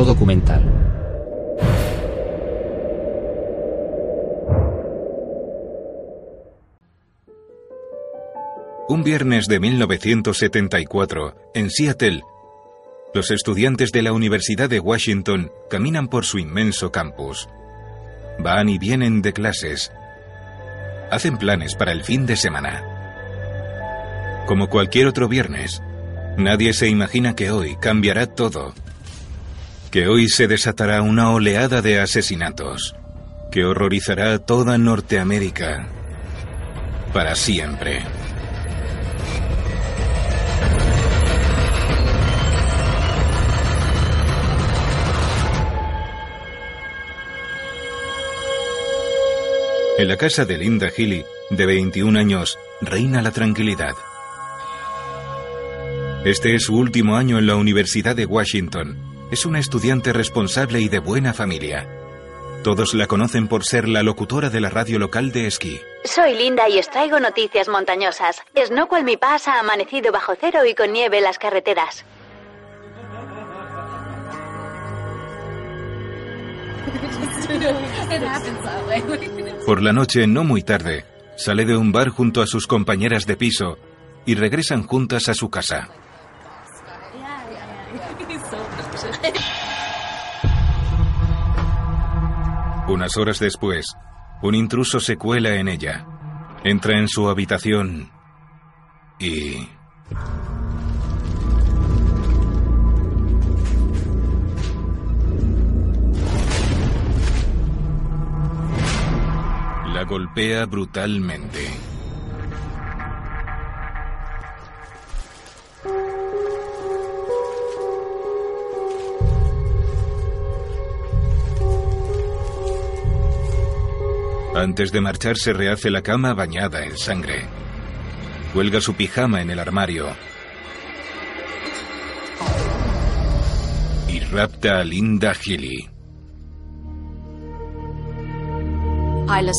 Documental. Un viernes de 1974, en Seattle, los estudiantes de la Universidad de Washington caminan por su inmenso campus. Van y vienen de clases. Hacen planes para el fin de semana. Como cualquier otro viernes, nadie se imagina que hoy cambiará todo. Que hoy se desatará una oleada de asesinatos que horrorizará a toda Norteamérica para siempre. En la casa de Linda Healy, de 21 años, reina la tranquilidad. Este es su último año en la Universidad de Washington. Es una estudiante responsable y de buena familia. Todos la conocen por ser la locutora de la radio local de esquí. Soy Linda y os traigo noticias montañosas. Snoqualm Mi Pass ha amanecido bajo cero y con nieve en las carreteras. Por la noche, no muy tarde, sale de un bar junto a sus compañeras de piso y regresan juntas a su casa. Unas horas después, un intruso se cuela en ella, entra en su habitación y... La golpea brutalmente. Antes de marcharse rehace la cama bañada en sangre. Cuelga su pijama en el armario. Y rapta a Linda Healy.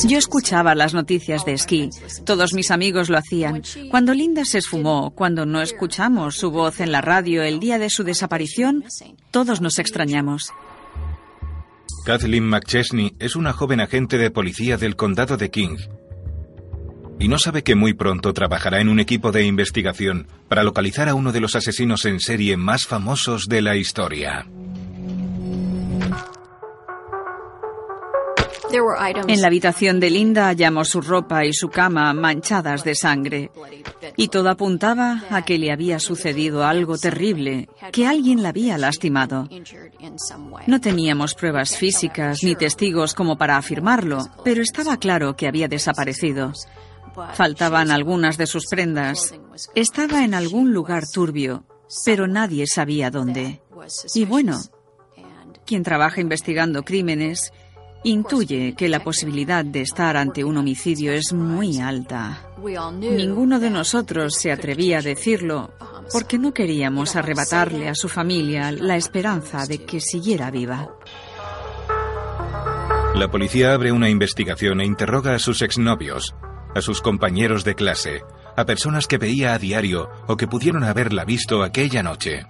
Yo escuchaba las noticias de esquí. Todos mis amigos lo hacían. Cuando Linda se esfumó, cuando no escuchamos su voz en la radio el día de su desaparición, todos nos extrañamos. Kathleen McChesney es una joven agente de policía del condado de King. Y no sabe que muy pronto trabajará en un equipo de investigación para localizar a uno de los asesinos en serie más famosos de la historia. En la habitación de Linda hallamos su ropa y su cama manchadas de sangre. Y todo apuntaba a que le había sucedido algo terrible, que alguien la había lastimado. No teníamos pruebas físicas ni testigos como para afirmarlo, pero estaba claro que había desaparecido. Faltaban algunas de sus prendas. Estaba en algún lugar turbio, pero nadie sabía dónde. Y bueno, quien trabaja investigando crímenes intuye que la posibilidad de estar ante un homicidio es muy alta. Ninguno de nosotros se atrevía a decirlo porque no queríamos arrebatarle a su familia la esperanza de que siguiera viva. La policía abre una investigación e interroga a sus exnovios, a sus compañeros de clase, a personas que veía a diario o que pudieron haberla visto aquella noche.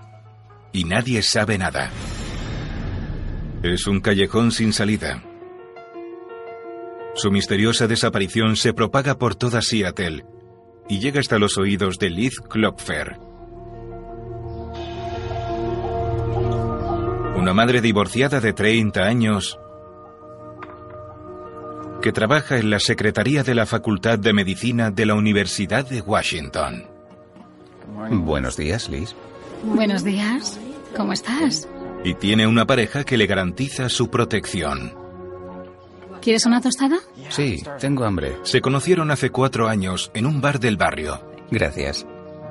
Y nadie sabe nada. Es un callejón sin salida. Su misteriosa desaparición se propaga por toda Seattle y llega hasta los oídos de Liz Klopfer. Una madre divorciada de 30 años que trabaja en la Secretaría de la Facultad de Medicina de la Universidad de Washington. Buenos días, Liz. Buenos días. ¿Cómo estás? Y tiene una pareja que le garantiza su protección. ¿Quieres una tostada? Sí, tengo hambre. Se conocieron hace cuatro años en un bar del barrio. Gracias.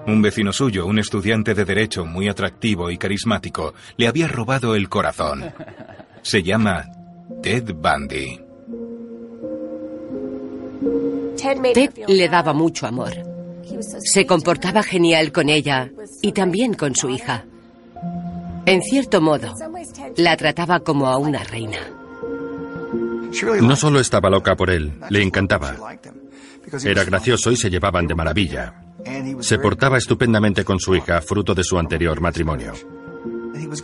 Un vecino suyo, un estudiante de derecho muy atractivo y carismático, le había robado el corazón. Se llama Ted Bundy. Ted le daba mucho amor. Se comportaba genial con ella y también con su hija. En cierto modo, la trataba como a una reina. No solo estaba loca por él, le encantaba. Era gracioso y se llevaban de maravilla. Se portaba estupendamente con su hija, fruto de su anterior matrimonio.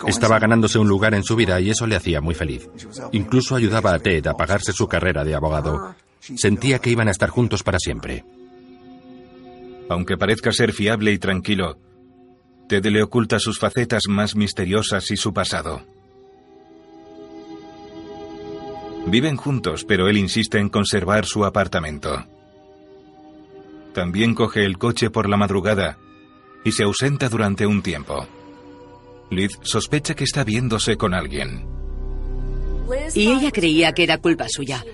Estaba ganándose un lugar en su vida y eso le hacía muy feliz. Incluso ayudaba a Ted a pagarse su carrera de abogado. Sentía que iban a estar juntos para siempre. Aunque parezca ser fiable y tranquilo, Ted le oculta sus facetas más misteriosas y su pasado. Viven juntos, pero él insiste en conservar su apartamento. También coge el coche por la madrugada y se ausenta durante un tiempo. Liz sospecha que está viéndose con alguien. Y ella creía que era culpa suya.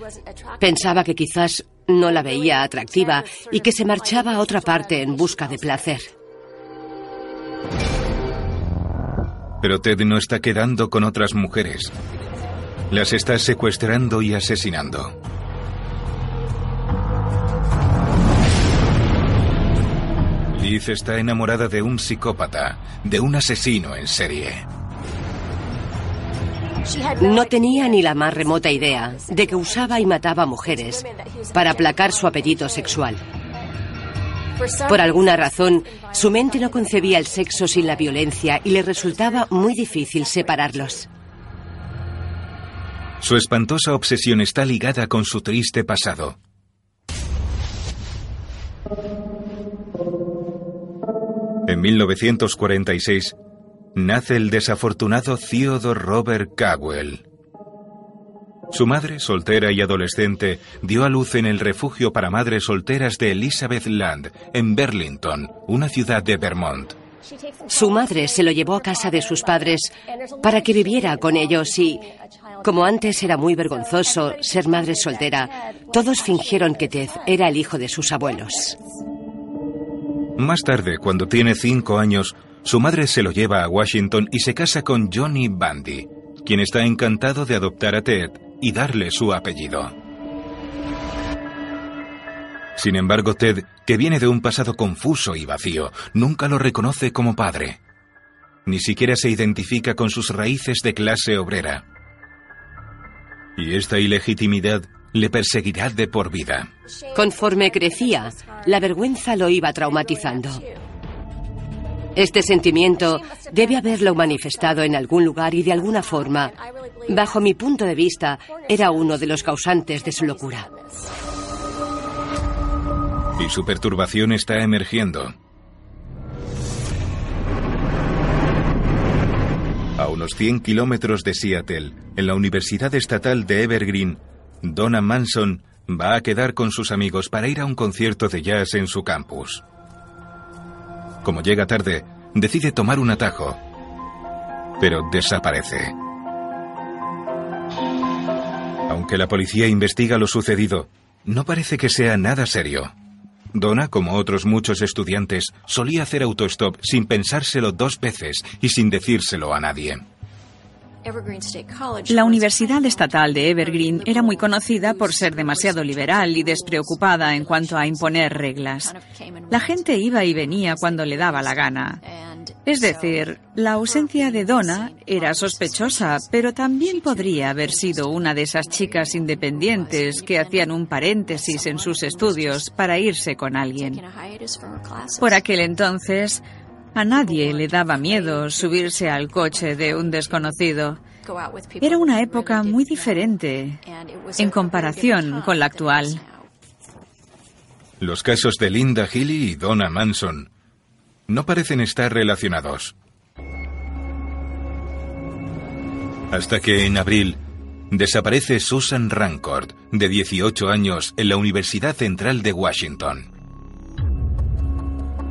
Pensaba que quizás no la veía atractiva y que se marchaba a otra parte en busca de placer. Pero Ted no está quedando con otras mujeres. Las está secuestrando y asesinando. Liz está enamorada de un psicópata, de un asesino en serie. No tenía ni la más remota idea de que usaba y mataba mujeres para aplacar su apetito sexual. Por alguna razón, su mente no concebía el sexo sin la violencia y le resultaba muy difícil separarlos. Su espantosa obsesión está ligada con su triste pasado. En 1946, nace el desafortunado Theodore Robert Cowell. Su madre, soltera y adolescente, dio a luz en el refugio para madres solteras de Elizabeth Land, en Burlington, una ciudad de Vermont. Su madre se lo llevó a casa de sus padres para que viviera con ellos y, como antes era muy vergonzoso ser madre soltera, todos fingieron que Ted era el hijo de sus abuelos. Más tarde, cuando tiene cinco años, su madre se lo lleva a Washington y se casa con Johnny Bundy, quien está encantado de adoptar a Ted y darle su apellido. Sin embargo, Ted, que viene de un pasado confuso y vacío, nunca lo reconoce como padre. Ni siquiera se identifica con sus raíces de clase obrera. Y esta ilegitimidad le perseguirá de por vida. Conforme crecía, la vergüenza lo iba traumatizando. Este sentimiento debe haberlo manifestado en algún lugar y de alguna forma, bajo mi punto de vista, era uno de los causantes de su locura. Y su perturbación está emergiendo. Unos 100 kilómetros de Seattle, en la Universidad Estatal de Evergreen, Donna Manson va a quedar con sus amigos para ir a un concierto de jazz en su campus. Como llega tarde, decide tomar un atajo, pero desaparece. Aunque la policía investiga lo sucedido, no parece que sea nada serio. Donna, como otros muchos estudiantes, solía hacer autostop sin pensárselo dos veces y sin decírselo a nadie. La Universidad Estatal de Evergreen era muy conocida por ser demasiado liberal y despreocupada en cuanto a imponer reglas. La gente iba y venía cuando le daba la gana. Es decir, la ausencia de Donna era sospechosa, pero también podría haber sido una de esas chicas independientes que hacían un paréntesis en sus estudios para irse con alguien. Por aquel entonces, a nadie le daba miedo subirse al coche de un desconocido. Era una época muy diferente en comparación con la actual. Los casos de Linda Healy y Donna Manson no parecen estar relacionados. Hasta que en abril desaparece Susan Rancourt, de 18 años, en la Universidad Central de Washington.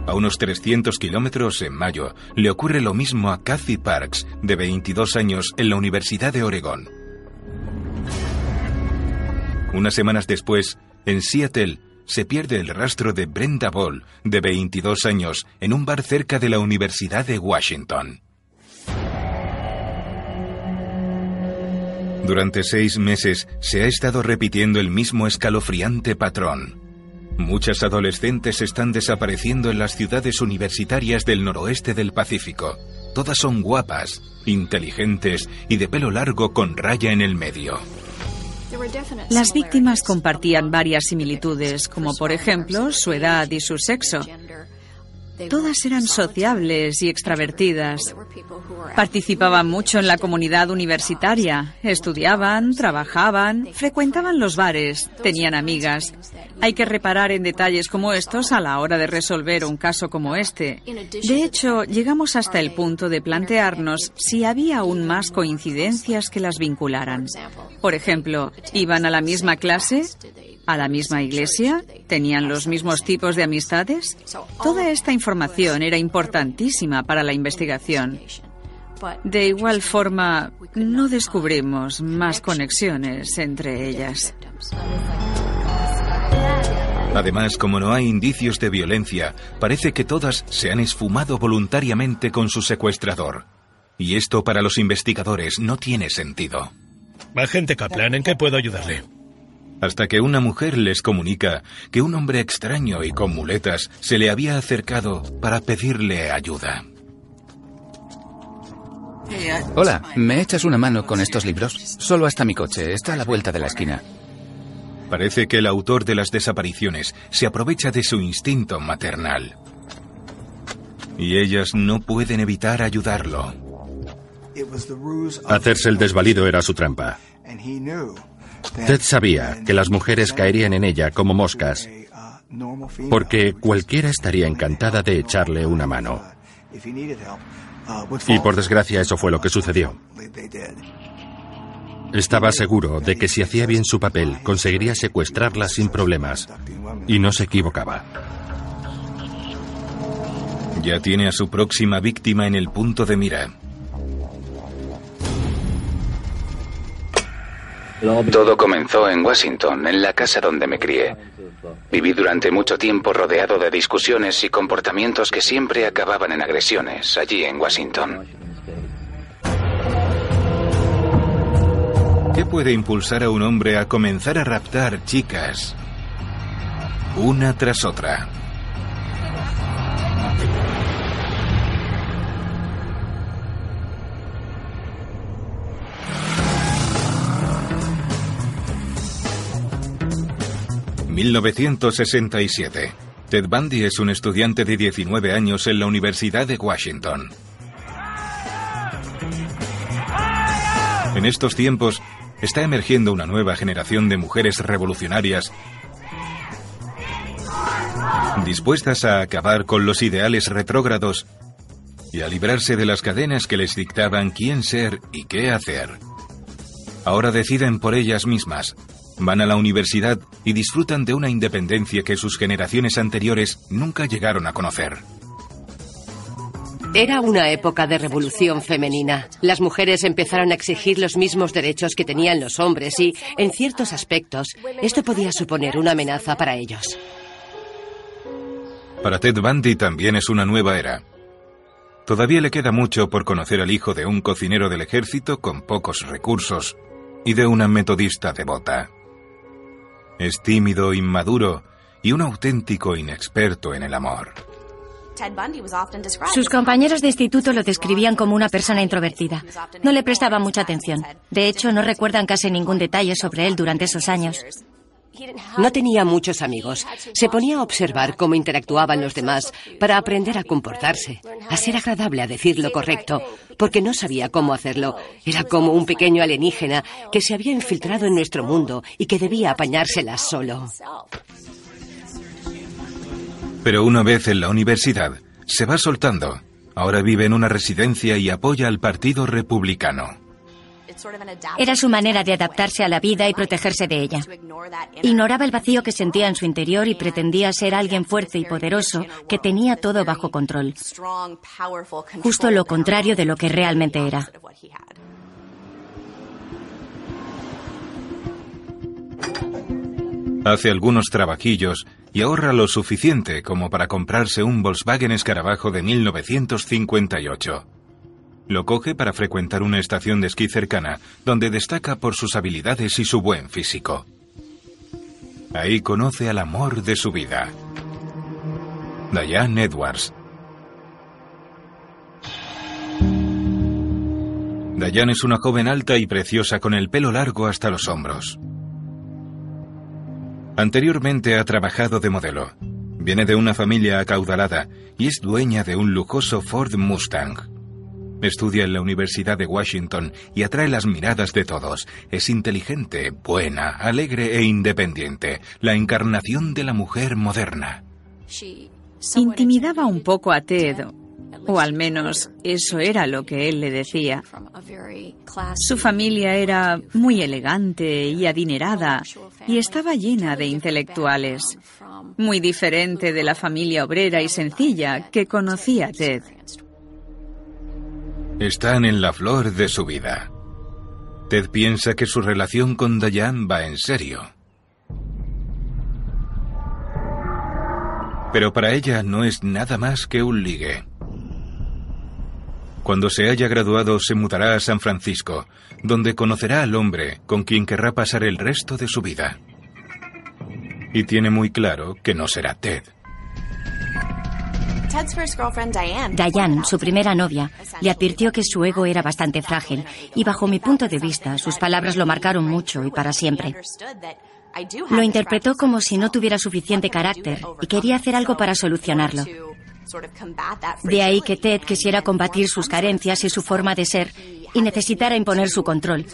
A unos 300 kilómetros en mayo le ocurre lo mismo a Kathy Parks, de 22 años, en la Universidad de Oregón. Unas semanas después, en Seattle, se pierde el rastro de Brenda Ball, de 22 años, en un bar cerca de la Universidad de Washington. Durante seis meses se ha estado repitiendo el mismo escalofriante patrón. Muchas adolescentes están desapareciendo en las ciudades universitarias del noroeste del Pacífico. Todas son guapas, inteligentes y de pelo largo con raya en el medio. Las víctimas compartían varias similitudes, como por ejemplo su edad y su sexo. Todas eran sociables y extravertidas. Participaban mucho en la comunidad universitaria, estudiaban, trabajaban, frecuentaban los bares, tenían amigas. Hay que reparar en detalles como estos a la hora de resolver un caso como este. De hecho, llegamos hasta el punto de plantearnos si había aún más coincidencias que las vincularan. Por ejemplo, ¿iban a la misma clase? ¿A la misma iglesia? ¿Tenían los mismos tipos de amistades? Toda esta información era importantísima para la investigación. De igual forma, no descubrimos más conexiones entre ellas. Además, como no hay indicios de violencia, parece que todas se han esfumado voluntariamente con su secuestrador. Y esto para los investigadores no tiene sentido. Agente Kaplan, ¿en qué puedo ayudarle? Hasta que una mujer les comunica que un hombre extraño y con muletas se le había acercado para pedirle ayuda. Hola, ¿me echas una mano con estos libros? Solo hasta mi coche, está a la vuelta de la esquina. Parece que el autor de las desapariciones se aprovecha de su instinto maternal. Y ellas no pueden evitar ayudarlo. Hacerse el desvalido era su trampa. Ted sabía que las mujeres caerían en ella como moscas, porque cualquiera estaría encantada de echarle una mano. Y por desgracia eso fue lo que sucedió. Estaba seguro de que si hacía bien su papel conseguiría secuestrarla sin problemas. Y no se equivocaba. Ya tiene a su próxima víctima en el punto de mira. Todo comenzó en Washington, en la casa donde me crié. Viví durante mucho tiempo rodeado de discusiones y comportamientos que siempre acababan en agresiones allí en Washington. ¿Qué puede impulsar a un hombre a comenzar a raptar chicas una tras otra? 1967. Ted Bundy es un estudiante de 19 años en la Universidad de Washington. En estos tiempos está emergiendo una nueva generación de mujeres revolucionarias dispuestas a acabar con los ideales retrógrados y a librarse de las cadenas que les dictaban quién ser y qué hacer. Ahora deciden por ellas mismas Van a la universidad y disfrutan de una independencia que sus generaciones anteriores nunca llegaron a conocer. Era una época de revolución femenina. Las mujeres empezaron a exigir los mismos derechos que tenían los hombres y, en ciertos aspectos, esto podía suponer una amenaza para ellos. Para Ted Bundy también es una nueva era. Todavía le queda mucho por conocer al hijo de un cocinero del ejército con pocos recursos y de una metodista devota. Es tímido, inmaduro y un auténtico inexperto en el amor. Sus compañeros de instituto lo describían como una persona introvertida. No le prestaban mucha atención. De hecho, no recuerdan casi ningún detalle sobre él durante esos años. No tenía muchos amigos. Se ponía a observar cómo interactuaban los demás para aprender a comportarse, a ser agradable, a decir lo correcto, porque no sabía cómo hacerlo. Era como un pequeño alienígena que se había infiltrado en nuestro mundo y que debía apañárselas solo. Pero una vez en la universidad, se va soltando. Ahora vive en una residencia y apoya al Partido Republicano. Era su manera de adaptarse a la vida y protegerse de ella. Ignoraba el vacío que sentía en su interior y pretendía ser alguien fuerte y poderoso que tenía todo bajo control. Justo lo contrario de lo que realmente era. Hace algunos trabajillos y ahorra lo suficiente como para comprarse un Volkswagen Escarabajo de 1958. Lo coge para frecuentar una estación de esquí cercana, donde destaca por sus habilidades y su buen físico. Ahí conoce al amor de su vida, Diane Edwards. Diane es una joven alta y preciosa con el pelo largo hasta los hombros. Anteriormente ha trabajado de modelo. Viene de una familia acaudalada y es dueña de un lujoso Ford Mustang. Estudia en la Universidad de Washington y atrae las miradas de todos. Es inteligente, buena, alegre e independiente, la encarnación de la mujer moderna. Intimidaba un poco a Ted, o al menos eso era lo que él le decía. Su familia era muy elegante y adinerada y estaba llena de intelectuales, muy diferente de la familia obrera y sencilla que conocía Ted. Están en la flor de su vida. Ted piensa que su relación con Diane va en serio. Pero para ella no es nada más que un ligue. Cuando se haya graduado se mudará a San Francisco, donde conocerá al hombre con quien querrá pasar el resto de su vida. Y tiene muy claro que no será Ted. Diane, su primera novia, le advirtió que su ego era bastante frágil y bajo mi punto de vista sus palabras lo marcaron mucho y para siempre. Lo interpretó como si no tuviera suficiente carácter y quería hacer algo para solucionarlo. De ahí que Ted quisiera combatir sus carencias y su forma de ser y necesitara imponer su control,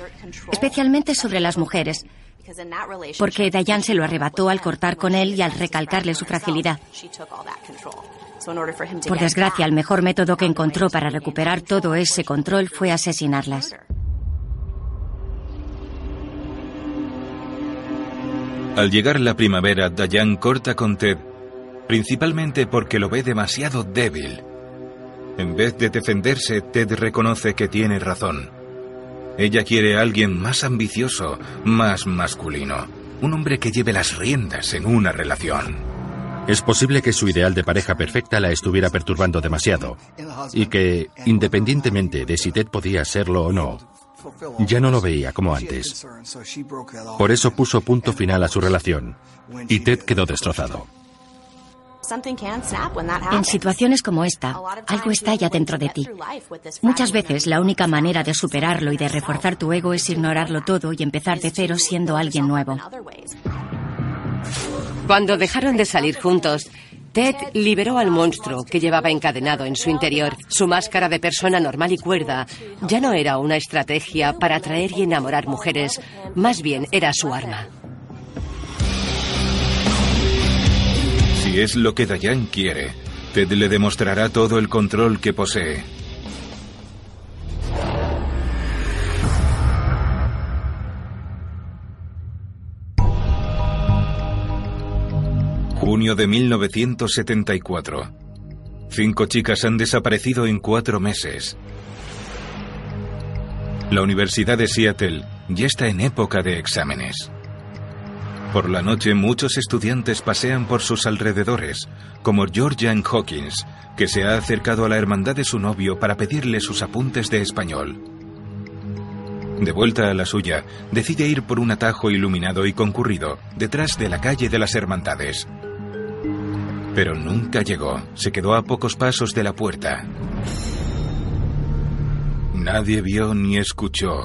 especialmente sobre las mujeres, porque Diane se lo arrebató al cortar con él y al recalcarle su fragilidad. Por desgracia, el mejor método que encontró para recuperar todo ese control fue asesinarlas. Al llegar la primavera, Dayan corta con Ted, principalmente porque lo ve demasiado débil. En vez de defenderse, Ted reconoce que tiene razón. Ella quiere a alguien más ambicioso, más masculino, un hombre que lleve las riendas en una relación. Es posible que su ideal de pareja perfecta la estuviera perturbando demasiado y que, independientemente de si Ted podía serlo o no, ya no lo veía como antes. Por eso puso punto final a su relación y Ted quedó destrozado. En situaciones como esta, algo estalla dentro de ti. Muchas veces la única manera de superarlo y de reforzar tu ego es ignorarlo todo y empezar de cero siendo alguien nuevo. Cuando dejaron de salir juntos, Ted liberó al monstruo que llevaba encadenado en su interior. Su máscara de persona normal y cuerda ya no era una estrategia para atraer y enamorar mujeres, más bien era su arma. Si es lo que Dayan quiere, Ted le demostrará todo el control que posee. Junio de 1974. Cinco chicas han desaparecido en cuatro meses. La Universidad de Seattle ya está en época de exámenes. Por la noche muchos estudiantes pasean por sus alrededores, como Georgian Hawkins, que se ha acercado a la hermandad de su novio para pedirle sus apuntes de español. De vuelta a la suya, decide ir por un atajo iluminado y concurrido, detrás de la calle de las Hermandades. Pero nunca llegó. Se quedó a pocos pasos de la puerta. Nadie vio ni escuchó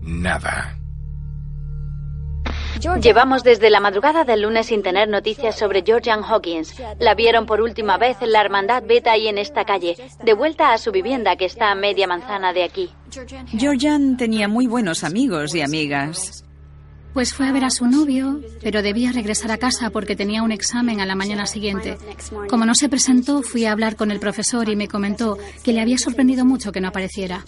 nada. Llevamos desde la madrugada del lunes sin tener noticias sobre Georgian Hawkins. La vieron por última vez en la Hermandad Beta y en esta calle, de vuelta a su vivienda que está a media manzana de aquí. Georgian tenía muy buenos amigos y amigas. Pues fue a ver a su novio, pero debía regresar a casa porque tenía un examen a la mañana siguiente. Como no se presentó, fui a hablar con el profesor y me comentó que le había sorprendido mucho que no apareciera.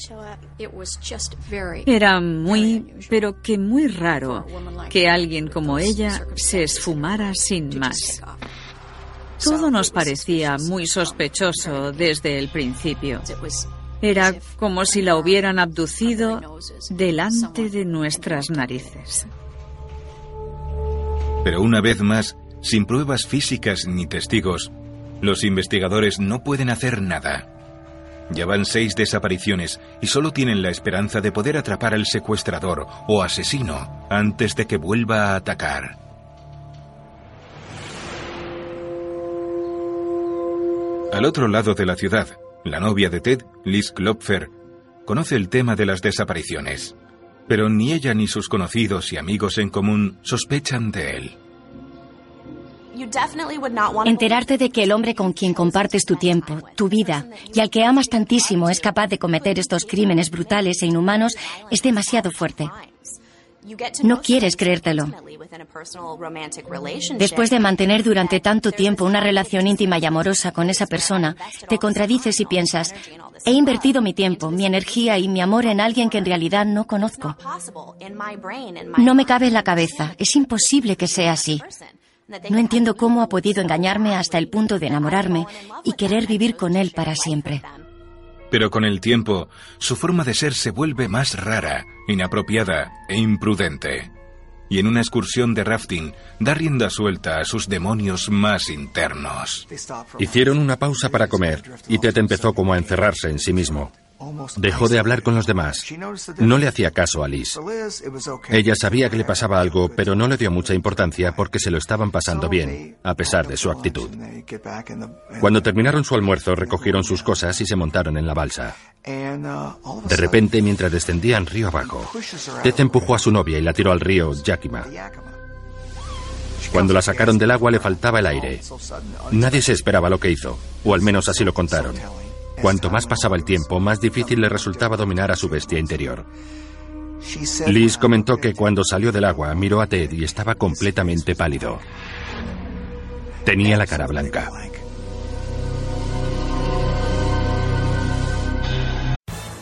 Era muy, pero que muy raro que alguien como ella se esfumara sin más. Todo nos parecía muy sospechoso desde el principio. Era como si la hubieran abducido delante de nuestras narices. Pero una vez más, sin pruebas físicas ni testigos, los investigadores no pueden hacer nada. Ya van seis desapariciones y solo tienen la esperanza de poder atrapar al secuestrador o asesino antes de que vuelva a atacar. Al otro lado de la ciudad, la novia de Ted, Liz Klopfer, conoce el tema de las desapariciones, pero ni ella ni sus conocidos y amigos en común sospechan de él. Enterarte de que el hombre con quien compartes tu tiempo, tu vida y al que amas tantísimo es capaz de cometer estos crímenes brutales e inhumanos es demasiado fuerte. No quieres creértelo. Después de mantener durante tanto tiempo una relación íntima y amorosa con esa persona, te contradices y piensas, he invertido mi tiempo, mi energía y mi amor en alguien que en realidad no conozco. No me cabe en la cabeza, es imposible que sea así. No entiendo cómo ha podido engañarme hasta el punto de enamorarme y querer vivir con él para siempre. Pero con el tiempo, su forma de ser se vuelve más rara, inapropiada e imprudente. Y en una excursión de rafting, da rienda suelta a sus demonios más internos. Hicieron una pausa para comer y Ted empezó como a encerrarse en sí mismo. Dejó de hablar con los demás. No le hacía caso a Liz. Ella sabía que le pasaba algo, pero no le dio mucha importancia porque se lo estaban pasando bien, a pesar de su actitud. Cuando terminaron su almuerzo, recogieron sus cosas y se montaron en la balsa. De repente, mientras descendían río abajo, Ted empujó a su novia y la tiró al río Yakima. Cuando la sacaron del agua le faltaba el aire. Nadie se esperaba lo que hizo, o al menos así lo contaron. Cuanto más pasaba el tiempo, más difícil le resultaba dominar a su bestia interior. Liz comentó que cuando salió del agua miró a Ted y estaba completamente pálido. Tenía la cara blanca.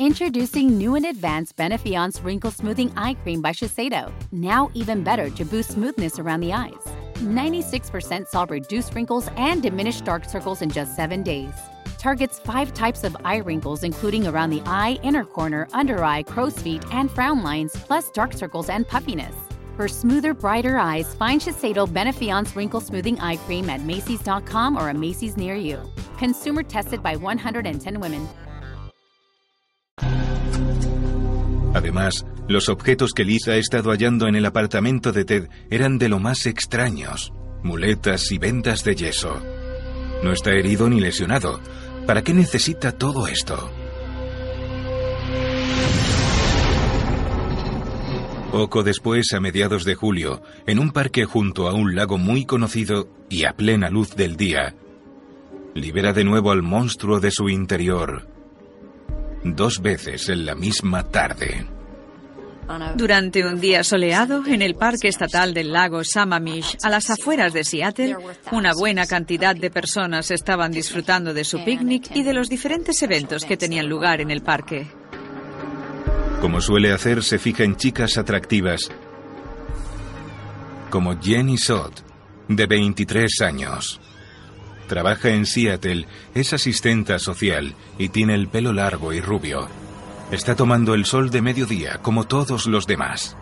Introducing new and advanced Benefiance Wrinkle Smoothing Eye Cream by Shiseido. Now even better to boost smoothness around the eyes. 96% saw reduced wrinkles and diminished dark circles in just seven days. Targets five types of eye wrinkles, including around the eye, inner corner, under eye, crow's feet, and frown lines, plus dark circles and puffiness. For smoother, brighter eyes, find Shiseido Benefiance Wrinkle Smoothing Eye Cream at Macy's.com or a Macy's near you. Consumer tested by 110 women. Además, los objetos que Liz ha estado hallando en el apartamento de Ted eran de lo más extraños. Muletas y vendas de yeso. No está herido ni lesionado. ¿Para qué necesita todo esto? Poco después, a mediados de julio, en un parque junto a un lago muy conocido y a plena luz del día, libera de nuevo al monstruo de su interior. Dos veces en la misma tarde. Durante un día soleado, en el Parque Estatal del Lago Sammamish, a las afueras de Seattle, una buena cantidad de personas estaban disfrutando de su picnic y de los diferentes eventos que tenían lugar en el parque. Como suele hacer, se fija en chicas atractivas, como Jenny Sott, de 23 años. Trabaja en Seattle, es asistenta social y tiene el pelo largo y rubio. Está tomando el sol de mediodía, como todos los demás.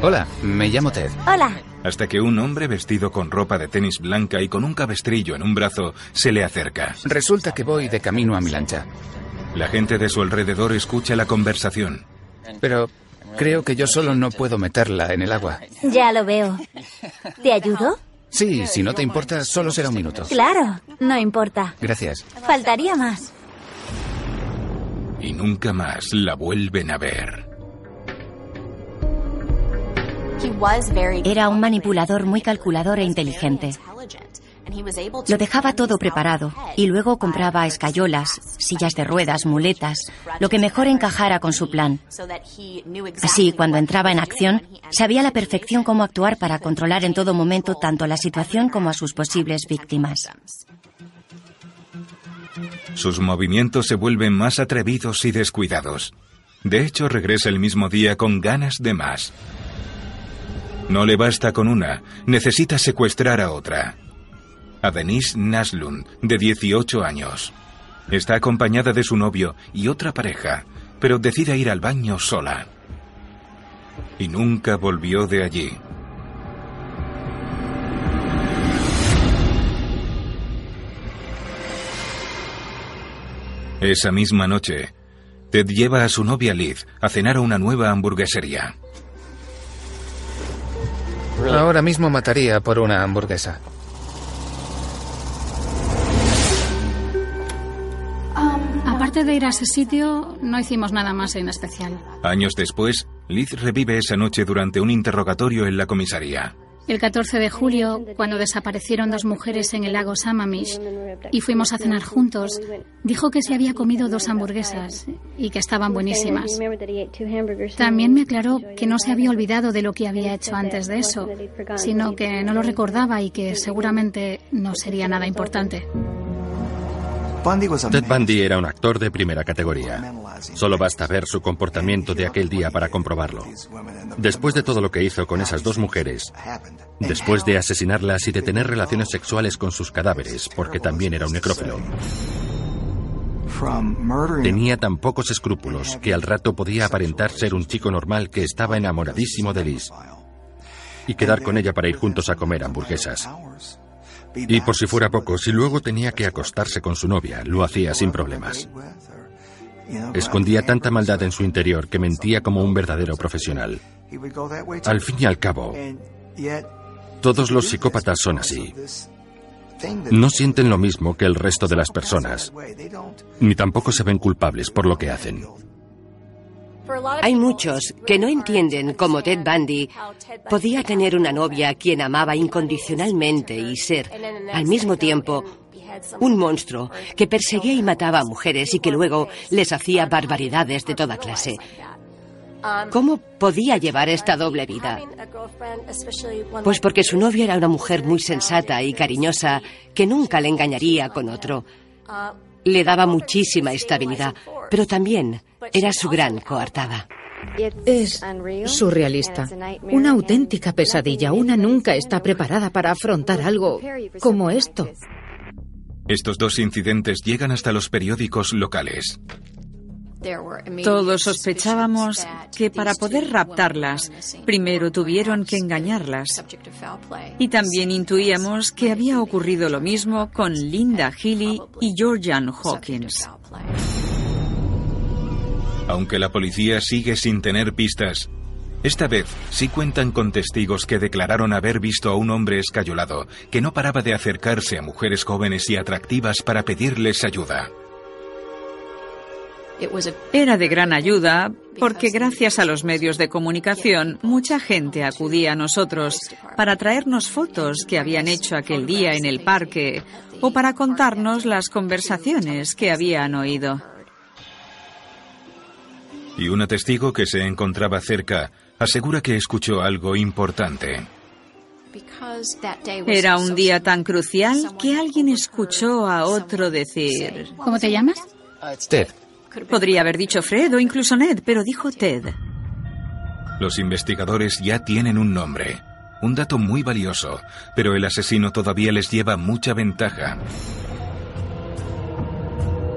Hola, me llamo Ted. Hola. Hasta que un hombre vestido con ropa de tenis blanca y con un cabestrillo en un brazo se le acerca. Resulta que voy de camino a mi lancha. La gente de su alrededor escucha la conversación. Pero creo que yo solo no puedo meterla en el agua. Ya lo veo. ¿Te ayudo? Sí, si no te importa, solo será un minuto. Claro, no importa. Gracias. Faltaría más. Y nunca más la vuelven a ver. Era un manipulador muy calculador e inteligente. Lo dejaba todo preparado y luego compraba escayolas, sillas de ruedas, muletas, lo que mejor encajara con su plan. Así, cuando entraba en acción, sabía a la perfección cómo actuar para controlar en todo momento tanto la situación como a sus posibles víctimas. Sus movimientos se vuelven más atrevidos y descuidados. De hecho, regresa el mismo día con ganas de más. No le basta con una, necesita secuestrar a otra. A Denise Naslund, de 18 años. Está acompañada de su novio y otra pareja, pero decide ir al baño sola. Y nunca volvió de allí. Esa misma noche, Ted lleva a su novia Liz a cenar a una nueva hamburguesería. Ahora mismo mataría por una hamburguesa. Aparte de ir a ese sitio, no hicimos nada más en especial. Años después, Liz revive esa noche durante un interrogatorio en la comisaría. El 14 de julio, cuando desaparecieron dos mujeres en el lago Sammamish y fuimos a cenar juntos, dijo que se había comido dos hamburguesas y que estaban buenísimas. También me aclaró que no se había olvidado de lo que había hecho antes de eso, sino que no lo recordaba y que seguramente no sería nada importante. Ted Bundy era un actor de primera categoría. Solo basta ver su comportamiento de aquel día para comprobarlo. Después de todo lo que hizo con esas dos mujeres, después de asesinarlas y de tener relaciones sexuales con sus cadáveres, porque también era un necrófilo, tenía tan pocos escrúpulos que al rato podía aparentar ser un chico normal que estaba enamoradísimo de Liz y quedar con ella para ir juntos a comer hamburguesas. Y por si fuera poco, si luego tenía que acostarse con su novia, lo hacía sin problemas. Escondía tanta maldad en su interior que mentía como un verdadero profesional. Al fin y al cabo, todos los psicópatas son así. No sienten lo mismo que el resto de las personas, ni tampoco se ven culpables por lo que hacen. Hay muchos que no entienden cómo Ted Bundy podía tener una novia a quien amaba incondicionalmente y ser, al mismo tiempo, un monstruo que perseguía y mataba a mujeres y que luego les hacía barbaridades de toda clase. ¿Cómo podía llevar esta doble vida? Pues porque su novia era una mujer muy sensata y cariñosa que nunca le engañaría con otro. Le daba muchísima estabilidad, pero también era su gran coartada. Es surrealista. Una auténtica pesadilla. Una nunca está preparada para afrontar algo como esto. Estos dos incidentes llegan hasta los periódicos locales. Todos sospechábamos que para poder raptarlas, primero tuvieron que engañarlas. Y también intuíamos que había ocurrido lo mismo con Linda Healy y Georgian Hawkins. Aunque la policía sigue sin tener pistas, esta vez sí cuentan con testigos que declararon haber visto a un hombre escayolado que no paraba de acercarse a mujeres jóvenes y atractivas para pedirles ayuda. Era de gran ayuda porque gracias a los medios de comunicación mucha gente acudía a nosotros para traernos fotos que habían hecho aquel día en el parque o para contarnos las conversaciones que habían oído. Y una testigo que se encontraba cerca asegura que escuchó algo importante. Era un día tan crucial que alguien escuchó a otro decir... ¿Cómo te llamas? Ted. Podría haber dicho Fred o incluso Ned, pero dijo Ted. Los investigadores ya tienen un nombre, un dato muy valioso, pero el asesino todavía les lleva mucha ventaja.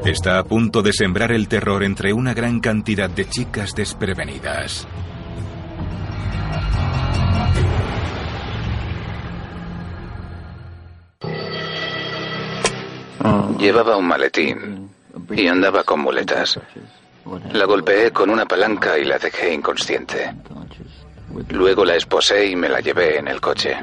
Está a punto de sembrar el terror entre una gran cantidad de chicas desprevenidas. Llevaba un maletín y andaba con muletas. La golpeé con una palanca y la dejé inconsciente. Luego la esposé y me la llevé en el coche.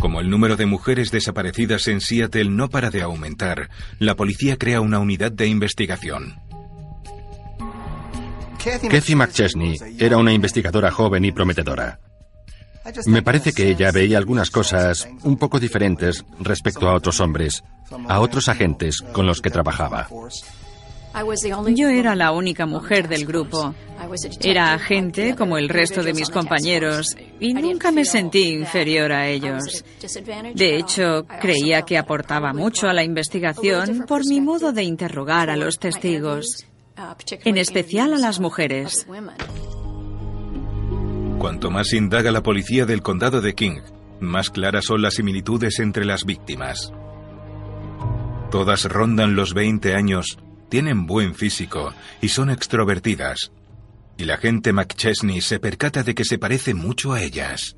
Como el número de mujeres desaparecidas en Seattle no para de aumentar, la policía crea una unidad de investigación. Kathy McChesney era una investigadora joven y prometedora. Me parece que ella veía algunas cosas un poco diferentes respecto a otros hombres, a otros agentes con los que trabajaba. Yo era la única mujer del grupo. Era agente como el resto de mis compañeros y nunca me sentí inferior a ellos. De hecho, creía que aportaba mucho a la investigación por mi modo de interrogar a los testigos, en especial a las mujeres. Cuanto más indaga la policía del condado de King, más claras son las similitudes entre las víctimas. Todas rondan los 20 años, tienen buen físico y son extrovertidas. Y la gente McChesney se percata de que se parece mucho a ellas.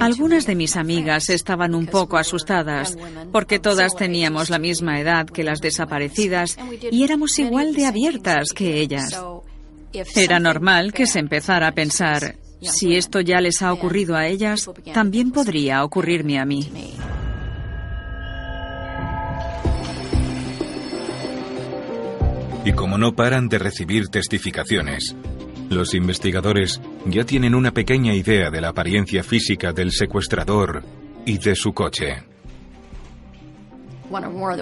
Algunas de mis amigas estaban un poco asustadas porque todas teníamos la misma edad que las desaparecidas y éramos igual de abiertas que ellas. Era normal que se empezara a pensar, si esto ya les ha ocurrido a ellas, también podría ocurrirme a mí. Y como no paran de recibir testificaciones, los investigadores ya tienen una pequeña idea de la apariencia física del secuestrador y de su coche.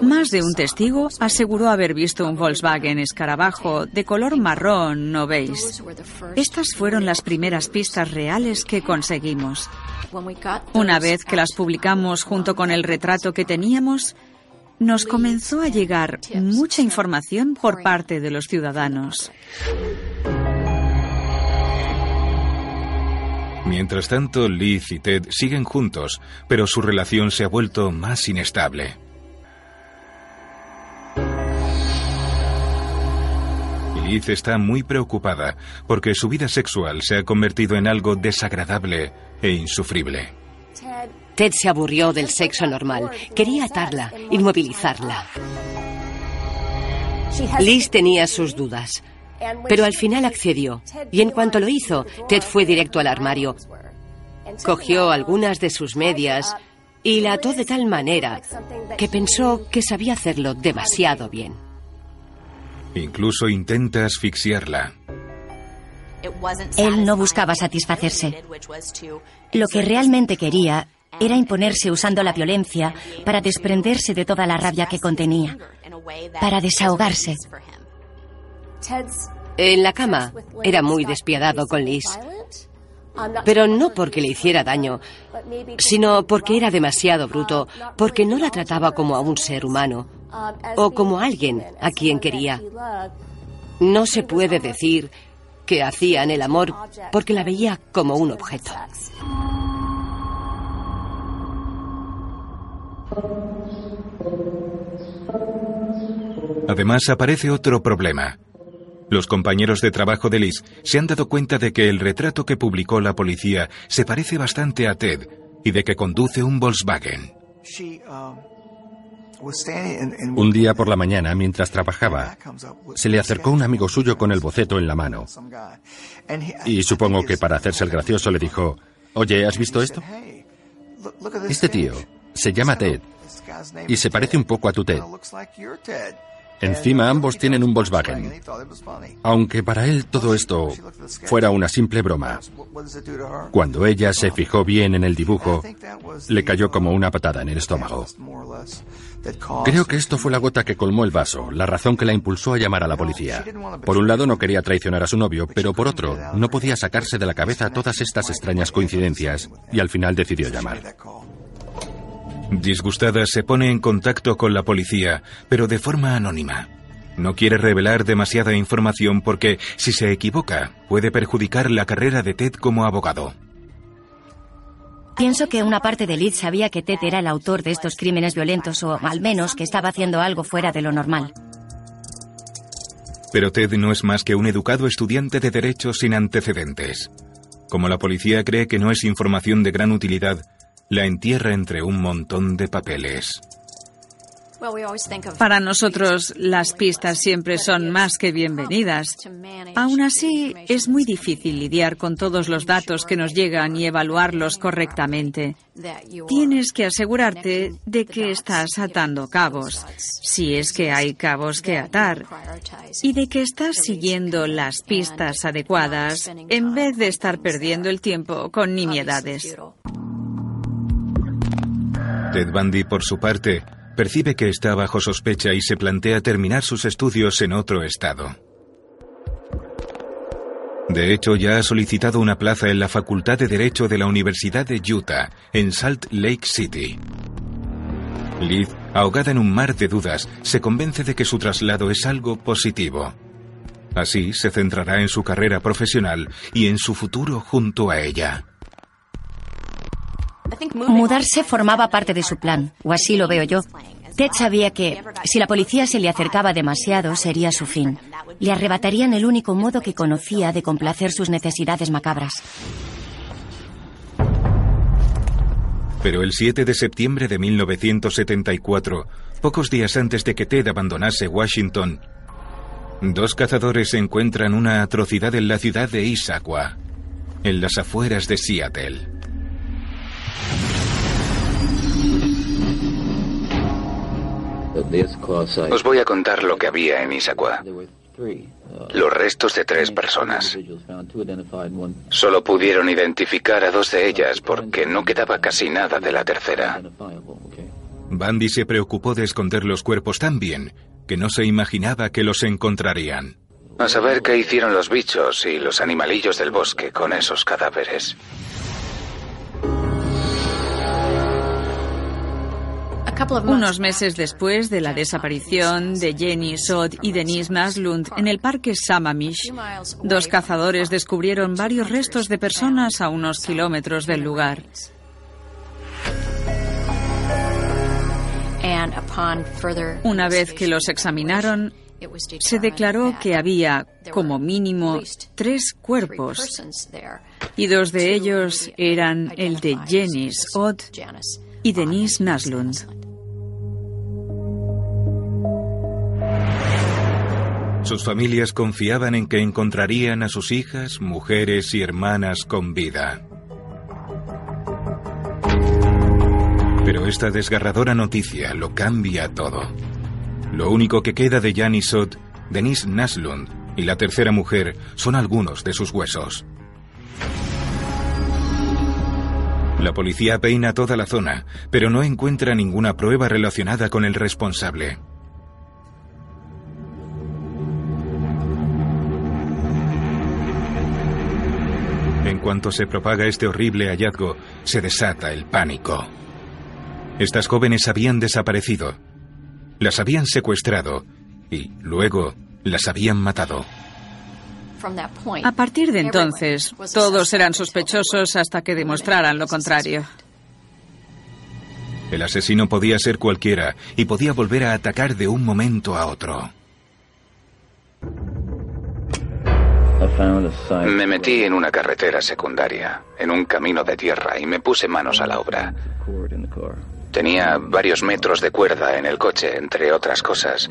Más de un testigo aseguró haber visto un Volkswagen escarabajo de color marrón no beige. Estas fueron las primeras pistas reales que conseguimos. Una vez que las publicamos junto con el retrato que teníamos, nos comenzó a llegar mucha información por parte de los ciudadanos. Mientras tanto, Liz y Ted siguen juntos, pero su relación se ha vuelto más inestable. Liz está muy preocupada porque su vida sexual se ha convertido en algo desagradable e insufrible. Ted se aburrió del sexo normal. Quería atarla, inmovilizarla. Liz tenía sus dudas, pero al final accedió. Y en cuanto lo hizo, Ted fue directo al armario. Cogió algunas de sus medias y la ató de tal manera que pensó que sabía hacerlo demasiado bien. Incluso intenta asfixiarla. Él no buscaba satisfacerse. Lo que realmente quería era imponerse usando la violencia para desprenderse de toda la rabia que contenía, para desahogarse. En la cama era muy despiadado con Liz. Pero no porque le hiciera daño, sino porque era demasiado bruto, porque no la trataba como a un ser humano o como a alguien a quien quería. No se puede decir que hacían el amor porque la veía como un objeto. Además aparece otro problema. Los compañeros de trabajo de Liz se han dado cuenta de que el retrato que publicó la policía se parece bastante a Ted y de que conduce un Volkswagen. Un día por la mañana, mientras trabajaba, se le acercó un amigo suyo con el boceto en la mano. Y supongo que para hacerse el gracioso le dijo, Oye, ¿has visto esto? Este tío se llama Ted y se parece un poco a tu Ted. Encima ambos tienen un Volkswagen. Aunque para él todo esto fuera una simple broma. Cuando ella se fijó bien en el dibujo, le cayó como una patada en el estómago. Creo que esto fue la gota que colmó el vaso, la razón que la impulsó a llamar a la policía. Por un lado no quería traicionar a su novio, pero por otro no podía sacarse de la cabeza todas estas extrañas coincidencias y al final decidió llamar. Disgustada se pone en contacto con la policía, pero de forma anónima. No quiere revelar demasiada información porque, si se equivoca, puede perjudicar la carrera de Ted como abogado. Pienso que una parte de Liz sabía que Ted era el autor de estos crímenes violentos o al menos que estaba haciendo algo fuera de lo normal. Pero Ted no es más que un educado estudiante de derecho sin antecedentes. Como la policía cree que no es información de gran utilidad, la entierra entre un montón de papeles. Para nosotros las pistas siempre son más que bienvenidas. Aún así, es muy difícil lidiar con todos los datos que nos llegan y evaluarlos correctamente. Tienes que asegurarte de que estás atando cabos, si es que hay cabos que atar, y de que estás siguiendo las pistas adecuadas en vez de estar perdiendo el tiempo con nimiedades. Ted Bundy, por su parte, percibe que está bajo sospecha y se plantea terminar sus estudios en otro estado. De hecho, ya ha solicitado una plaza en la Facultad de Derecho de la Universidad de Utah, en Salt Lake City. Liz, ahogada en un mar de dudas, se convence de que su traslado es algo positivo. Así se centrará en su carrera profesional y en su futuro junto a ella. Mudarse formaba parte de su plan, o así lo veo yo. Ted sabía que, si la policía se le acercaba demasiado, sería su fin. Le arrebatarían el único modo que conocía de complacer sus necesidades macabras. Pero el 7 de septiembre de 1974, pocos días antes de que Ted abandonase Washington, dos cazadores encuentran una atrocidad en la ciudad de Issaquah, en las afueras de Seattle. Os voy a contar lo que había en Issaquah. Los restos de tres personas. Solo pudieron identificar a dos de ellas porque no quedaba casi nada de la tercera. Bandy se preocupó de esconder los cuerpos tan bien que no se imaginaba que los encontrarían. A saber qué hicieron los bichos y los animalillos del bosque con esos cadáveres. Unos meses después de la desaparición de Jenny Sod y Denise Naslund en el parque Samamish, dos cazadores descubrieron varios restos de personas a unos kilómetros del lugar. Una vez que los examinaron, se declaró que había, como mínimo, tres cuerpos, y dos de ellos eran el de Jenny Sod y Denise Naslund. Sus familias confiaban en que encontrarían a sus hijas, mujeres y hermanas con vida. Pero esta desgarradora noticia lo cambia todo. Lo único que queda de Jan Sod, Denise Naslund y la tercera mujer son algunos de sus huesos. La policía peina toda la zona, pero no encuentra ninguna prueba relacionada con el responsable. En cuanto se propaga este horrible hallazgo, se desata el pánico. Estas jóvenes habían desaparecido, las habían secuestrado y luego las habían matado. A partir de entonces, todos eran sospechosos hasta que demostraran lo contrario. El asesino podía ser cualquiera y podía volver a atacar de un momento a otro. Me metí en una carretera secundaria, en un camino de tierra, y me puse manos a la obra. Tenía varios metros de cuerda en el coche, entre otras cosas,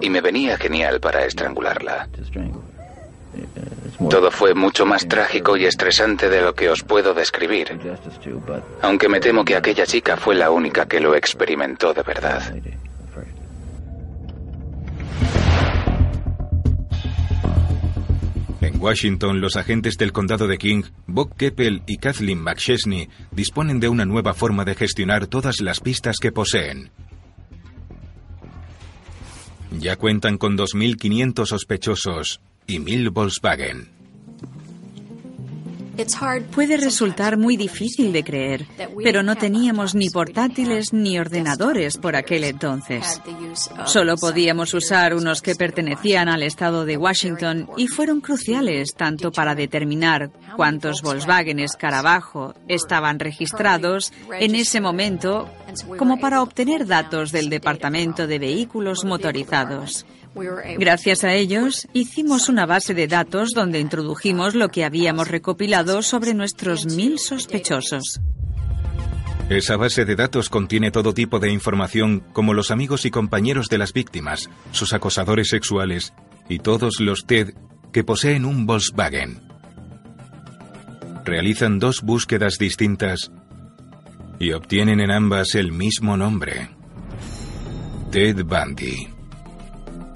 y me venía genial para estrangularla. Todo fue mucho más trágico y estresante de lo que os puedo describir, aunque me temo que aquella chica fue la única que lo experimentó de verdad. En Washington, los agentes del condado de King, Bob Keppel y Kathleen McChesney, disponen de una nueva forma de gestionar todas las pistas que poseen. Ya cuentan con 2.500 sospechosos y 1.000 Volkswagen. Puede resultar muy difícil de creer, pero no teníamos ni portátiles ni ordenadores por aquel entonces. Solo podíamos usar unos que pertenecían al estado de Washington y fueron cruciales tanto para determinar cuántos Volkswagen Escarabajo estaban registrados en ese momento como para obtener datos del Departamento de Vehículos Motorizados. Gracias a ellos, hicimos una base de datos donde introdujimos lo que habíamos recopilado sobre nuestros mil sospechosos. Esa base de datos contiene todo tipo de información como los amigos y compañeros de las víctimas, sus acosadores sexuales y todos los TED que poseen un Volkswagen. Realizan dos búsquedas distintas y obtienen en ambas el mismo nombre. Ted Bundy.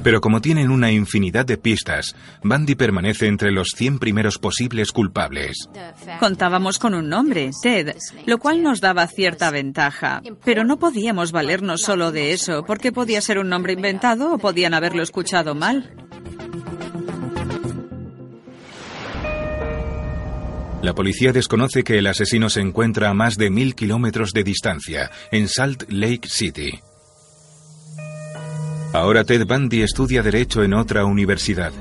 Pero como tienen una infinidad de pistas, Bundy permanece entre los 100 primeros posibles culpables. Contábamos con un nombre, Ted, lo cual nos daba cierta ventaja. Pero no podíamos valernos solo de eso, porque podía ser un nombre inventado o podían haberlo escuchado mal. La policía desconoce que el asesino se encuentra a más de mil kilómetros de distancia, en Salt Lake City. Ahora Ted Bundy estudia Derecho en otra universidad.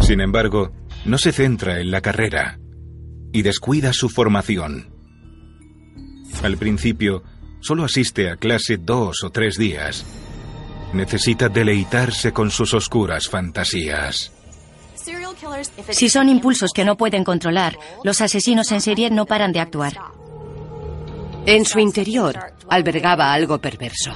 Sin embargo, no se centra en la carrera y descuida su formación. Al principio, solo asiste a clase dos o tres días. Necesita deleitarse con sus oscuras fantasías. Si son impulsos que no pueden controlar, los asesinos en serie no paran de actuar. En su interior albergaba algo perverso.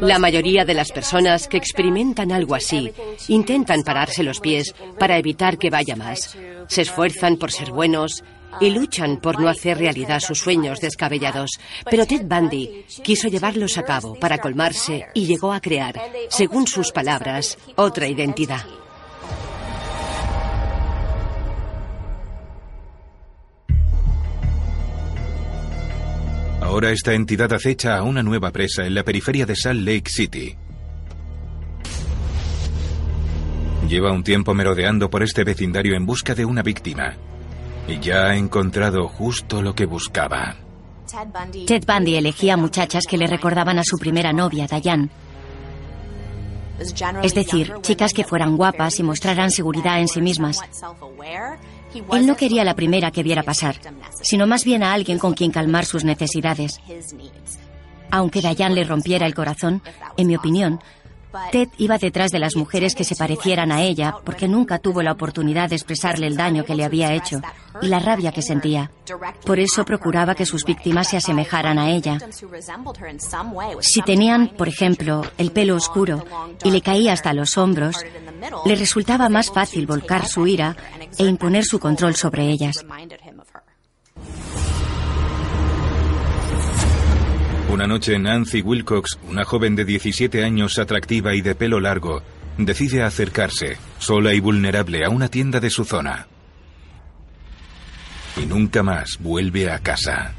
La mayoría de las personas que experimentan algo así intentan pararse los pies para evitar que vaya más. Se esfuerzan por ser buenos y luchan por no hacer realidad sus sueños descabellados. Pero Ted Bundy quiso llevarlos a cabo para colmarse y llegó a crear, según sus palabras, otra identidad. Ahora esta entidad acecha a una nueva presa en la periferia de Salt Lake City. Lleva un tiempo merodeando por este vecindario en busca de una víctima. Y ya ha encontrado justo lo que buscaba. Ted Bundy elegía muchachas que le recordaban a su primera novia, Diane. Es decir, chicas que fueran guapas y mostraran seguridad en sí mismas. Él no quería la primera que viera pasar, sino más bien a alguien con quien calmar sus necesidades. Aunque Dayan le rompiera el corazón, en mi opinión, Ted iba detrás de las mujeres que se parecieran a ella porque nunca tuvo la oportunidad de expresarle el daño que le había hecho y la rabia que sentía. Por eso procuraba que sus víctimas se asemejaran a ella. Si tenían, por ejemplo, el pelo oscuro y le caía hasta los hombros, le resultaba más fácil volcar su ira e imponer su control sobre ellas. Una noche Nancy Wilcox, una joven de 17 años atractiva y de pelo largo, decide acercarse, sola y vulnerable, a una tienda de su zona. Y nunca más vuelve a casa.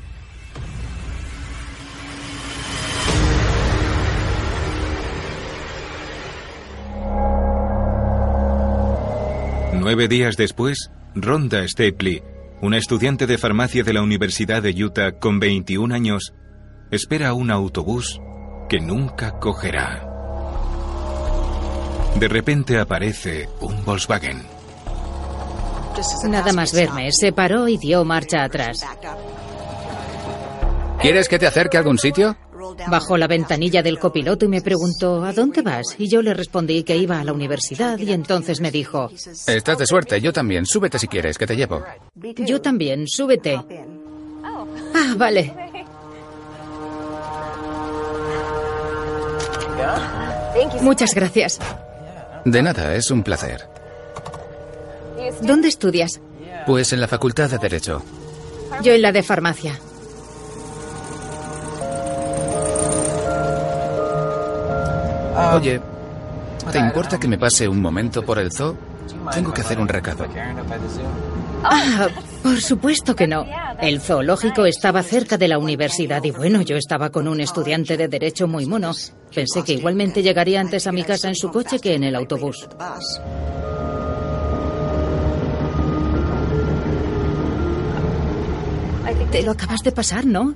Nueve días después, Rhonda Stapley, una estudiante de farmacia de la Universidad de Utah con 21 años, espera un autobús que nunca cogerá. De repente aparece un Volkswagen. Nada más verme, se paró y dio marcha atrás. ¿Quieres que te acerque a algún sitio? Bajó la ventanilla del copiloto y me preguntó, ¿a dónde vas? Y yo le respondí que iba a la universidad y entonces me dijo, Estás de suerte, yo también. Súbete si quieres, que te llevo. Yo también, súbete. Ah, vale. Muchas gracias. De nada, es un placer. ¿Dónde estudias? Pues en la Facultad de Derecho. Yo en la de farmacia. Oye, ¿te importa que me pase un momento por el zoo? Tengo que hacer un recado. Ah, por supuesto que no. El zoológico estaba cerca de la universidad y bueno, yo estaba con un estudiante de derecho muy mono. Pensé que igualmente llegaría antes a mi casa en su coche que en el autobús. Te lo acabas de pasar, ¿no?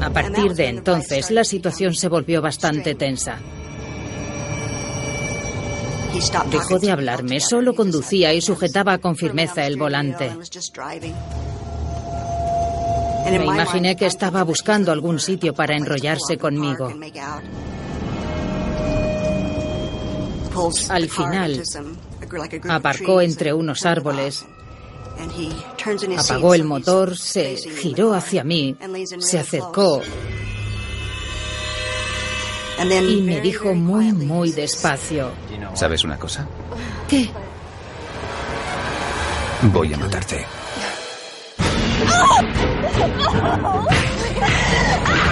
A partir de entonces, la situación se volvió bastante tensa. Dejó de hablarme, solo conducía y sujetaba con firmeza el volante. Me imaginé que estaba buscando algún sitio para enrollarse conmigo. Al final, aparcó entre unos árboles Apagó el motor, se giró hacia mí, se acercó y me dijo muy, muy despacio. ¿Sabes una cosa? ¿Qué? Voy a matarte.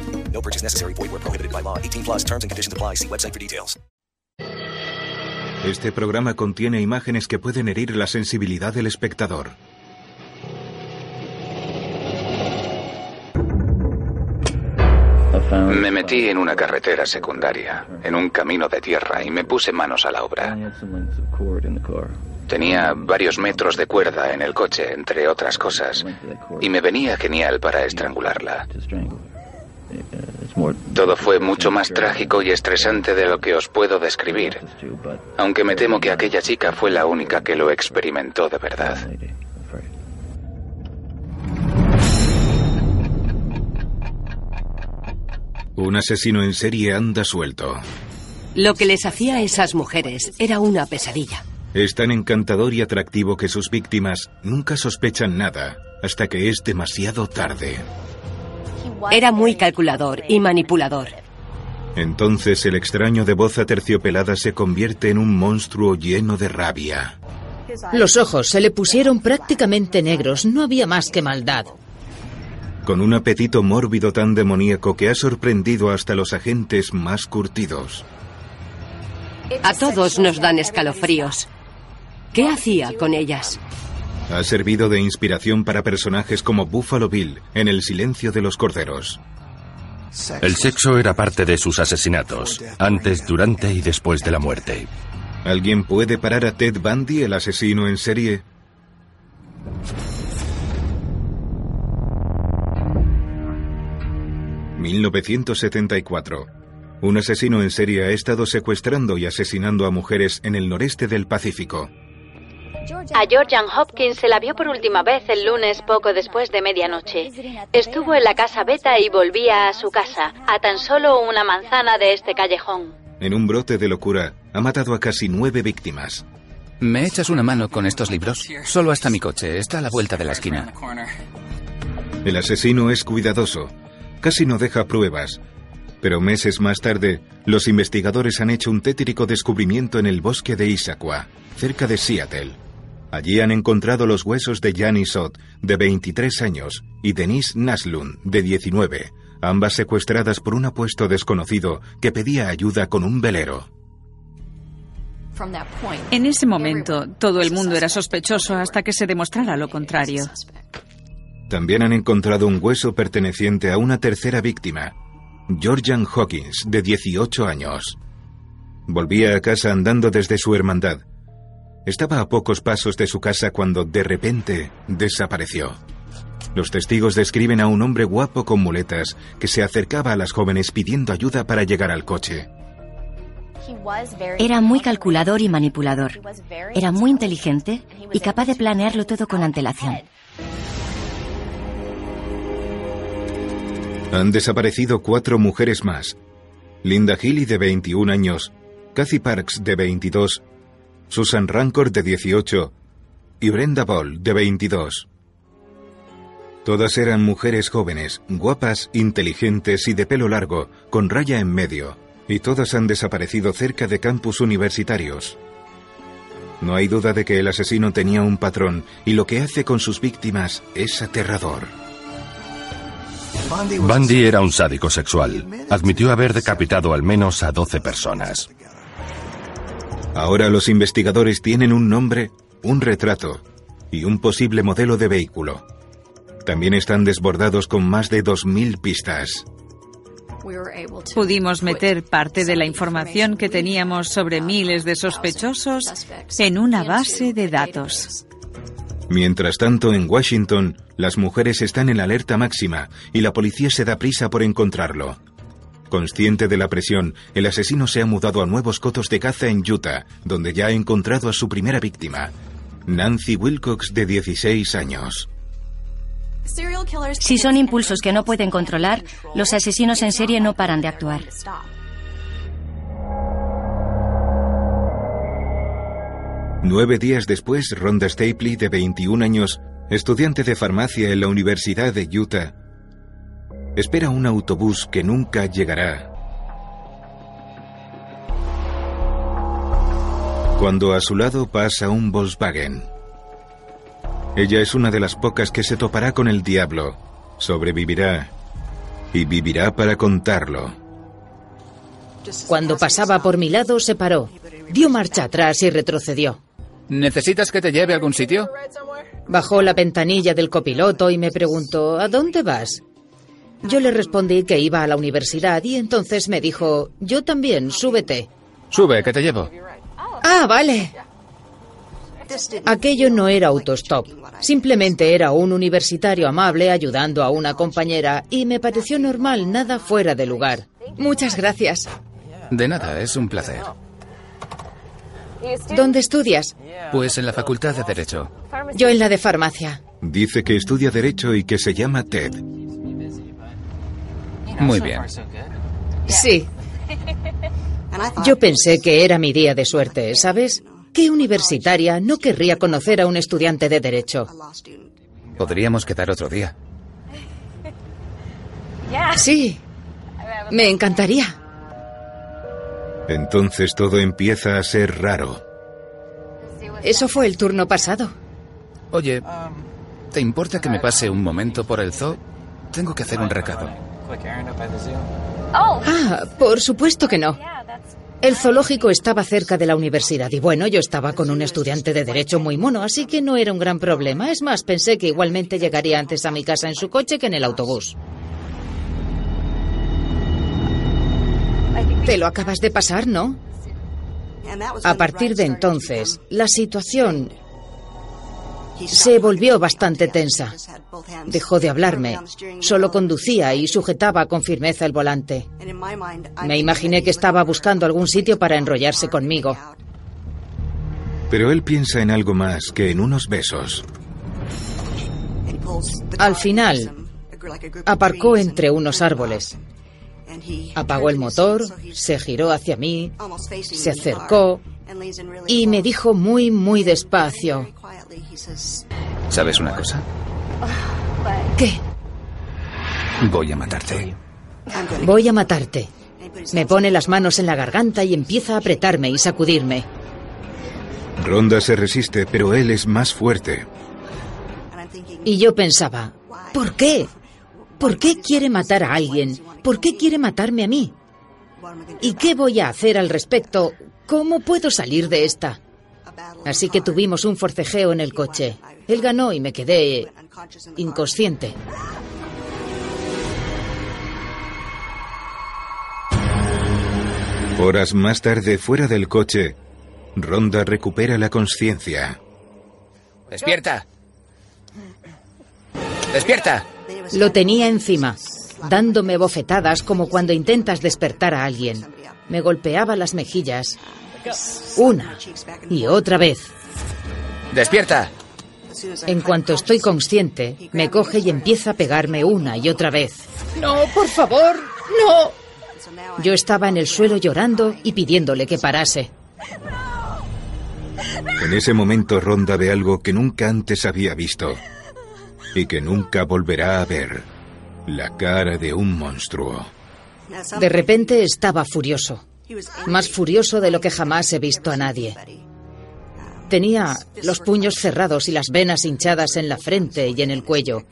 No purchase necessary. Void where prohibited by law. 18 plus terms and conditions apply. See website for details. Este programa contiene imágenes que pueden herir la sensibilidad del espectador. Me metí en una carretera secundaria, en un camino de tierra, y me puse manos a la obra. Tenía varios metros de cuerda en el coche, entre otras cosas, y me venía genial para estrangularla. Todo fue mucho más trágico y estresante de lo que os puedo describir, aunque me temo que aquella chica fue la única que lo experimentó de verdad. Un asesino en serie anda suelto. Lo que les hacía a esas mujeres era una pesadilla. Es tan encantador y atractivo que sus víctimas nunca sospechan nada hasta que es demasiado tarde. Era muy calculador y manipulador. Entonces el extraño de voz aterciopelada se convierte en un monstruo lleno de rabia. Los ojos se le pusieron prácticamente negros, no había más que maldad. Con un apetito mórbido tan demoníaco que ha sorprendido hasta los agentes más curtidos. A todos nos dan escalofríos. ¿Qué hacía con ellas? Ha servido de inspiración para personajes como Buffalo Bill en El silencio de los corderos. El sexo era parte de sus asesinatos, antes, durante y después de la muerte. ¿Alguien puede parar a Ted Bundy, el asesino en serie? ...1974... Un asesino en serie ha estado secuestrando y asesinando a mujeres en el noreste del Pacífico. A Georgian Hopkins se la vio por última vez el lunes poco después de medianoche. Estuvo en la casa Beta y volvía a su casa, a tan solo una manzana de este callejón. En un brote de locura, ha matado a casi nueve víctimas. ¿Me echas una mano con estos libros? Solo hasta mi coche, está a la vuelta de la esquina. El asesino es cuidadoso, casi no deja pruebas. Pero meses más tarde, los investigadores han hecho un tétrico descubrimiento en el bosque de Issaquah, cerca de Seattle. Allí han encontrado los huesos de Jani Sot, de 23 años, y Denise Naslund, de 19, ambas secuestradas por un apuesto desconocido que pedía ayuda con un velero. En ese momento, todo el mundo era sospechoso hasta que se demostrara lo contrario. También han encontrado un hueso perteneciente a una tercera víctima, Georgian Hawkins, de 18 años. Volvía a casa andando desde su hermandad. Estaba a pocos pasos de su casa cuando de repente desapareció. Los testigos describen a un hombre guapo con muletas que se acercaba a las jóvenes pidiendo ayuda para llegar al coche. Era muy calculador y manipulador. Era muy inteligente y capaz de planearlo todo con antelación. Han desaparecido cuatro mujeres más. Linda Healy, de 21 años, Kathy Parks, de 22, Susan Rancor, de 18, y Brenda Ball, de 22. Todas eran mujeres jóvenes, guapas, inteligentes y de pelo largo, con raya en medio, y todas han desaparecido cerca de campus universitarios. No hay duda de que el asesino tenía un patrón y lo que hace con sus víctimas es aterrador. Bundy era un sádico sexual. Admitió haber decapitado al menos a 12 personas. Ahora los investigadores tienen un nombre, un retrato y un posible modelo de vehículo. También están desbordados con más de 2.000 pistas. Pudimos meter parte de la información que teníamos sobre miles de sospechosos en una base de datos. Mientras tanto, en Washington, las mujeres están en alerta máxima y la policía se da prisa por encontrarlo. Consciente de la presión, el asesino se ha mudado a nuevos cotos de caza en Utah, donde ya ha encontrado a su primera víctima, Nancy Wilcox, de 16 años. Si son impulsos que no pueden controlar, los asesinos en serie no paran de actuar. Nueve días después, Rhonda Stapley, de 21 años, estudiante de farmacia en la Universidad de Utah, espera un autobús que nunca llegará. Cuando a su lado pasa un Volkswagen. Ella es una de las pocas que se topará con el diablo, sobrevivirá y vivirá para contarlo. Cuando pasaba por mi lado, se paró, dio marcha atrás y retrocedió. ¿Necesitas que te lleve a algún sitio? Bajó la ventanilla del copiloto y me preguntó, ¿a dónde vas? Yo le respondí que iba a la universidad y entonces me dijo, yo también, súbete. Sube, que te llevo. Ah, vale. Aquello no era autostop. Simplemente era un universitario amable ayudando a una compañera y me pareció normal, nada fuera de lugar. Muchas gracias. De nada, es un placer. ¿Dónde estudias? Pues en la Facultad de Derecho. Yo en la de farmacia. Dice que estudia Derecho y que se llama Ted. Muy bien. Sí. Yo pensé que era mi día de suerte, ¿sabes? ¿Qué universitaria no querría conocer a un estudiante de Derecho? Podríamos quedar otro día. Sí. Me encantaría. Entonces todo empieza a ser raro. Eso fue el turno pasado. Oye, ¿te importa que me pase un momento por el zoo? Tengo que hacer un recado. Ah, por supuesto que no. El zoológico estaba cerca de la universidad y bueno, yo estaba con un estudiante de derecho muy mono, así que no era un gran problema. Es más, pensé que igualmente llegaría antes a mi casa en su coche que en el autobús. Te lo acabas de pasar, ¿no? A partir de entonces, la situación se volvió bastante tensa. Dejó de hablarme. Solo conducía y sujetaba con firmeza el volante. Me imaginé que estaba buscando algún sitio para enrollarse conmigo. Pero él piensa en algo más que en unos besos. Al final, aparcó entre unos árboles. Apagó el motor, se giró hacia mí, se acercó y me dijo muy, muy despacio. ¿Sabes una cosa? ¿Qué? Voy a matarte. Voy a matarte. Me pone las manos en la garganta y empieza a apretarme y sacudirme. Ronda se resiste, pero él es más fuerte. Y yo pensaba, ¿por qué? ¿Por qué quiere matar a alguien? ¿Por qué quiere matarme a mí? ¿Y qué voy a hacer al respecto? ¿Cómo puedo salir de esta? Así que tuvimos un forcejeo en el coche. Él ganó y me quedé inconsciente. Horas más tarde, fuera del coche, Ronda recupera la conciencia. ¡Despierta! ¡Despierta! Lo tenía encima, dándome bofetadas como cuando intentas despertar a alguien. Me golpeaba las mejillas. Una y otra vez. ¡Despierta! En cuanto estoy consciente, me coge y empieza a pegarme una y otra vez. No, por favor, no. Yo estaba en el suelo llorando y pidiéndole que parase. En ese momento Ronda ve algo que nunca antes había visto y que nunca volverá a ver. La cara de un monstruo. De repente estaba furioso. Más furioso de lo que jamás he visto a nadie. Tenía los puños cerrados y las venas hinchadas en la frente y en el cuello,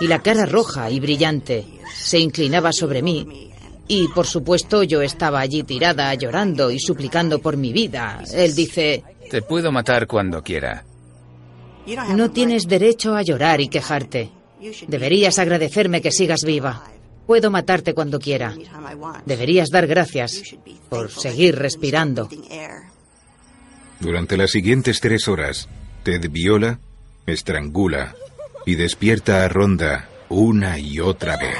y la cara roja y brillante. Se inclinaba sobre mí, y por supuesto yo estaba allí tirada, llorando y suplicando por mi vida. Él dice... Te puedo matar cuando quiera. No tienes derecho a llorar y quejarte. Deberías agradecerme que sigas viva. Puedo matarte cuando quiera. Deberías dar gracias por seguir respirando. Durante las siguientes tres horas, Ted viola, estrangula y despierta a Ronda una y otra vez.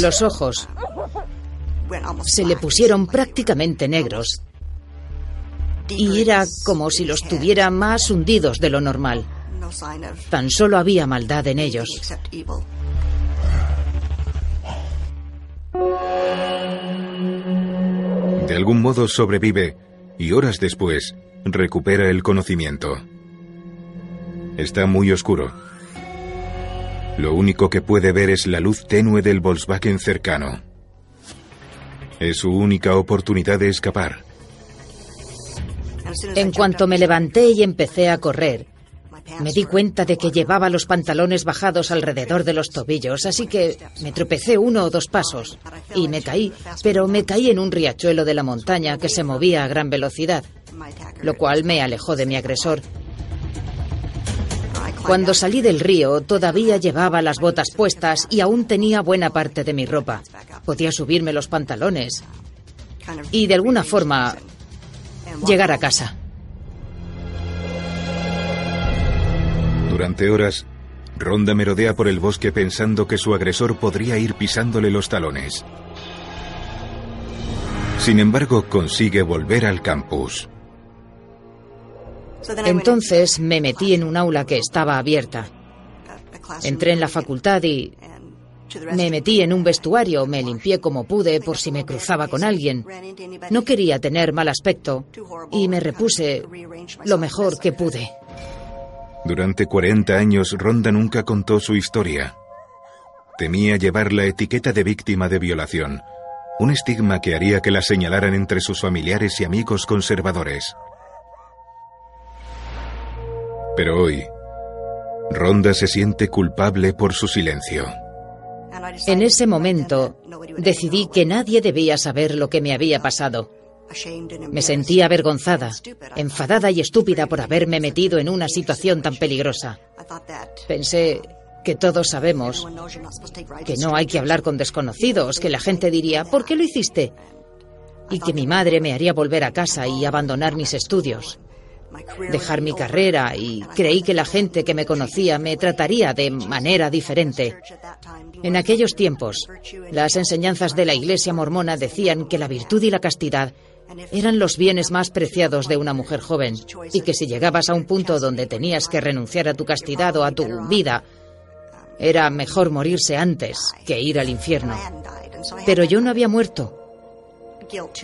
Los ojos se le pusieron prácticamente negros y era como si los tuviera más hundidos de lo normal. Tan solo había maldad en ellos. De algún modo sobrevive y horas después recupera el conocimiento. Está muy oscuro. Lo único que puede ver es la luz tenue del Volkswagen cercano. Es su única oportunidad de escapar. En cuanto me levanté y empecé a correr, me di cuenta de que llevaba los pantalones bajados alrededor de los tobillos, así que me tropecé uno o dos pasos y me caí, pero me caí en un riachuelo de la montaña que se movía a gran velocidad, lo cual me alejó de mi agresor. Cuando salí del río todavía llevaba las botas puestas y aún tenía buena parte de mi ropa. Podía subirme los pantalones y de alguna forma llegar a casa. Durante horas, Ronda merodea por el bosque pensando que su agresor podría ir pisándole los talones. Sin embargo, consigue volver al campus. Entonces me metí en un aula que estaba abierta. Entré en la facultad y me metí en un vestuario, me limpié como pude por si me cruzaba con alguien. No quería tener mal aspecto y me repuse lo mejor que pude. Durante 40 años, Ronda nunca contó su historia. Temía llevar la etiqueta de víctima de violación, un estigma que haría que la señalaran entre sus familiares y amigos conservadores. Pero hoy, Ronda se siente culpable por su silencio. En ese momento, decidí que nadie debía saber lo que me había pasado. Me sentía avergonzada, enfadada y estúpida por haberme metido en una situación tan peligrosa. Pensé que todos sabemos que no hay que hablar con desconocidos, que la gente diría, ¿por qué lo hiciste? Y que mi madre me haría volver a casa y abandonar mis estudios, dejar mi carrera y creí que la gente que me conocía me trataría de manera diferente. En aquellos tiempos, las enseñanzas de la Iglesia mormona decían que la virtud y la castidad eran los bienes más preciados de una mujer joven y que si llegabas a un punto donde tenías que renunciar a tu castidad o a tu vida, era mejor morirse antes que ir al infierno. Pero yo no había muerto.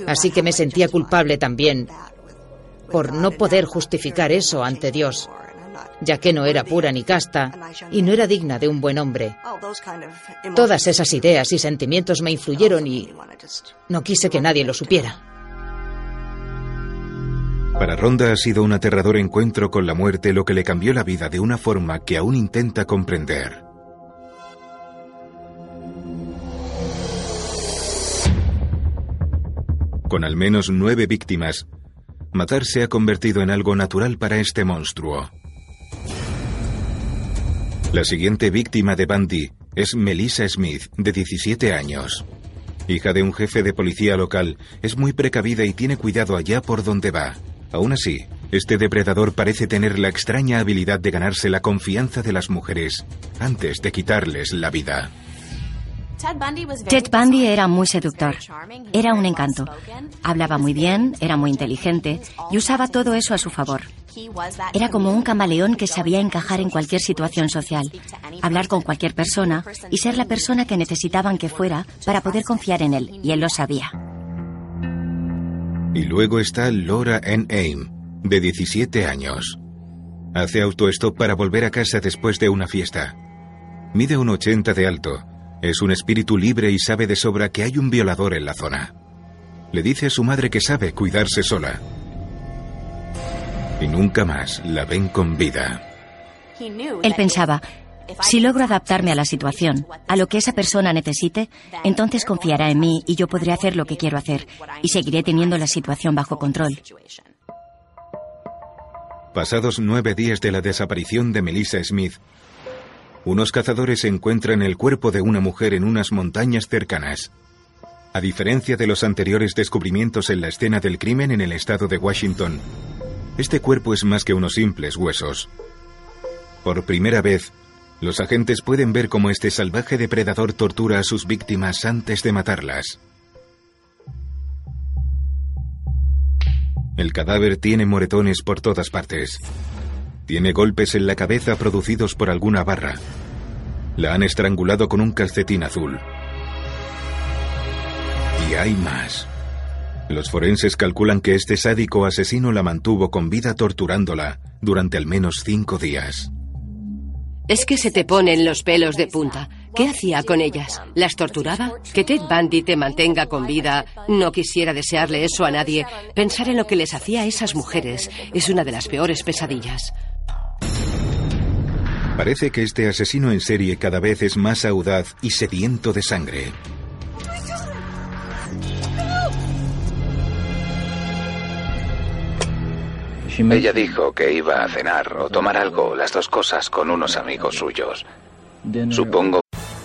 Así que me sentía culpable también por no poder justificar eso ante Dios, ya que no era pura ni casta y no era digna de un buen hombre. Todas esas ideas y sentimientos me influyeron y no quise que nadie lo supiera. Para Ronda ha sido un aterrador encuentro con la muerte lo que le cambió la vida de una forma que aún intenta comprender. Con al menos nueve víctimas, matar se ha convertido en algo natural para este monstruo. La siguiente víctima de Bundy es Melissa Smith, de 17 años. Hija de un jefe de policía local, es muy precavida y tiene cuidado allá por donde va. Aún así, este depredador parece tener la extraña habilidad de ganarse la confianza de las mujeres antes de quitarles la vida. Ted Bundy era muy seductor. Era un encanto. Hablaba muy bien, era muy inteligente y usaba todo eso a su favor. Era como un camaleón que sabía encajar en cualquier situación social, hablar con cualquier persona y ser la persona que necesitaban que fuera para poder confiar en él, y él lo sabía. Y luego está Laura N. Aim, de 17 años. Hace autostop para volver a casa después de una fiesta. Mide un 80 de alto. Es un espíritu libre y sabe de sobra que hay un violador en la zona. Le dice a su madre que sabe cuidarse sola. Y nunca más la ven con vida. Él pensaba, si logro adaptarme a la situación, a lo que esa persona necesite, entonces confiará en mí y yo podré hacer lo que quiero hacer y seguiré teniendo la situación bajo control. Pasados nueve días de la desaparición de Melissa Smith, unos cazadores encuentran el cuerpo de una mujer en unas montañas cercanas. A diferencia de los anteriores descubrimientos en la escena del crimen en el estado de Washington, este cuerpo es más que unos simples huesos. Por primera vez, los agentes pueden ver cómo este salvaje depredador tortura a sus víctimas antes de matarlas. El cadáver tiene moretones por todas partes. Tiene golpes en la cabeza producidos por alguna barra. La han estrangulado con un calcetín azul. Y hay más. Los forenses calculan que este sádico asesino la mantuvo con vida torturándola durante al menos cinco días. Es que se te ponen los pelos de punta. ¿Qué hacía con ellas? ¿Las torturaba? Que Ted Bundy te mantenga con vida. No quisiera desearle eso a nadie. Pensar en lo que les hacía a esas mujeres es una de las peores pesadillas. Parece que este asesino en serie cada vez es más audaz y sediento de sangre. Ella dijo que iba a cenar o tomar algo, las dos cosas, con unos amigos suyos. Supongo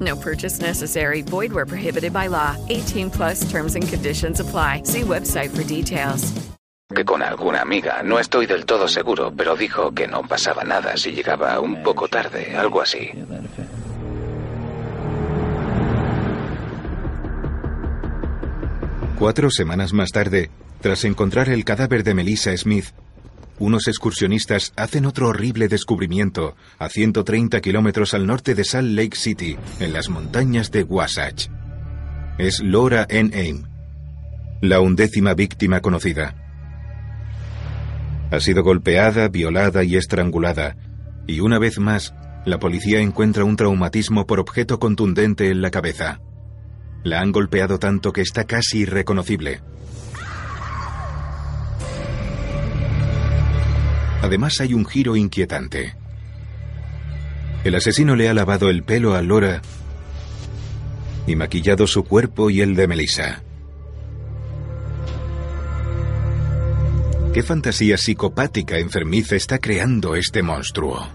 No purchase necessary. Void where prohibited by law. 18 plus terms and conditions apply. See website for details. que con alguna amiga. No estoy del todo seguro, pero dijo que no pasaba nada si llegaba un poco tarde, algo así. Cuatro semanas más tarde, tras encontrar el cadáver de Melissa Smith, unos excursionistas hacen otro horrible descubrimiento a 130 kilómetros al norte de Salt Lake City, en las montañas de Wasatch. Es Laura N. Aim, la undécima víctima conocida. Ha sido golpeada, violada y estrangulada, y una vez más, la policía encuentra un traumatismo por objeto contundente en la cabeza. La han golpeado tanto que está casi irreconocible. Además hay un giro inquietante. El asesino le ha lavado el pelo a Laura y maquillado su cuerpo y el de Melissa. ¿Qué fantasía psicopática enfermiza está creando este monstruo?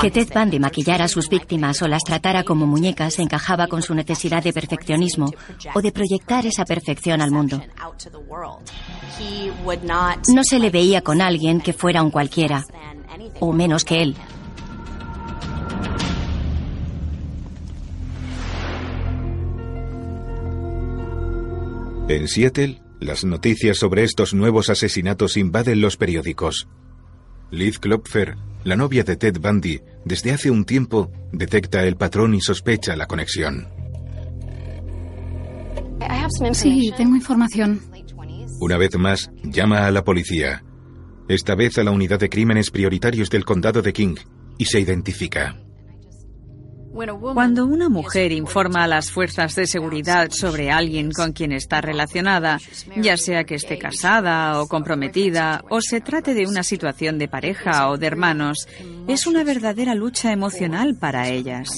Que Ted Bundy maquillara a sus víctimas o las tratara como muñecas encajaba con su necesidad de perfeccionismo o de proyectar esa perfección al mundo. No se le veía con alguien que fuera un cualquiera, o menos que él. En Seattle, las noticias sobre estos nuevos asesinatos invaden los periódicos. Liz Klopfer, la novia de Ted Bundy, desde hace un tiempo detecta el patrón y sospecha la conexión. Sí, tengo información. Una vez más, llama a la policía, esta vez a la unidad de crímenes prioritarios del condado de King, y se identifica. Cuando una mujer informa a las fuerzas de seguridad sobre alguien con quien está relacionada, ya sea que esté casada o comprometida o se trate de una situación de pareja o de hermanos, es una verdadera lucha emocional para ellas.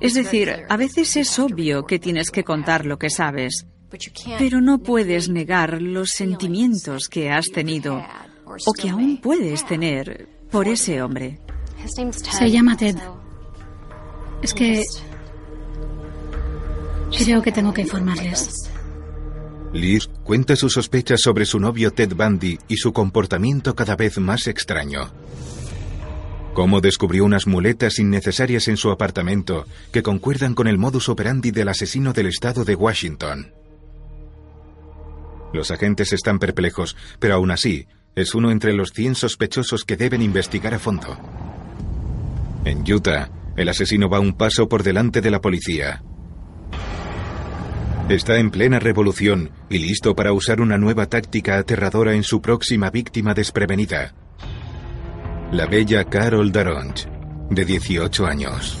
Es decir, a veces es obvio que tienes que contar lo que sabes, pero no puedes negar los sentimientos que has tenido o que aún puedes tener por ese hombre. Se llama Ted. Es que... Creo que tengo que informarles. Liz cuenta sus sospechas sobre su novio Ted Bundy y su comportamiento cada vez más extraño. Cómo descubrió unas muletas innecesarias en su apartamento que concuerdan con el modus operandi del asesino del estado de Washington. Los agentes están perplejos, pero aún así, es uno entre los 100 sospechosos que deben investigar a fondo. En Utah, el asesino va un paso por delante de la policía. Está en plena revolución y listo para usar una nueva táctica aterradora en su próxima víctima desprevenida. La bella Carol Daronch, de 18 años.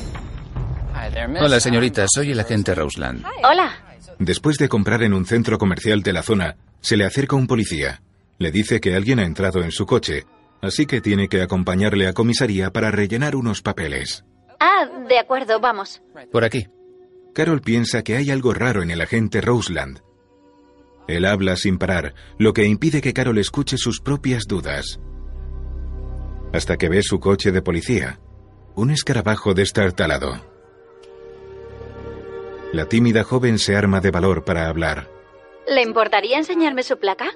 Hola, señorita, soy el agente Roseland. Hola. Después de comprar en un centro comercial de la zona, se le acerca un policía. Le dice que alguien ha entrado en su coche, así que tiene que acompañarle a comisaría para rellenar unos papeles. Ah, de acuerdo, vamos. Por aquí. Carol piensa que hay algo raro en el agente Roseland. Él habla sin parar, lo que impide que Carol escuche sus propias dudas. Hasta que ve su coche de policía, un escarabajo destartalado. La tímida joven se arma de valor para hablar. ¿Le importaría enseñarme su placa?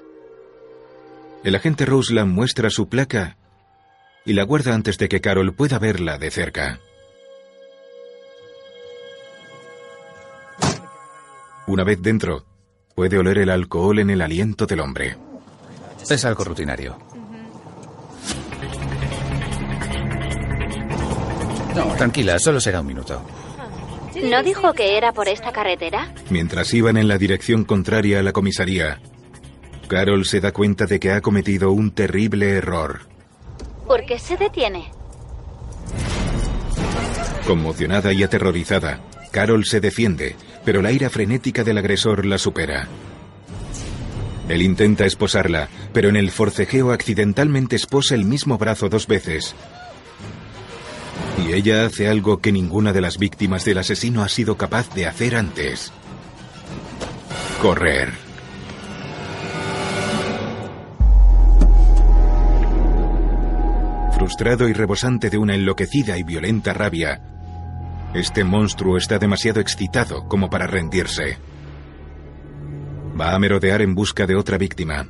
El agente Roseland muestra su placa y la guarda antes de que Carol pueda verla de cerca. Una vez dentro, puede oler el alcohol en el aliento del hombre. Es algo rutinario. Tranquila, solo será un minuto. ¿No dijo que era por esta carretera? Mientras iban en la dirección contraria a la comisaría, Carol se da cuenta de que ha cometido un terrible error. ¿Por qué se detiene? Conmocionada y aterrorizada, Carol se defiende, pero la ira frenética del agresor la supera. Él intenta esposarla, pero en el forcejeo accidentalmente esposa el mismo brazo dos veces. Y ella hace algo que ninguna de las víctimas del asesino ha sido capaz de hacer antes. Correr. Frustrado y rebosante de una enloquecida y violenta rabia, este monstruo está demasiado excitado como para rendirse. Va a merodear en busca de otra víctima.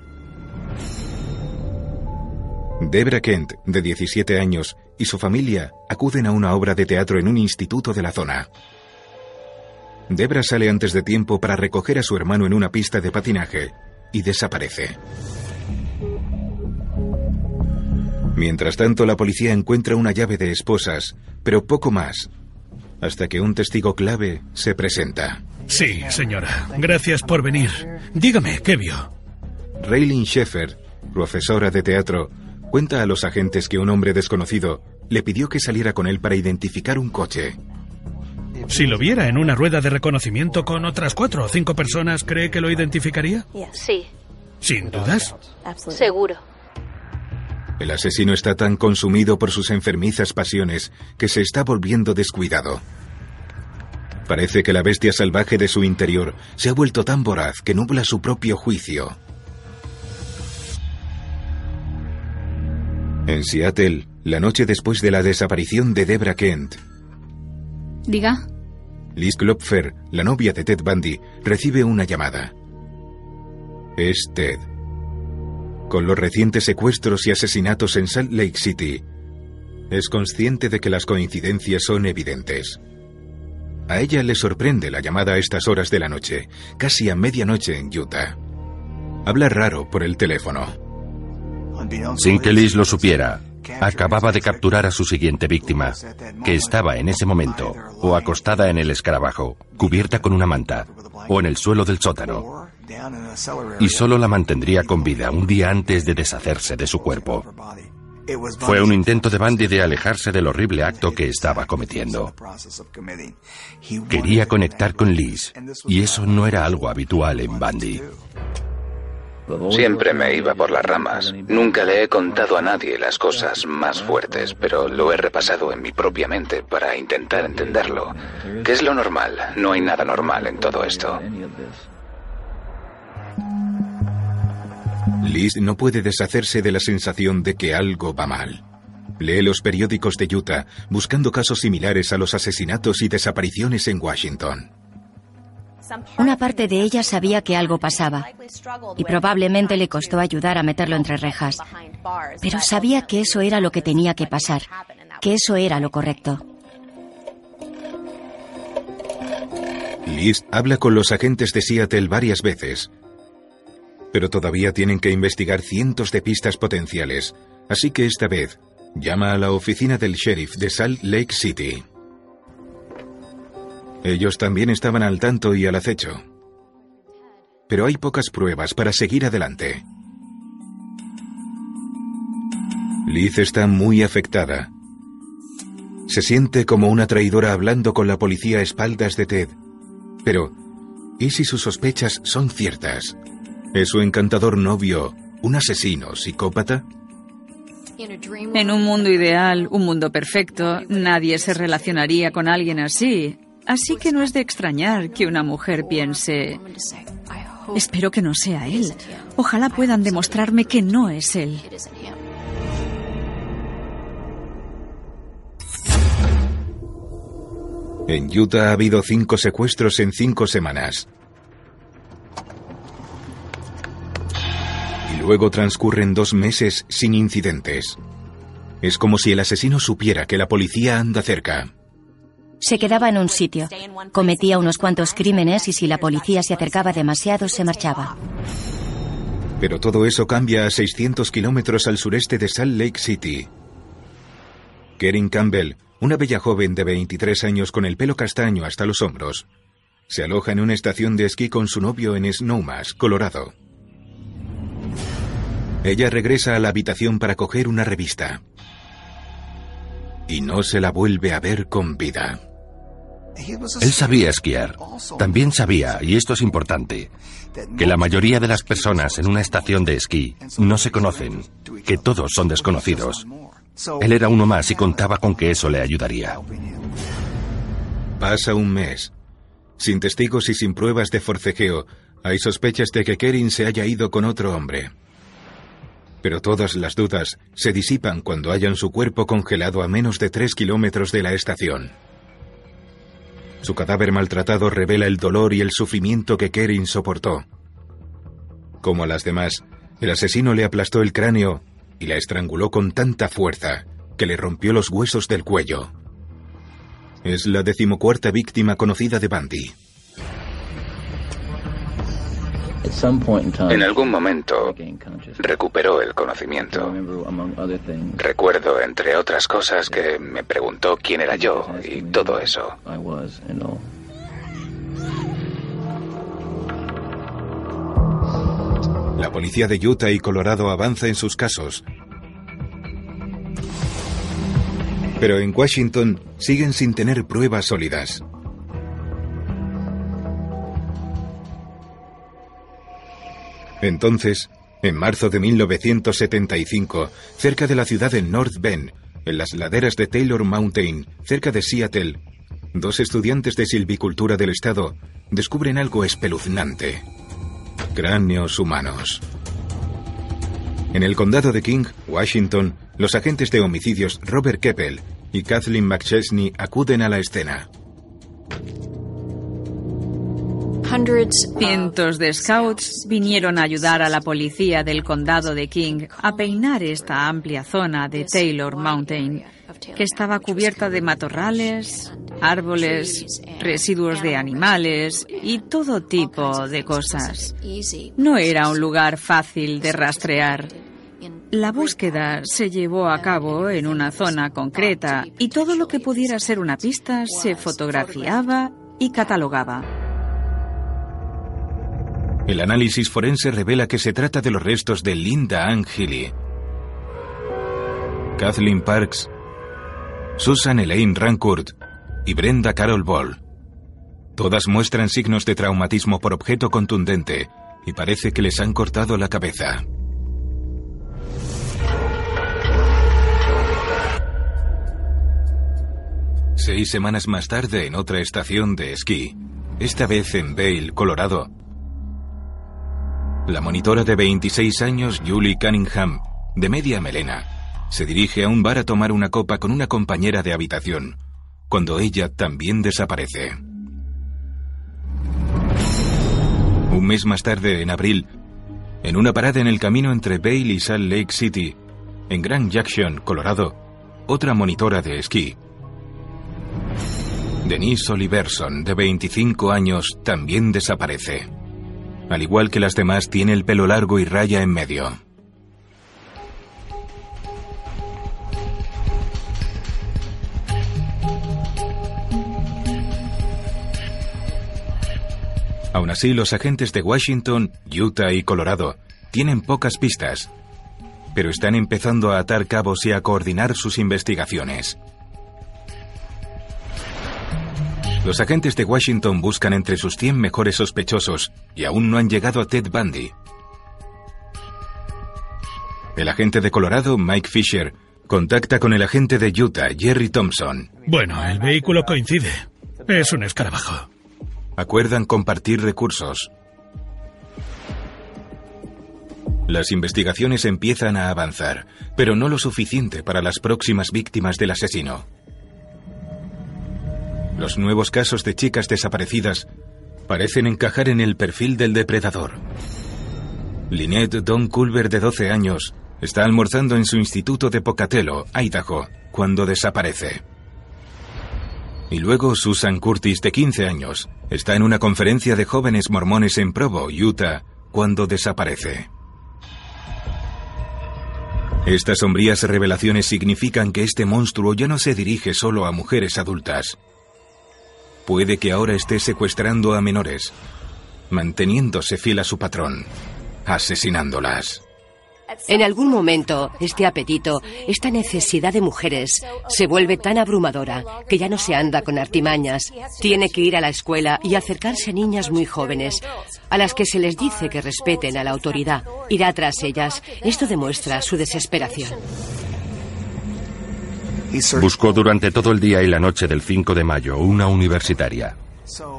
Debra Kent, de 17 años, y su familia acuden a una obra de teatro en un instituto de la zona. Debra sale antes de tiempo para recoger a su hermano en una pista de patinaje y desaparece. Mientras tanto, la policía encuentra una llave de esposas, pero poco más, hasta que un testigo clave se presenta. Sí, señora. Gracias por venir. Dígame, ¿qué vio? Raylin Sheffer, profesora de teatro, cuenta a los agentes que un hombre desconocido le pidió que saliera con él para identificar un coche. Si lo viera en una rueda de reconocimiento con otras cuatro o cinco personas, ¿cree que lo identificaría? Sí, Sin dudas. seguro. El asesino está tan consumido por sus enfermizas pasiones que se está volviendo descuidado. Parece que la bestia salvaje de su interior se ha vuelto tan voraz que nubla su propio juicio. En Seattle, la noche después de la desaparición de Debra Kent, Diga. Liz Klopfer, la novia de Ted Bundy, recibe una llamada. Es Ted. Con los recientes secuestros y asesinatos en Salt Lake City, es consciente de que las coincidencias son evidentes. A ella le sorprende la llamada a estas horas de la noche, casi a medianoche en Utah. Habla raro por el teléfono. Sin que Liz lo supiera, acababa de capturar a su siguiente víctima, que estaba en ese momento o acostada en el escarabajo, cubierta con una manta, o en el suelo del sótano, y solo la mantendría con vida un día antes de deshacerse de su cuerpo. Fue un intento de Bundy de alejarse del horrible acto que estaba cometiendo. Quería conectar con Liz, y eso no era algo habitual en Bundy. Siempre me iba por las ramas. Nunca le he contado a nadie las cosas más fuertes, pero lo he repasado en mi propia mente para intentar entenderlo. ¿Qué es lo normal? No hay nada normal en todo esto. Liz no puede deshacerse de la sensación de que algo va mal. Lee los periódicos de Utah buscando casos similares a los asesinatos y desapariciones en Washington. Una parte de ella sabía que algo pasaba y probablemente le costó ayudar a meterlo entre rejas. Pero sabía que eso era lo que tenía que pasar, que eso era lo correcto. Liz habla con los agentes de Seattle varias veces, pero todavía tienen que investigar cientos de pistas potenciales, así que esta vez llama a la oficina del sheriff de Salt Lake City. Ellos también estaban al tanto y al acecho. Pero hay pocas pruebas para seguir adelante. Liz está muy afectada. Se siente como una traidora hablando con la policía a espaldas de Ted. Pero, ¿y si sus sospechas son ciertas? ¿Es su encantador novio un asesino psicópata? En un mundo ideal, un mundo perfecto, nadie se relacionaría con alguien así. Así que no es de extrañar que una mujer piense, espero que no sea él. Ojalá puedan demostrarme que no es él. En Utah ha habido cinco secuestros en cinco semanas. Luego transcurren dos meses sin incidentes. Es como si el asesino supiera que la policía anda cerca. Se quedaba en un sitio, cometía unos cuantos crímenes y si la policía se acercaba demasiado se marchaba. Pero todo eso cambia a 600 kilómetros al sureste de Salt Lake City. Kerin Campbell, una bella joven de 23 años con el pelo castaño hasta los hombros, se aloja en una estación de esquí con su novio en Snowmass, Colorado. Ella regresa a la habitación para coger una revista. Y no se la vuelve a ver con vida. Él sabía esquiar. También sabía, y esto es importante, que la mayoría de las personas en una estación de esquí no se conocen, que todos son desconocidos. Él era uno más y contaba con que eso le ayudaría. Pasa un mes. Sin testigos y sin pruebas de forcejeo, hay sospechas de que Kerin se haya ido con otro hombre. Pero todas las dudas se disipan cuando hallan su cuerpo congelado a menos de tres kilómetros de la estación. Su cadáver maltratado revela el dolor y el sufrimiento que Kerin soportó. Como a las demás, el asesino le aplastó el cráneo y la estranguló con tanta fuerza que le rompió los huesos del cuello. Es la decimocuarta víctima conocida de Bundy. En algún momento recuperó el conocimiento. Recuerdo, entre otras cosas, que me preguntó quién era yo y todo eso. La policía de Utah y Colorado avanza en sus casos. Pero en Washington siguen sin tener pruebas sólidas. Entonces, en marzo de 1975, cerca de la ciudad de North Bend, en las laderas de Taylor Mountain, cerca de Seattle, dos estudiantes de silvicultura del estado descubren algo espeluznante. Cráneos humanos. En el condado de King, Washington, los agentes de homicidios Robert Keppel y Kathleen McChesney acuden a la escena. Cientos de scouts vinieron a ayudar a la policía del condado de King a peinar esta amplia zona de Taylor Mountain, que estaba cubierta de matorrales, árboles, residuos de animales y todo tipo de cosas. No era un lugar fácil de rastrear. La búsqueda se llevó a cabo en una zona concreta y todo lo que pudiera ser una pista se fotografiaba y catalogaba. El análisis forense revela que se trata de los restos de Linda Ann Kathleen Parks, Susan Elaine Rancourt y Brenda Carol Ball. Todas muestran signos de traumatismo por objeto contundente y parece que les han cortado la cabeza. Seis semanas más tarde, en otra estación de esquí, esta vez en Vail, Colorado, La monitora de 26 años, Julie Cunningham, de media melena, se dirige a un bar a tomar una copa con una compañera de habitación, cuando ella también desaparece. Un mes más tarde, en abril, en una parada en el camino entre Vail y Salt Lake City, en Grand Junction, Colorado, otra monitora de esquí, Denise Oliverson, de 25 años, también desaparece. Al igual que las demás, tiene el pelo largo y raya en medio. Aún así, los agentes de Washington, Utah y Colorado tienen pocas pistas, pero están empezando a atar cabos y a coordinar sus investigaciones. Los agentes de Washington buscan entre sus 100 mejores sospechosos y aún no han llegado a Ted Bundy. El agente de Colorado, Mike Fisher, contacta con el agente de Utah, Jerry Thompson. Bueno, el vehículo coincide. Es un escarabajo. Acuerdan compartir recursos. Las investigaciones empiezan a avanzar, pero no lo suficiente para las próximas víctimas del asesino. Los nuevos casos de chicas desaparecidas parecen encajar en el perfil del depredador. Lynette Don Culver, de 12 años, está almorzando en su instituto de Pocatello, Idaho, cuando desaparece. Y luego Susan Curtis, de 15 años, está en una conferencia de jóvenes mormones en Provo, Utah, cuando desaparece. Estas sombrías revelaciones significan que este monstruo ya no se dirige solo a mujeres adultas. Puede que ahora esté secuestrando a menores, manteniéndose fiel a su patrón, asesinándolas. En algún momento, este apetito, esta necesidad de mujeres, se vuelve tan abrumadora que ya no se anda con artimañas. Tiene que ir a la escuela y acercarse a niñas muy jóvenes, a las que se les dice que respeten a la autoridad. Irá tras ellas. Esto demuestra su desesperación. Buscó durante todo el día y la noche del 5 de mayo una universitaria.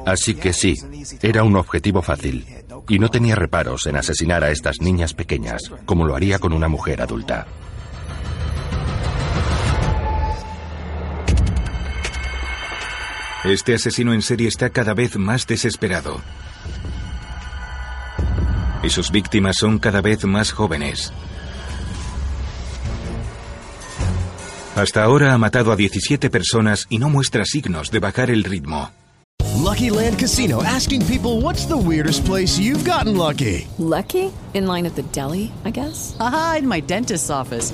Así que sí, era un objetivo fácil. Y no tenía reparos en asesinar a estas niñas pequeñas, como lo haría con una mujer adulta. Este asesino en serie está cada vez más desesperado. Y sus víctimas son cada vez más jóvenes. Hasta ahora ha matado a 17 personas y no muestra signos de bajar el ritmo. Lucky Land Casino asking people what's the weirdest place you've gotten lucky? Lucky? In line at the deli, I guess? Aha, in my dentist's office.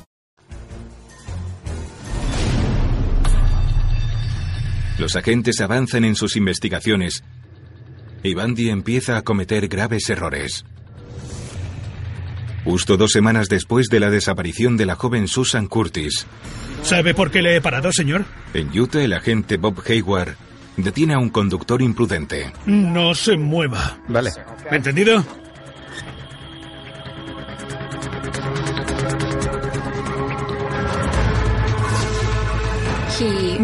Los agentes avanzan en sus investigaciones y Bundy empieza a cometer graves errores. Justo dos semanas después de la desaparición de la joven Susan Curtis. ¿Sabe por qué le he parado, señor? En Utah, el agente Bob Hayward detiene a un conductor imprudente. No se mueva. Vale. ¿Entendido?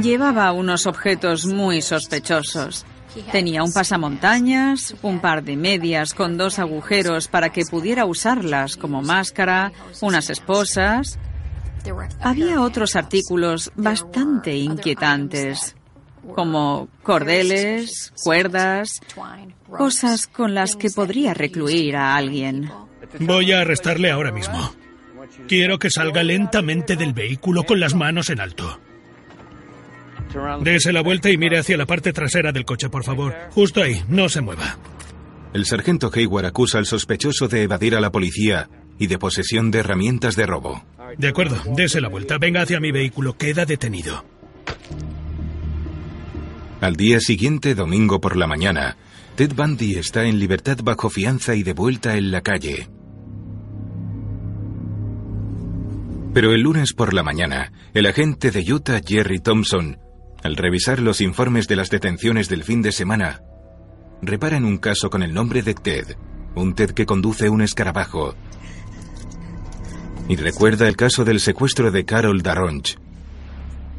Llevaba unos objetos muy sospechosos. Tenía un pasamontañas, un par de medias con dos agujeros para que pudiera usarlas como máscara, unas esposas. Había otros artículos bastante inquietantes, como cordeles, cuerdas, cosas con las que podría recluir a alguien. Voy a arrestarle ahora mismo. Quiero que salga lentamente del vehículo con las manos en alto. Dese la vuelta y mire hacia la parte trasera del coche, por favor. Justo ahí, no se mueva. El sargento Hayward acusa al sospechoso de evadir a la policía y de posesión de herramientas de robo. De acuerdo, dese la vuelta. Venga hacia mi vehículo. Queda detenido. Al día siguiente, domingo por la mañana, Ted Bundy está en libertad bajo fianza y de vuelta en la calle. Pero el lunes por la mañana, el agente de Utah, Jerry Thompson, al revisar los informes de las detenciones del fin de semana, repara en un caso con el nombre de Ted, un Ted que conduce un escarabajo. Y recuerda el caso del secuestro de Carol Darronch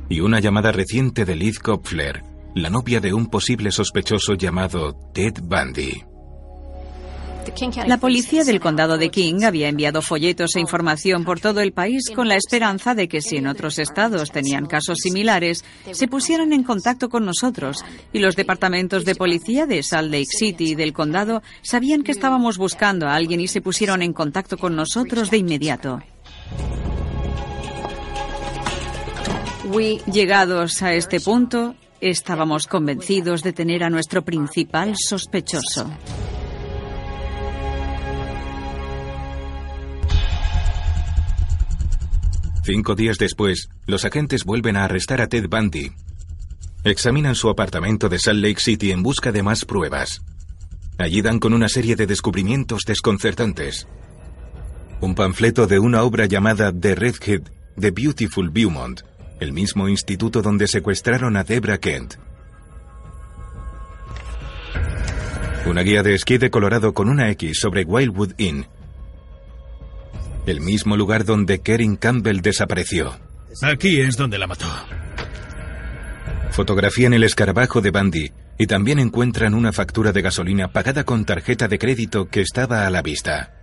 y una llamada reciente de Liz Kopfler, la novia de un posible sospechoso llamado Ted Bundy. La policía del condado de King había enviado folletos e información por todo el país con la esperanza de que si en otros estados tenían casos similares, se pusieran en contacto con nosotros y los departamentos de policía de Salt Lake City y del condado sabían que estábamos buscando a alguien y se pusieron en contacto con nosotros de inmediato. Llegados a este punto, estábamos convencidos de tener a nuestro principal sospechoso. Cinco días después, los agentes vuelven a arrestar a Ted Bundy. Examinan su apartamento de Salt Lake City en busca de más pruebas. Allí dan con una serie de descubrimientos desconcertantes. Un panfleto de una obra llamada The Redhead, The Beautiful Beaumont, el mismo instituto donde secuestraron a Debra Kent. Una guía de esquí de Colorado con una X sobre Wildwood Inn, el mismo lugar donde Kerin Campbell desapareció. Aquí es donde la mató. Fotografían el escarabajo de Bundy y también encuentran una factura de gasolina pagada con tarjeta de crédito que estaba a la vista.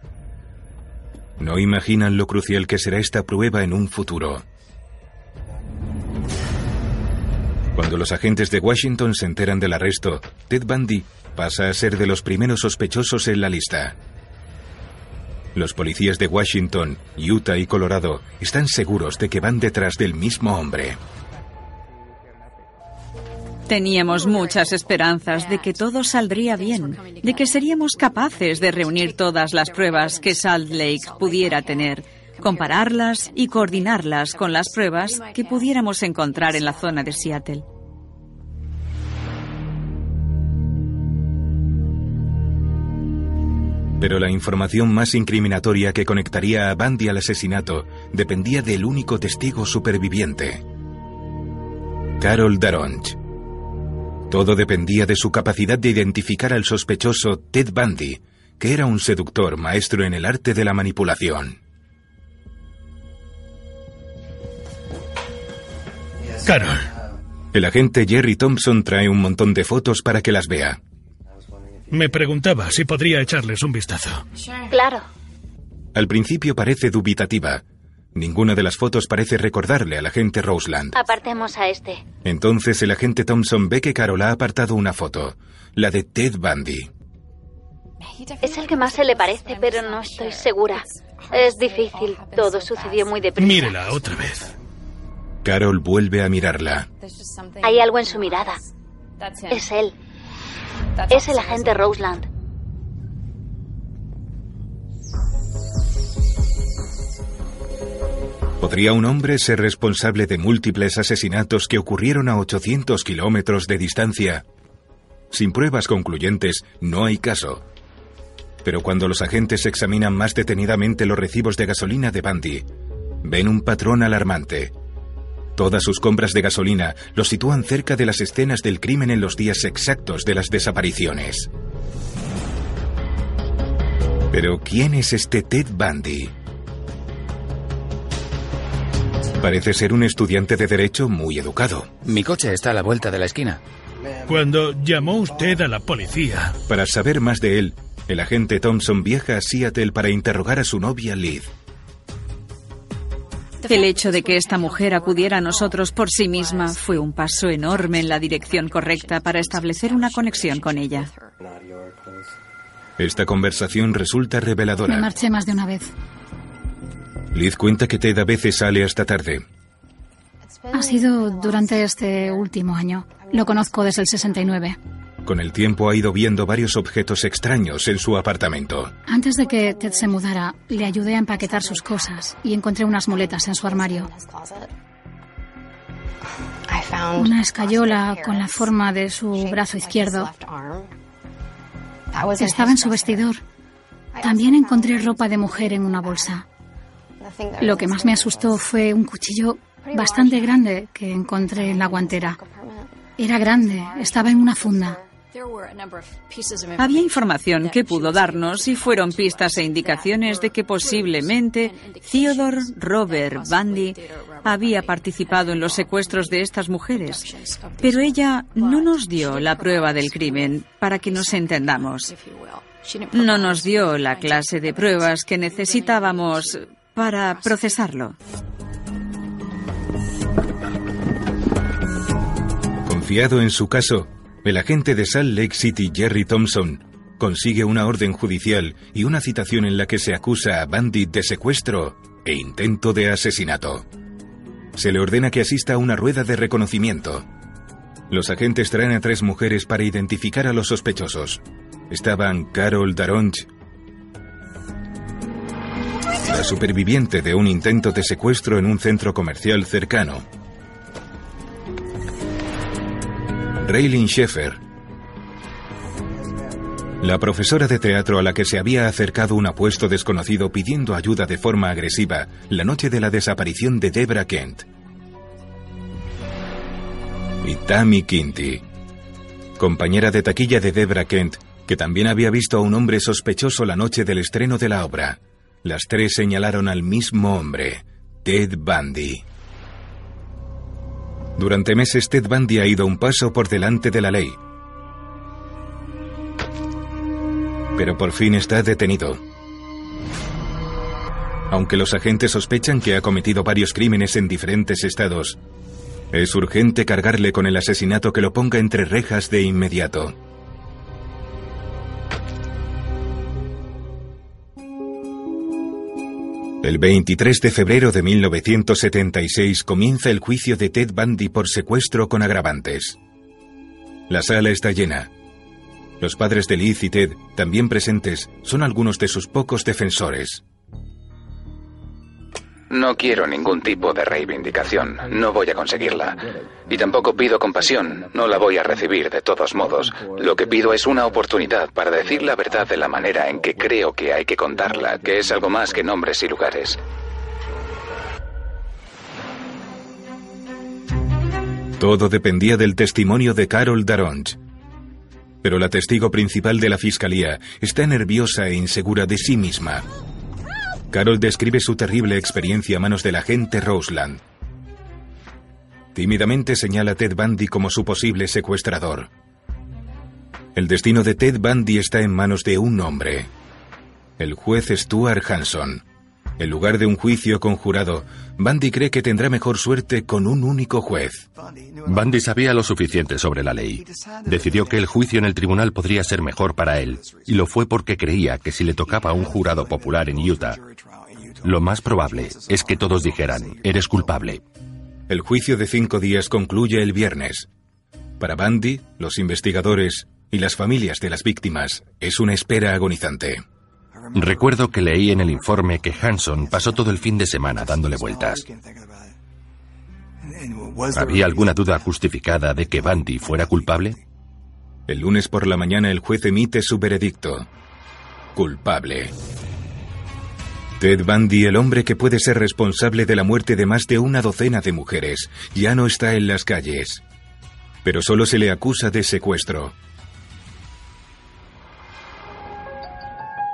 No imaginan lo crucial que será esta prueba en un futuro. Cuando los agentes de Washington se enteran del arresto, Ted Bundy pasa a ser de los primeros sospechosos en la lista. Los policías de Washington, Utah y Colorado están seguros de que van detrás del mismo hombre. Teníamos muchas esperanzas de que todo saldría bien, de que seríamos capaces de reunir todas las pruebas que Salt Lake pudiera tener, compararlas y coordinarlas con las pruebas que pudiéramos encontrar en la zona de Seattle. Pero la información más incriminatoria que conectaría a Bundy al asesinato dependía del único testigo superviviente, Carol Daronch. Todo dependía de su capacidad de identificar al sospechoso Ted Bundy, que era un seductor maestro en el arte de la manipulación. Carol. El agente Jerry Thompson trae un montón de fotos para que las vea. Me preguntaba si podría echarles un vistazo. Claro. Al principio parece dubitativa. Ninguna de las fotos parece recordarle al agente Roseland. Apartemos a este. Entonces el agente Thompson ve que Carol ha apartado una foto, la de Ted Bundy. Es el que más se le parece, pero no estoy segura. Es difícil. Todo sucedió muy deprisa. Mírela otra vez. Carol vuelve a mirarla. Hay algo en su mirada. Es él. Es el agente Roseland. ¿Podría un hombre ser responsable de múltiples asesinatos que ocurrieron a 800 kilómetros de distancia? Sin pruebas concluyentes, no hay caso. Pero cuando los agentes examinan más detenidamente los recibos de gasolina de Bundy, ven un patrón alarmante. Todas sus compras de gasolina lo sitúan cerca de las escenas del crimen en los días exactos de las desapariciones. Pero ¿quién es este Ted Bundy? Parece ser un estudiante de derecho muy educado. Mi coche está a la vuelta de la esquina. Cuando llamó usted a la policía. Para saber más de él, el agente Thompson viaja a Seattle para interrogar a su novia Liz. El hecho de que esta mujer acudiera a nosotros por sí misma fue un paso enorme en la dirección correcta para establecer una conexión con ella. Esta conversación resulta Me reveladora. marché más de una vez. Liz cuenta que Ted a veces sale hasta tarde. Ha sido durante este último año. Lo conozco desde el 69. Con el tiempo ha ido viendo varios objetos extraños en su apartamento. Antes de que Ted se mudara, le ayudé a empaquetar sus cosas y encontré unas muletas en su armario. Una escayola con la forma de su brazo izquierdo. Estaba en su vestidor. También encontré ropa de mujer en una bolsa. Lo que más me asustó fue un cuchillo bastante grande que encontré en la guantera. Era grande, estaba en una funda. Había información que pudo darnos y fueron pistas e indicaciones de que posiblemente Theodore Robert Bundy había participado en los secuestros de estas mujeres. Pero ella no nos dio la prueba del crimen para que nos entendamos. No nos dio la clase de pruebas que necesitábamos para procesarlo. Confiado en su caso, el agente de Salt Lake City, Jerry Thompson, consigue una orden judicial y una citación en la que se acusa a Bandit de secuestro e intento de asesinato. Se le ordena que asista a una rueda de reconocimiento. Los agentes traen a tres mujeres para identificar a los sospechosos. Estaban Carol Daronch, la superviviente de un intento de secuestro en un centro comercial cercano, Raylin Sheffer, la profesora de teatro a la que se había acercado un apuesto desconocido pidiendo ayuda de forma agresiva la noche de la desaparición de Debra Kent. Y Tammy Kinty, compañera de taquilla de Debra Kent, que también había visto a un hombre sospechoso la noche del estreno de la obra. Las tres señalaron al mismo hombre, Ted Bundy. Durante meses Ted Bundy ha ido un paso por delante de la ley. Pero por fin está detenido. Aunque los agentes sospechan que ha cometido varios crímenes en diferentes estados, es urgente cargarle con el asesinato que lo ponga entre rejas de inmediato. El 23 de febrero de 1976 comienza el juicio de Ted Bundy por secuestro con agravantes. La sala está llena. Los padres de Liz y Ted, también presentes, son algunos de sus pocos defensores. No quiero ningún tipo de reivindicación, no voy a conseguirla. Y tampoco pido compasión, no la voy a recibir de todos modos. Lo que pido es una oportunidad para decir la verdad de la manera en que creo que hay que contarla, que es algo más que nombres y lugares. Todo dependía del testimonio de Carol Daronch. Pero la testigo principal de la fiscalía está nerviosa e insegura de sí misma. Carol describe su terrible experiencia a manos del agente Roseland. Tímidamente señala a Ted Bundy como su posible secuestrador. El destino de Ted Bundy está en manos de un hombre, el juez Stuart Hanson. En lugar de un juicio conjurado, Bundy cree que tendrá mejor suerte con un único juez. Bundy sabía lo suficiente sobre la ley. Decidió que el juicio en el tribunal podría ser mejor para él, y lo fue porque creía que si le tocaba a un jurado popular en Utah, lo más probable es que todos dijeran, eres culpable. El juicio de cinco días concluye el viernes. Para Bundy, los investigadores y las familias de las víctimas, es una espera agonizante. Recuerdo que leí en el informe que Hanson pasó todo el fin de semana dándole vueltas. ¿Había alguna duda justificada de que Bundy fuera culpable? El lunes por la mañana el juez emite su veredicto. Culpable. Ted Bundy, el hombre que puede ser responsable de la muerte de más de una docena de mujeres, ya no está en las calles. Pero solo se le acusa de secuestro.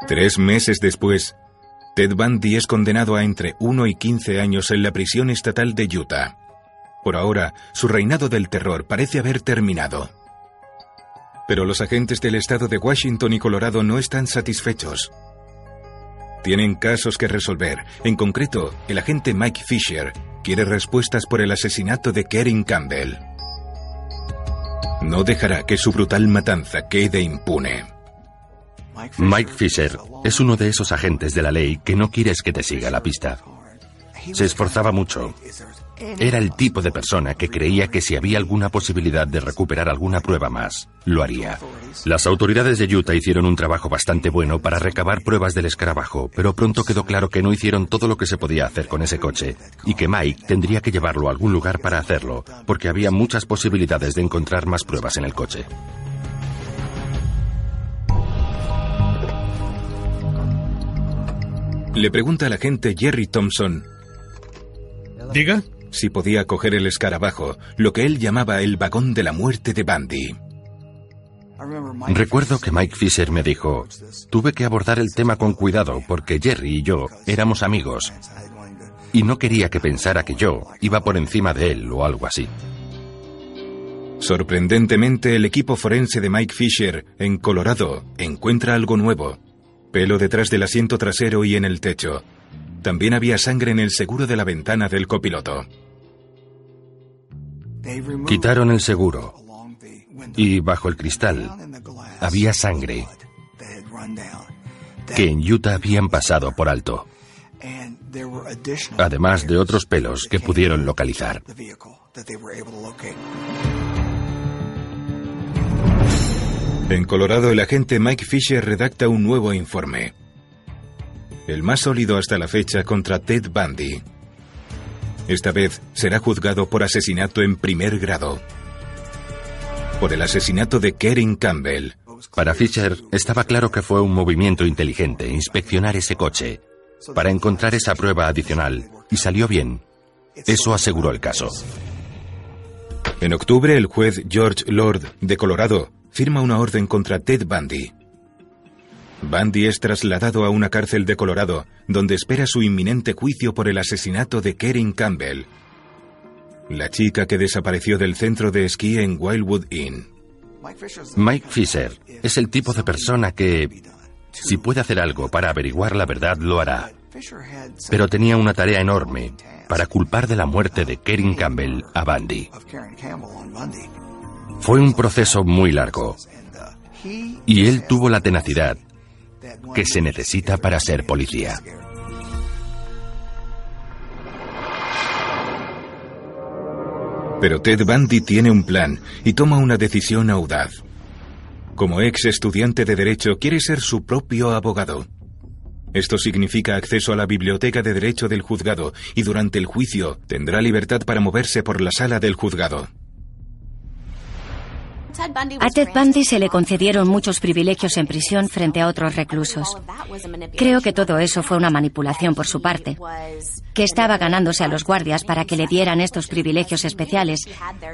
Tres meses después, Ted Bundy es condenado a entre 1 y 15 años en la prisión estatal de Utah. Por ahora, su reinado del terror parece haber terminado. Pero los agentes del estado de Washington y Colorado no están satisfechos. Tienen casos que resolver. En concreto, el agente Mike Fisher quiere respuestas por el asesinato de Karen Campbell. No dejará que su brutal matanza quede impune. Mike Fisher es uno de esos agentes de la ley que no quieres que te siga la pista. Se esforzaba mucho. Era el tipo de persona que creía que si había alguna posibilidad de recuperar alguna prueba más, lo haría. Las autoridades de Utah hicieron un trabajo bastante bueno para recabar pruebas del escarabajo, pero pronto quedó claro que no hicieron todo lo que se podía hacer con ese coche y que Mike tendría que llevarlo a algún lugar para hacerlo, porque había muchas posibilidades de encontrar más pruebas en el coche. Le pregunta al agente Jerry Thompson. ¿Diga? Si podía coger el escarabajo, lo que él llamaba el vagón de la muerte de Bandy. Recuerdo que Mike Fisher me dijo, tuve que abordar el tema con cuidado porque Jerry y yo éramos amigos y no quería que pensara que yo iba por encima de él o algo así. Sorprendentemente, el equipo forense de Mike Fisher en Colorado encuentra algo nuevo. Pelo detrás del asiento trasero y en el techo. También había sangre en el seguro de la ventana del copiloto. Quitaron el seguro y bajo el cristal había sangre que en Utah habían pasado por alto, además de otros pelos que pudieron localizar. En Colorado, el agente Mike Fisher redacta un nuevo informe. El más sólido hasta la fecha contra Ted Bundy. Esta vez será juzgado por asesinato en primer grado. Por el asesinato de Karen Campbell. Para Fisher estaba claro que fue un movimiento inteligente inspeccionar ese coche para encontrar esa prueba adicional y salió bien. Eso aseguró el caso. En octubre, el juez George Lord de Colorado firma una orden contra Ted Bundy. Bundy es trasladado a una cárcel de Colorado, donde espera su inminente juicio por el asesinato de Karen Campbell, la chica que desapareció del centro de esquí en Wildwood Inn. Mike Fisher es el tipo de persona que, si puede hacer algo para averiguar la verdad, lo hará. Pero tenía una tarea enorme para culpar de la muerte de Karen Campbell a Bundy. Fue un proceso muy largo. Y él tuvo la tenacidad que se necesita para ser policía. Pero Ted Bundy tiene un plan y toma una decisión audaz. Como ex estudiante de Derecho quiere ser su propio abogado. Esto significa acceso a la biblioteca de Derecho del juzgado y durante el juicio tendrá libertad para moverse por la sala del juzgado. A Ted Bundy se le concedieron muchos privilegios en prisión frente a otros reclusos. Creo que todo eso fue una manipulación por su parte, que estaba ganándose a los guardias para que le dieran estos privilegios especiales,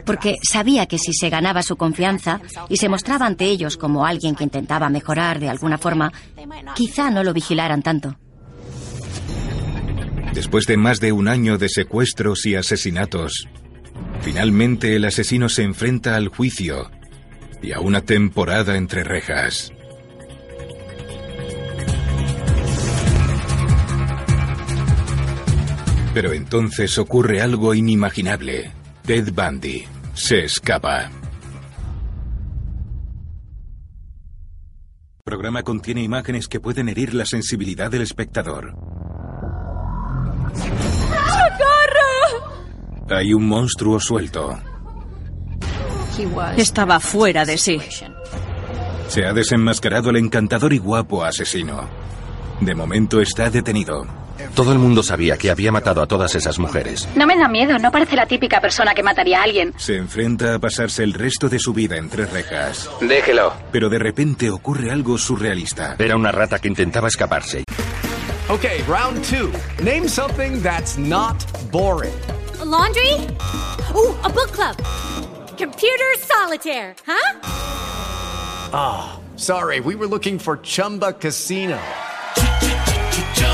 porque sabía que si se ganaba su confianza y se mostraba ante ellos como alguien que intentaba mejorar de alguna forma, quizá no lo vigilaran tanto. Después de más de un año de secuestros y asesinatos, finalmente el asesino se enfrenta al juicio y a una temporada entre rejas. Pero entonces ocurre algo inimaginable. Ted Bundy se escapa. El programa contiene imágenes que pueden herir la sensibilidad del espectador. ¡Socorro! Hay un monstruo suelto. Estaba fuera de sí. Se ha desenmascarado el encantador y guapo asesino. De momento está detenido. Todo el mundo sabía que había matado a todas esas mujeres. No me da miedo, no parece la típica persona que mataría a alguien. Se enfrenta a pasarse el resto de su vida entre rejas. Déjelo. Pero de repente ocurre algo surrealista. Era una rata que intentaba escaparse. Okay, round two. Name something that's not boring. A laundry? Ooh, a book club. Computer solitaire, huh? Ah, oh, sorry, we were looking for Chumba Casino.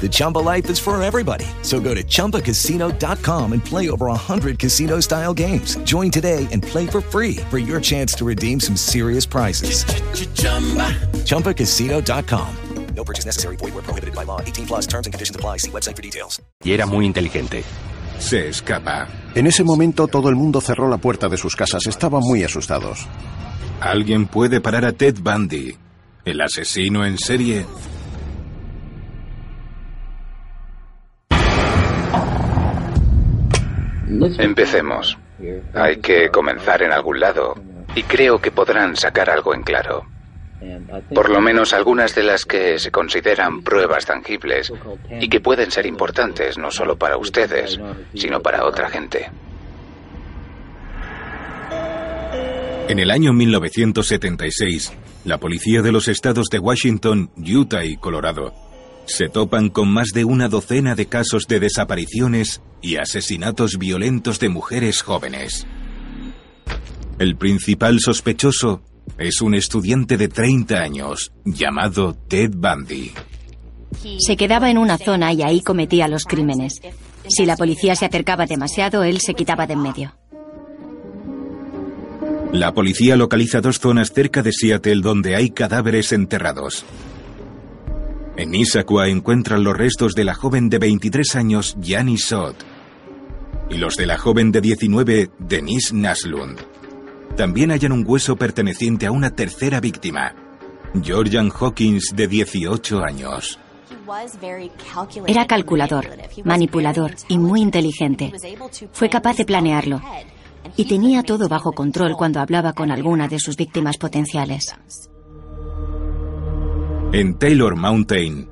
The Chumba life is for everybody. So go to ChumbaCasino.com and play over 100 casino style games. Join today and play for free for your chance to redeem some serious prizes. ChumbaCasino.com. No purchase necessary. Void where prohibited by law. 18 plus terms and conditions apply. See website for details. Y era muy inteligente. Se escapa. En ese momento todo el mundo cerró la puerta de sus casas. Estaban muy asustados. Alguien puede parar a Ted Bundy, el asesino en serie. Empecemos. Hay que comenzar en algún lado y creo que podrán sacar algo en claro. Por lo menos algunas de las que se consideran pruebas tangibles y que pueden ser importantes no solo para ustedes, sino para otra gente. En el año 1976, la policía de los estados de Washington, Utah y Colorado se topan con más de una docena de casos de desapariciones y asesinatos violentos de mujeres jóvenes. El principal sospechoso es un estudiante de 30 años llamado Ted Bundy. Se quedaba en una zona y ahí cometía los crímenes. Si la policía se acercaba demasiado, él se quitaba de en medio. La policía localiza dos zonas cerca de Seattle donde hay cadáveres enterrados. En Issaquah encuentran los restos de la joven de 23 años, Janice Sott, y los de la joven de 19, Denise Naslund. También hallan un hueso perteneciente a una tercera víctima, Georgian Hawkins, de 18 años. Era calculador, manipulador y muy inteligente. Fue capaz de planearlo y tenía todo bajo control cuando hablaba con alguna de sus víctimas potenciales. En Taylor Mountain,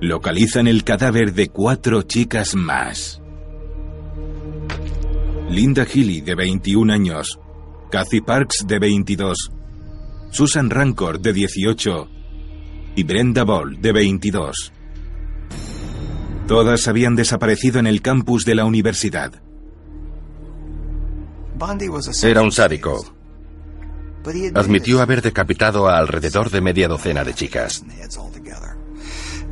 localizan el cadáver de cuatro chicas más. Linda Healy, de 21 años, Kathy Parks, de 22, Susan Rancor, de 18, y Brenda Ball, de 22. Todas habían desaparecido en el campus de la universidad. Era un sádico. Admitió haber decapitado a alrededor de media docena de chicas.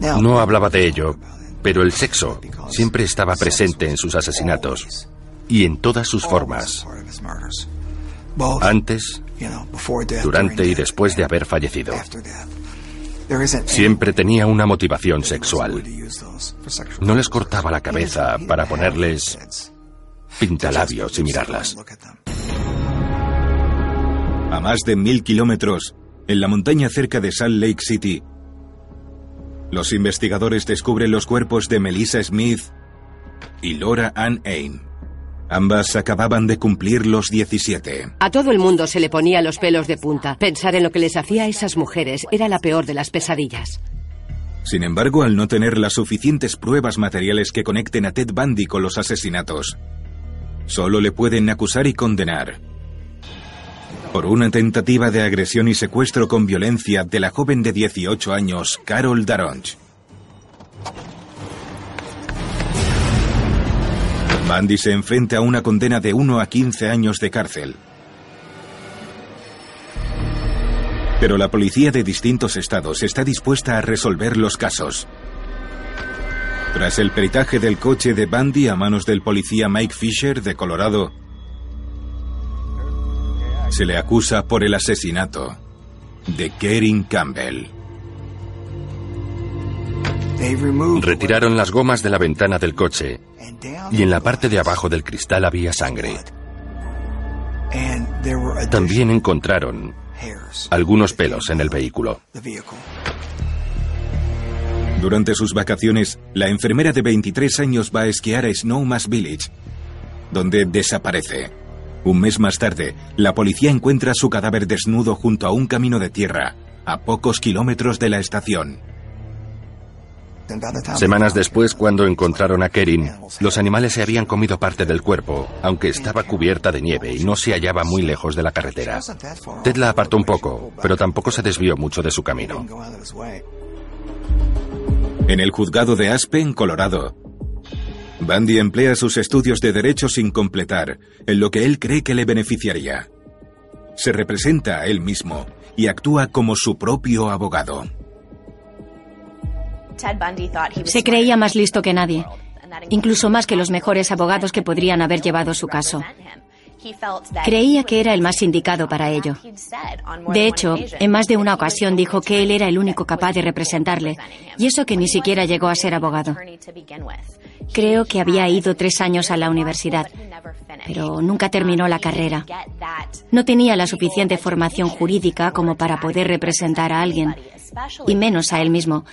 No hablaba de ello, pero el sexo siempre estaba presente en sus asesinatos y en todas sus formas. Antes, durante y después de haber fallecido. Siempre tenía una motivación sexual. No les cortaba la cabeza para ponerles pintalabios y mirarlas. A más de mil kilómetros, en la montaña cerca de Salt Lake City, los investigadores descubren los cuerpos de Melissa Smith y Laura Ann Ain. Ambas acababan de cumplir los 17. A todo el mundo se le ponía los pelos de punta. Pensar en lo que les hacía a esas mujeres era la peor de las pesadillas. Sin embargo, al no tener las suficientes pruebas materiales que conecten a Ted Bundy con los asesinatos, solo le pueden acusar y condenar por una tentativa de agresión y secuestro con violencia de la joven de 18 años, Carol Daronch. Bundy se enfrenta a una condena de 1 a 15 años de cárcel. Pero la policía de distintos estados está dispuesta a resolver los casos. Tras el peritaje del coche de Bundy a manos del policía Mike Fisher de Colorado, se le acusa por el asesinato de Kerin Campbell. Retiraron las gomas de la ventana del coche y en la parte de abajo del cristal había sangre. También encontraron algunos pelos en el vehículo. Durante sus vacaciones, la enfermera de 23 años va a esquiar a Snowmass Village, donde desaparece. Un mes más tarde, la policía encuentra su cadáver desnudo junto a un camino de tierra, a pocos kilómetros de la estación. Semanas después, cuando encontraron a Kerin, los animales se habían comido parte del cuerpo, aunque estaba cubierta de nieve y no se hallaba muy lejos de la carretera. Ted la apartó un poco, pero tampoco se desvió mucho de su camino. En el juzgado de Aspen, Colorado, Bundy emplea sus estudios de derecho sin completar, en lo que él cree que le beneficiaría. Se representa a él mismo y actúa como su propio abogado. Se creía más listo que nadie, incluso más que los mejores abogados que podrían haber llevado su caso. Creía que era el más indicado para ello. De hecho, en más de una ocasión dijo que él era el único capaz de representarle, y eso que ni siquiera llegó a ser abogado. Creo que había ido tres años a la universidad, pero nunca terminó la carrera. No tenía la suficiente formación jurídica como para poder representar a alguien, y menos a él mismo,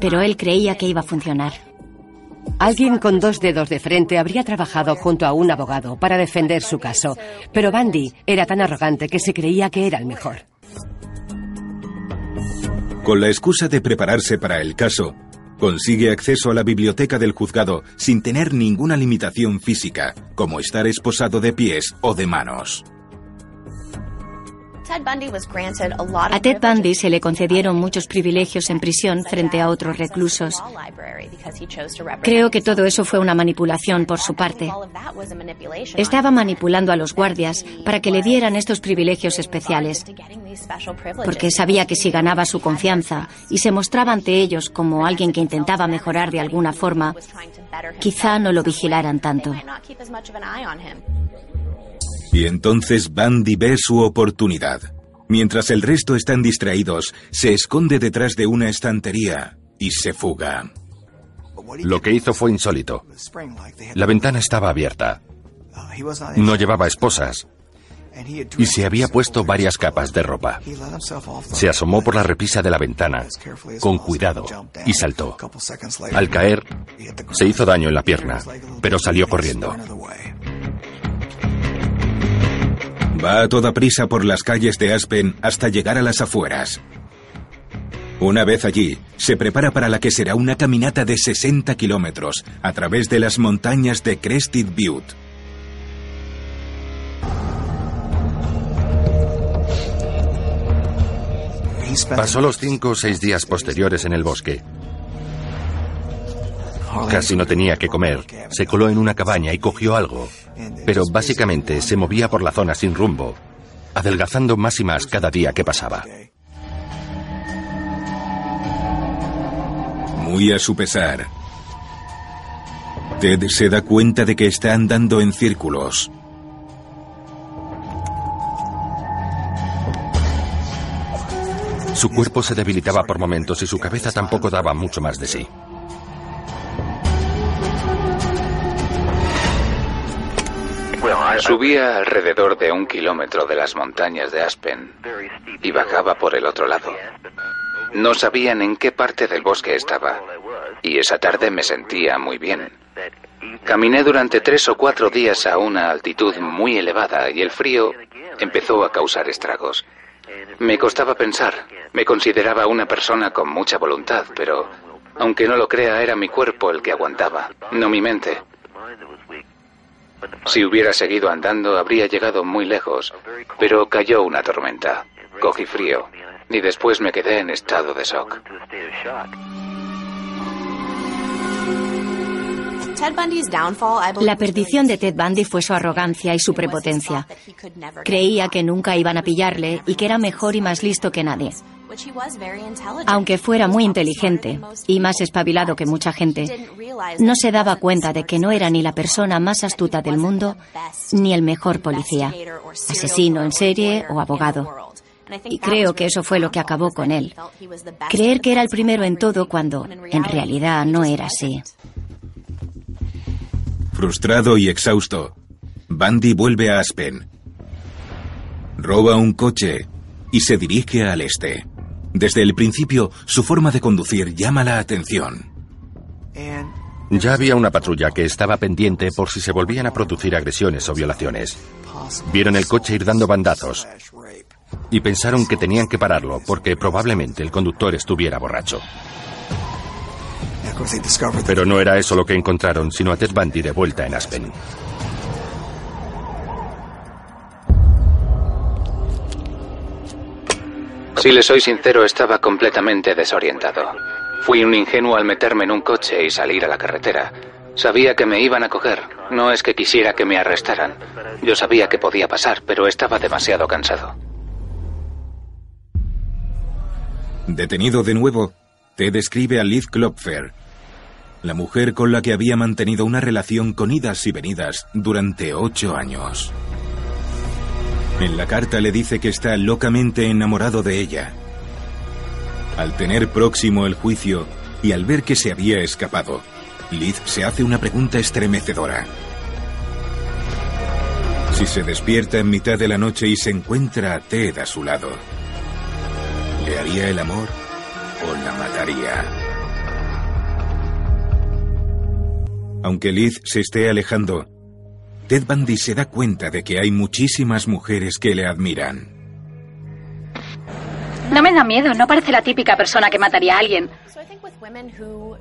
pero él creía que iba a funcionar. Alguien con dos dedos de frente habría trabajado junto a un abogado para defender su caso, pero Bandy era tan arrogante que se creía que era el mejor. Con la excusa de prepararse para el caso, consigue acceso a la biblioteca del juzgado sin tener ninguna limitación física, como estar esposado de pies o de manos. A Ted Bundy se le concedieron muchos privilegios en prisión frente a otros reclusos. Creo que todo eso fue una manipulación por su parte. Estaba manipulando a los guardias para que le dieran estos privilegios especiales, porque sabía que si ganaba su confianza y se mostraba ante ellos como alguien que intentaba mejorar de alguna forma, quizá no lo vigilaran tanto. Y entonces Bandy ve su oportunidad. Mientras el resto están distraídos, se esconde detrás de una estantería y se fuga. Lo que hizo fue insólito. La ventana estaba abierta. No llevaba esposas. Y se había puesto varias capas de ropa. Se asomó por la repisa de la ventana, con cuidado, y saltó. Al caer, se hizo daño en la pierna, pero salió corriendo. Va a toda prisa por las calles de Aspen hasta llegar a las afueras. Una vez allí, se prepara para la que será una caminata de 60 kilómetros a través de las montañas de Crested Butte. Pasó los cinco o seis días posteriores en el bosque. Casi no tenía que comer. Se coló en una cabaña y cogió algo. Pero básicamente se movía por la zona sin rumbo, adelgazando más y más cada día que pasaba. Muy a su pesar, Ted se da cuenta de que está andando en círculos. Su cuerpo se debilitaba por momentos y su cabeza tampoco daba mucho más de sí. Subía alrededor de un kilómetro de las montañas de Aspen y bajaba por el otro lado. No sabían en qué parte del bosque estaba y esa tarde me sentía muy bien. Caminé durante tres o cuatro días a una altitud muy elevada y el frío empezó a causar estragos. Me costaba pensar. Me consideraba una persona con mucha voluntad, pero aunque no lo crea, era mi cuerpo el que aguantaba, no mi mente. Si hubiera seguido andando, habría llegado muy lejos, pero cayó una tormenta. Cogí frío y después me quedé en estado de shock. La perdición de Ted Bundy fue su arrogancia y su prepotencia. Creía que nunca iban a pillarle y que era mejor y más listo que nadie. Aunque fuera muy inteligente y más espabilado que mucha gente, no se daba cuenta de que no era ni la persona más astuta del mundo ni el mejor policía, asesino en serie o abogado. Y creo que eso fue lo que acabó con él. Creer que era el primero en todo cuando en realidad no era así. Frustrado y exhausto, Bandy vuelve a Aspen. Roba un coche y se dirige al este. Desde el principio, su forma de conducir llama la atención. Ya había una patrulla que estaba pendiente por si se volvían a producir agresiones o violaciones. Vieron el coche ir dando bandazos y pensaron que tenían que pararlo porque probablemente el conductor estuviera borracho. Pero no era eso lo que encontraron, sino a Ted Bundy de vuelta en Aspen. Si le soy sincero, estaba completamente desorientado. Fui un ingenuo al meterme en un coche y salir a la carretera. Sabía que me iban a coger. No es que quisiera que me arrestaran. Yo sabía que podía pasar, pero estaba demasiado cansado. Detenido de nuevo, Ted describe a Liz Klopfer, la mujer con la que había mantenido una relación con idas y venidas durante ocho años. En la carta le dice que está locamente enamorado de ella. Al tener próximo el juicio y al ver que se había escapado, Liz se hace una pregunta estremecedora. Si se despierta en mitad de la noche y se encuentra a Ted a su lado, ¿le haría el amor o la mataría? Aunque Liz se esté alejando, Ted Bundy se da cuenta de que hay muchísimas mujeres que le admiran. No me da miedo, no parece la típica persona que mataría a alguien.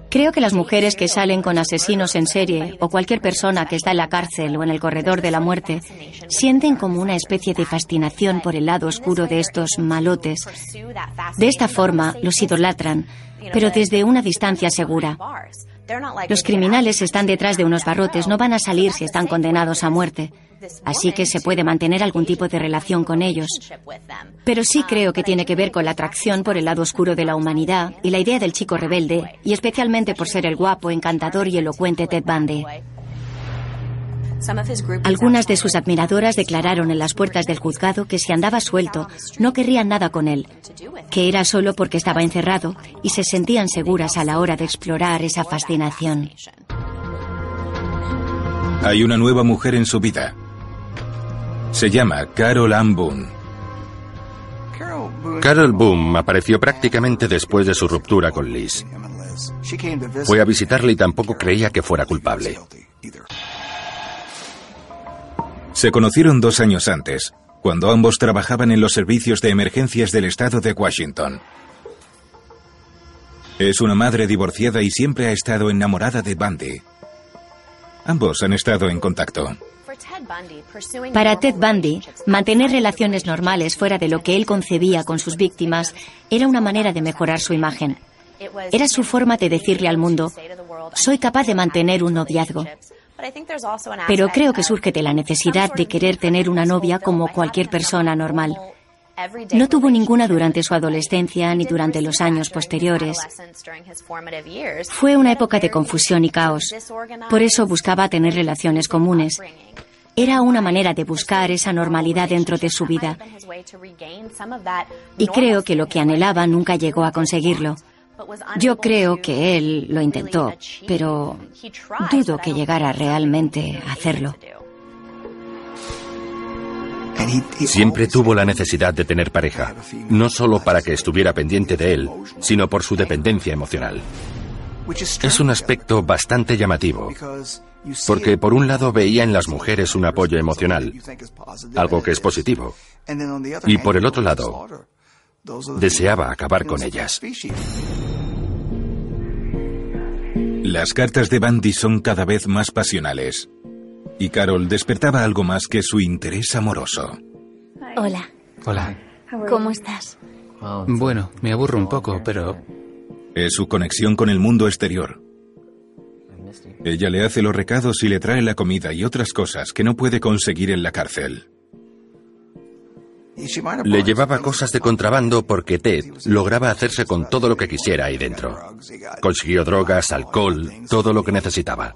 Creo que las mujeres que salen con asesinos en serie o cualquier persona que está en la cárcel o en el corredor de la muerte sienten como una especie de fascinación por el lado oscuro de estos malotes. De esta forma los idolatran, pero desde una distancia segura. Los criminales están detrás de unos barrotes, no van a salir si están condenados a muerte. Así que se puede mantener algún tipo de relación con ellos. Pero sí creo que tiene que ver con la atracción por el lado oscuro de la humanidad y la idea del chico rebelde, y especialmente por ser el guapo, encantador y elocuente Ted Bundy. Algunas de sus admiradoras declararon en las puertas del juzgado que si andaba suelto no querrían nada con él, que era solo porque estaba encerrado y se sentían seguras a la hora de explorar esa fascinación. Hay una nueva mujer en su vida. Se llama Carol Ann Boone. Carol Boone apareció prácticamente después de su ruptura con Liz. Fue a visitarle y tampoco creía que fuera culpable. Se conocieron dos años antes, cuando ambos trabajaban en los servicios de emergencias del estado de Washington. Es una madre divorciada y siempre ha estado enamorada de Bundy. Ambos han estado en contacto. Para Ted Bundy, mantener relaciones normales fuera de lo que él concebía con sus víctimas era una manera de mejorar su imagen. Era su forma de decirle al mundo, soy capaz de mantener un noviazgo. Pero creo que surge de la necesidad de querer tener una novia como cualquier persona normal. No tuvo ninguna durante su adolescencia ni durante los años posteriores. Fue una época de confusión y caos. Por eso buscaba tener relaciones comunes. Era una manera de buscar esa normalidad dentro de su vida. Y creo que lo que anhelaba nunca llegó a conseguirlo. Yo creo que él lo intentó, pero dudo que llegara realmente a hacerlo. Siempre tuvo la necesidad de tener pareja, no solo para que estuviera pendiente de él, sino por su dependencia emocional. Es un aspecto bastante llamativo, porque por un lado veía en las mujeres un apoyo emocional, algo que es positivo, y por el otro lado, deseaba acabar con ellas. Las cartas de Bandy son cada vez más pasionales. Y Carol despertaba algo más que su interés amoroso. Hola. Hola. ¿Cómo estás? Bueno, me aburro un poco, pero... Es su conexión con el mundo exterior. Ella le hace los recados y le trae la comida y otras cosas que no puede conseguir en la cárcel. Le llevaba cosas de contrabando porque Ted lograba hacerse con todo lo que quisiera ahí dentro. Consiguió drogas, alcohol, todo lo que necesitaba.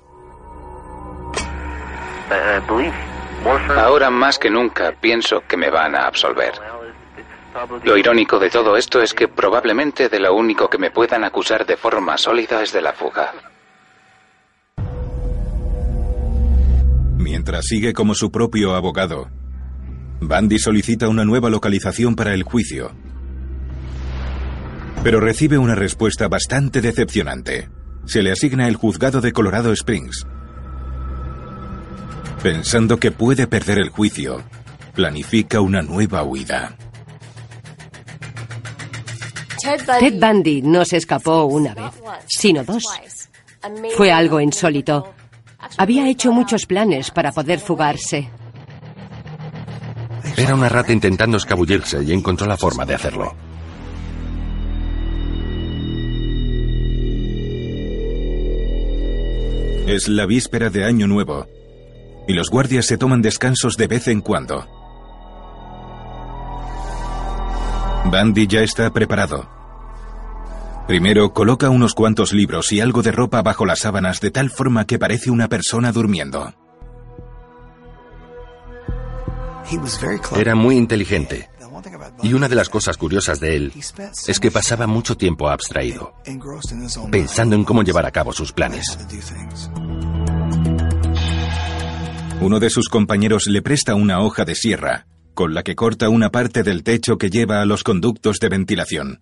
Ahora más que nunca pienso que me van a absolver. Lo irónico de todo esto es que probablemente de lo único que me puedan acusar de forma sólida es de la fuga. Mientras sigue como su propio abogado, Bandy solicita una nueva localización para el juicio, pero recibe una respuesta bastante decepcionante. Se le asigna el juzgado de Colorado Springs. Pensando que puede perder el juicio, planifica una nueva huida. Ted Bundy no se escapó una vez, sino dos. Fue algo insólito. Había hecho muchos planes para poder fugarse. Era una rata intentando escabullirse y encontró la forma de hacerlo. Es la víspera de Año Nuevo y los guardias se toman descansos de vez en cuando. Bandy ya está preparado. Primero coloca unos cuantos libros y algo de ropa bajo las sábanas de tal forma que parece una persona durmiendo. Era muy inteligente. Y una de las cosas curiosas de él es que pasaba mucho tiempo abstraído, pensando en cómo llevar a cabo sus planes. Uno de sus compañeros le presta una hoja de sierra, con la que corta una parte del techo que lleva a los conductos de ventilación.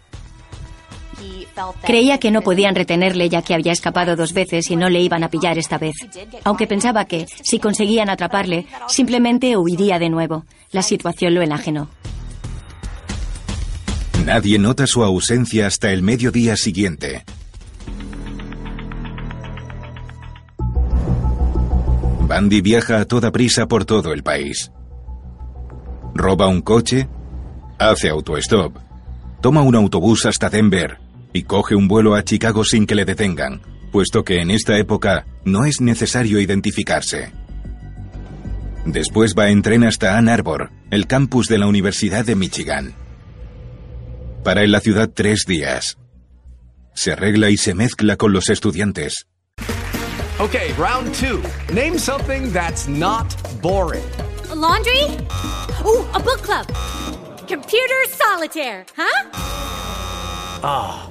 Creía que no podían retenerle ya que había escapado dos veces y no le iban a pillar esta vez. Aunque pensaba que, si conseguían atraparle, simplemente huiría de nuevo. La situación lo enajenó. Nadie nota su ausencia hasta el mediodía siguiente. Bandy viaja a toda prisa por todo el país. Roba un coche, hace autostop, toma un autobús hasta Denver y coge un vuelo a Chicago sin que le detengan, puesto que en esta época no es necesario identificarse. Después va en tren hasta Ann Arbor, el campus de la Universidad de Michigan. Para en la ciudad tres días. Se arregla y se mezcla con los estudiantes. Okay, round two. Name something that's not boring. A laundry? Ooh, a book club. Computer solitaire, huh? Ah, oh,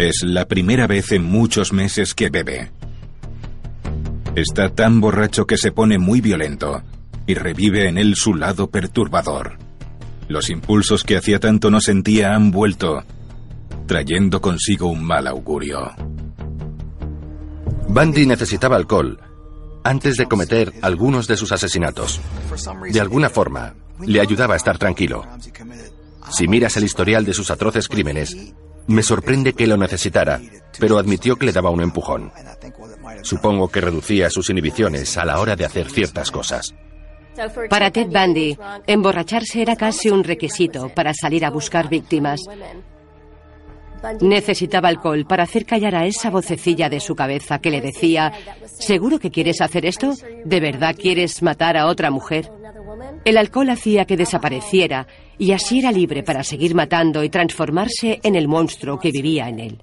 Es la primera vez en muchos meses que bebe. Está tan borracho que se pone muy violento y revive en él su lado perturbador. Los impulsos que hacía tanto no sentía han vuelto, trayendo consigo un mal augurio. Bundy necesitaba alcohol antes de cometer algunos de sus asesinatos. De alguna forma, le ayudaba a estar tranquilo. Si miras el historial de sus atroces crímenes, me sorprende que lo necesitara, pero admitió que le daba un empujón. Supongo que reducía sus inhibiciones a la hora de hacer ciertas cosas. Para Ted Bundy, emborracharse era casi un requisito para salir a buscar víctimas. Necesitaba alcohol para hacer callar a esa vocecilla de su cabeza que le decía, ¿seguro que quieres hacer esto? ¿De verdad quieres matar a otra mujer? El alcohol hacía que desapareciera y así era libre para seguir matando y transformarse en el monstruo que vivía en él.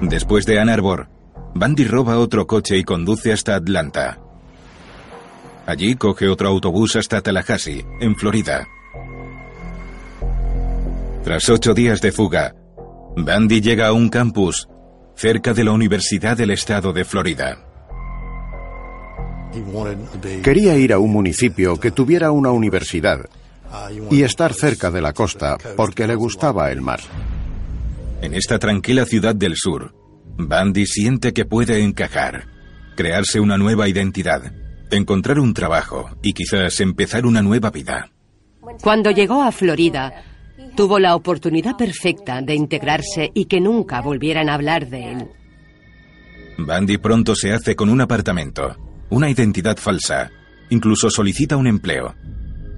Después de Ann Arbor, Bundy roba otro coche y conduce hasta Atlanta. Allí coge otro autobús hasta Tallahassee, en Florida. Tras ocho días de fuga, Bundy llega a un campus cerca de la Universidad del Estado de Florida. Quería ir a un municipio que tuviera una universidad y estar cerca de la costa porque le gustaba el mar. En esta tranquila ciudad del sur, Bandy siente que puede encajar, crearse una nueva identidad, encontrar un trabajo y quizás empezar una nueva vida. Cuando llegó a Florida, tuvo la oportunidad perfecta de integrarse y que nunca volvieran a hablar de él. Bandy pronto se hace con un apartamento, una identidad falsa, incluso solicita un empleo.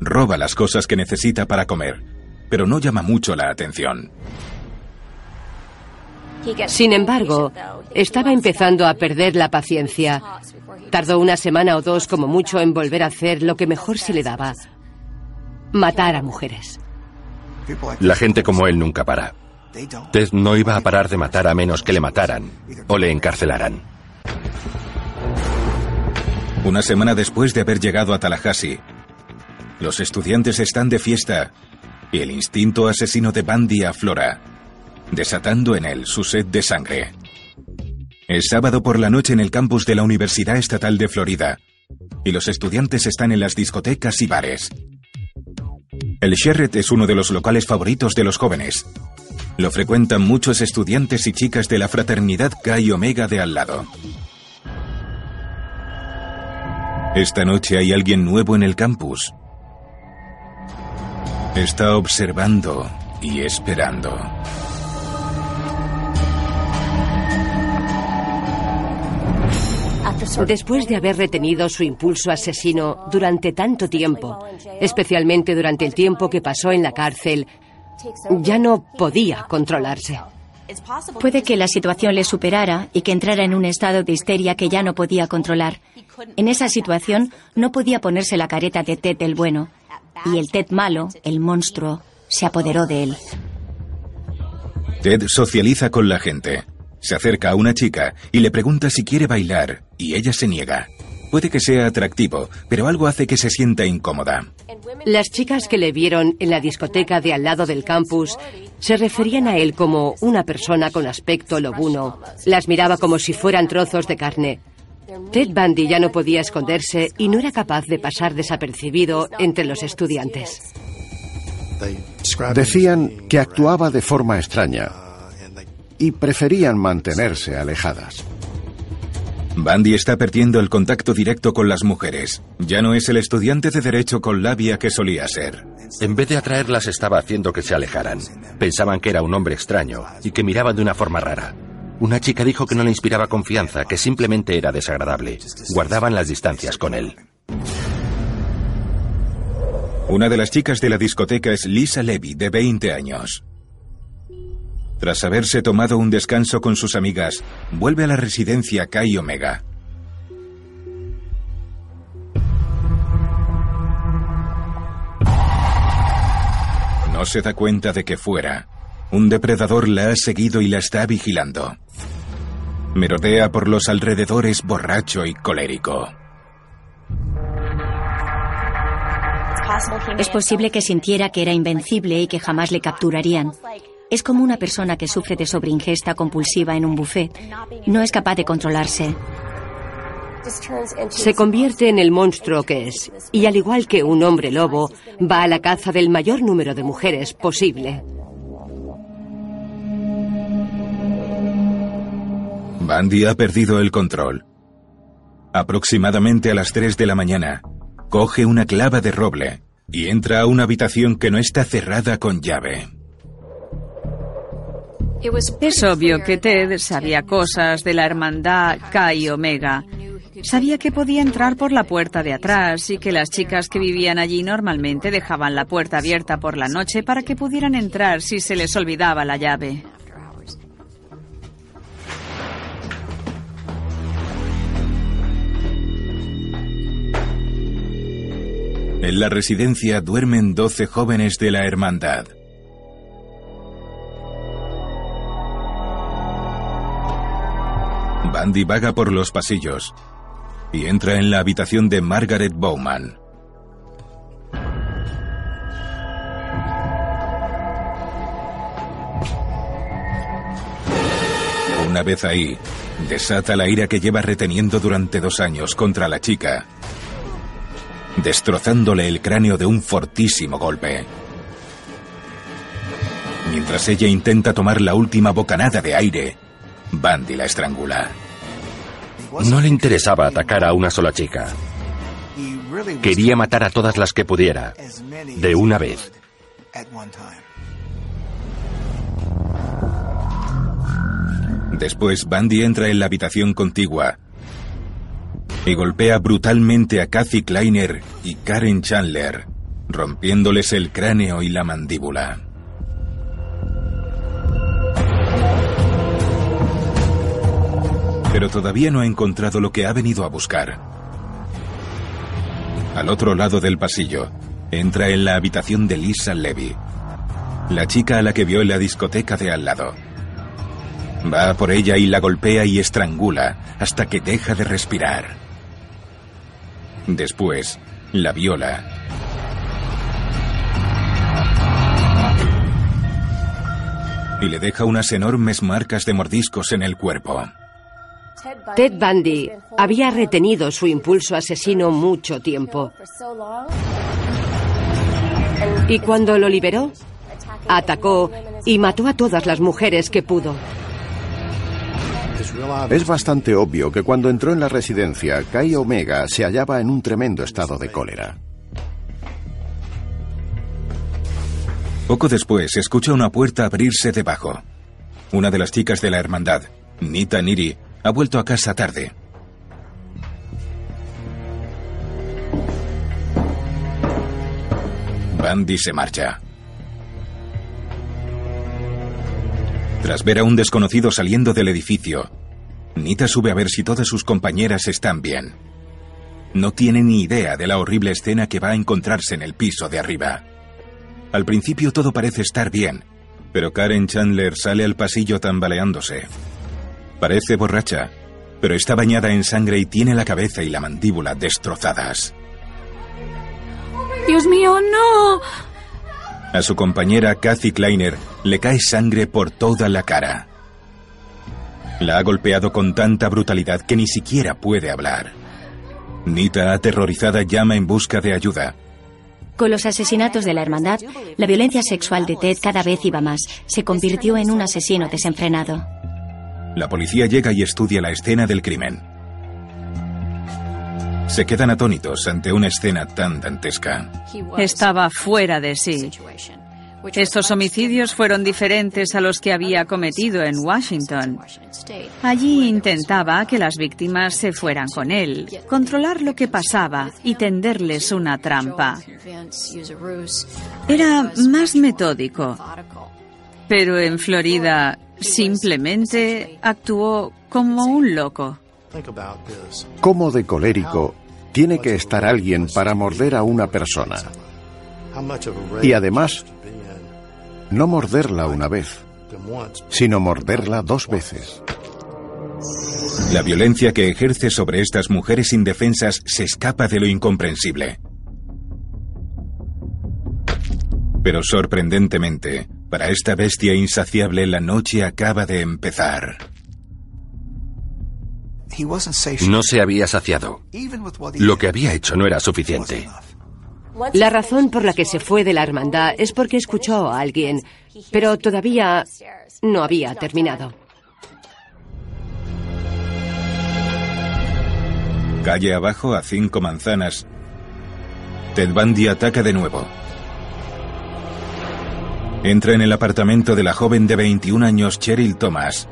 Roba las cosas que necesita para comer, pero no llama mucho la atención. Sin embargo, estaba empezando a perder la paciencia. Tardó una semana o dos como mucho en volver a hacer lo que mejor se le daba, matar a mujeres. La gente como él nunca para. Ted no iba a parar de matar a menos que le mataran o le encarcelaran. Una semana después de haber llegado a Tallahassee, los estudiantes están de fiesta y el instinto asesino de Bandy aflora, desatando en él su sed de sangre. Es sábado por la noche en el campus de la Universidad Estatal de Florida y los estudiantes están en las discotecas y bares. El Sherrett es uno de los locales favoritos de los jóvenes. Lo frecuentan muchos estudiantes y chicas de la fraternidad Chi Omega de al lado. Esta noche hay alguien nuevo en el campus. Está observando y esperando. Después de haber retenido su impulso asesino durante tanto tiempo, especialmente durante el tiempo que pasó en la cárcel, ya no podía controlarse. Puede que la situación le superara y que entrara en un estado de histeria que ya no podía controlar. En esa situación no podía ponerse la careta de Ted el bueno. Y el Ted malo, el monstruo, se apoderó de él. Ted socializa con la gente. Se acerca a una chica y le pregunta si quiere bailar, y ella se niega. Puede que sea atractivo, pero algo hace que se sienta incómoda. Las chicas que le vieron en la discoteca de al lado del campus se referían a él como una persona con aspecto lobuno. Las miraba como si fueran trozos de carne. Ted Bundy ya no podía esconderse y no era capaz de pasar desapercibido entre los estudiantes. Decían que actuaba de forma extraña y preferían mantenerse alejadas. Bandy está perdiendo el contacto directo con las mujeres. Ya no es el estudiante de derecho con labia que solía ser. En vez de atraerlas estaba haciendo que se alejaran. Pensaban que era un hombre extraño y que miraban de una forma rara. Una chica dijo que no le inspiraba confianza, que simplemente era desagradable. Guardaban las distancias con él. Una de las chicas de la discoteca es Lisa Levy, de 20 años. Tras haberse tomado un descanso con sus amigas, vuelve a la residencia Kai Omega. No se da cuenta de que fuera. Un depredador la ha seguido y la está vigilando. Merodea por los alrededores borracho y colérico. Es posible que sintiera que era invencible y que jamás le capturarían. Es como una persona que sufre de sobreingesta compulsiva en un buffet. No es capaz de controlarse. Se convierte en el monstruo que es, y al igual que un hombre lobo, va a la caza del mayor número de mujeres posible. Bandy ha perdido el control. Aproximadamente a las 3 de la mañana, coge una clava de roble y entra a una habitación que no está cerrada con llave. Es obvio que Ted sabía cosas de la hermandad Chi Omega. Sabía que podía entrar por la puerta de atrás y que las chicas que vivían allí normalmente dejaban la puerta abierta por la noche para que pudieran entrar si se les olvidaba la llave. En la residencia duermen 12 jóvenes de la hermandad. Bandy vaga por los pasillos y entra en la habitación de Margaret Bowman. Una vez ahí, desata la ira que lleva reteniendo durante dos años contra la chica destrozándole el cráneo de un fortísimo golpe. Mientras ella intenta tomar la última bocanada de aire, Bandy la estrangula. No le interesaba atacar a una sola chica. Quería matar a todas las que pudiera, de una vez. Después, Bandy entra en la habitación contigua y golpea brutalmente a Kathy Kleiner y Karen Chandler, rompiéndoles el cráneo y la mandíbula. Pero todavía no ha encontrado lo que ha venido a buscar. Al otro lado del pasillo, entra en la habitación de Lisa Levy, la chica a la que vio en la discoteca de al lado. Va por ella y la golpea y estrangula hasta que deja de respirar. Después, la viola. Y le deja unas enormes marcas de mordiscos en el cuerpo. Ted Bundy había retenido su impulso asesino mucho tiempo. Y cuando lo liberó, atacó y mató a todas las mujeres que pudo. Es bastante obvio que cuando entró en la residencia, Kai Omega se hallaba en un tremendo estado de cólera. Poco después escucha una puerta abrirse debajo. Una de las chicas de la hermandad, Nita Niri, ha vuelto a casa tarde. Bandy se marcha. Tras ver a un desconocido saliendo del edificio, Nita sube a ver si todas sus compañeras están bien. No tiene ni idea de la horrible escena que va a encontrarse en el piso de arriba. Al principio todo parece estar bien, pero Karen Chandler sale al pasillo tambaleándose. Parece borracha, pero está bañada en sangre y tiene la cabeza y la mandíbula destrozadas. Dios mío, no. A su compañera Kathy Kleiner le cae sangre por toda la cara. La ha golpeado con tanta brutalidad que ni siquiera puede hablar. Nita, aterrorizada, llama en busca de ayuda. Con los asesinatos de la hermandad, la violencia sexual de Ted cada vez iba más. Se convirtió en un asesino desenfrenado. La policía llega y estudia la escena del crimen. Se quedan atónitos ante una escena tan dantesca. Estaba fuera de sí. Estos homicidios fueron diferentes a los que había cometido en Washington. Allí intentaba que las víctimas se fueran con él, controlar lo que pasaba y tenderles una trampa. Era más metódico. Pero en Florida simplemente actuó como un loco. ¿Cómo de colérico tiene que estar alguien para morder a una persona? Y además, no morderla una vez, sino morderla dos veces. La violencia que ejerce sobre estas mujeres indefensas se escapa de lo incomprensible. Pero sorprendentemente, para esta bestia insaciable la noche acaba de empezar. No se había saciado. Lo que había hecho no era suficiente. La razón por la que se fue de la hermandad es porque escuchó a alguien, pero todavía no había terminado. Calle abajo a cinco manzanas. Ted Bundy ataca de nuevo. Entra en el apartamento de la joven de 21 años Cheryl Thomas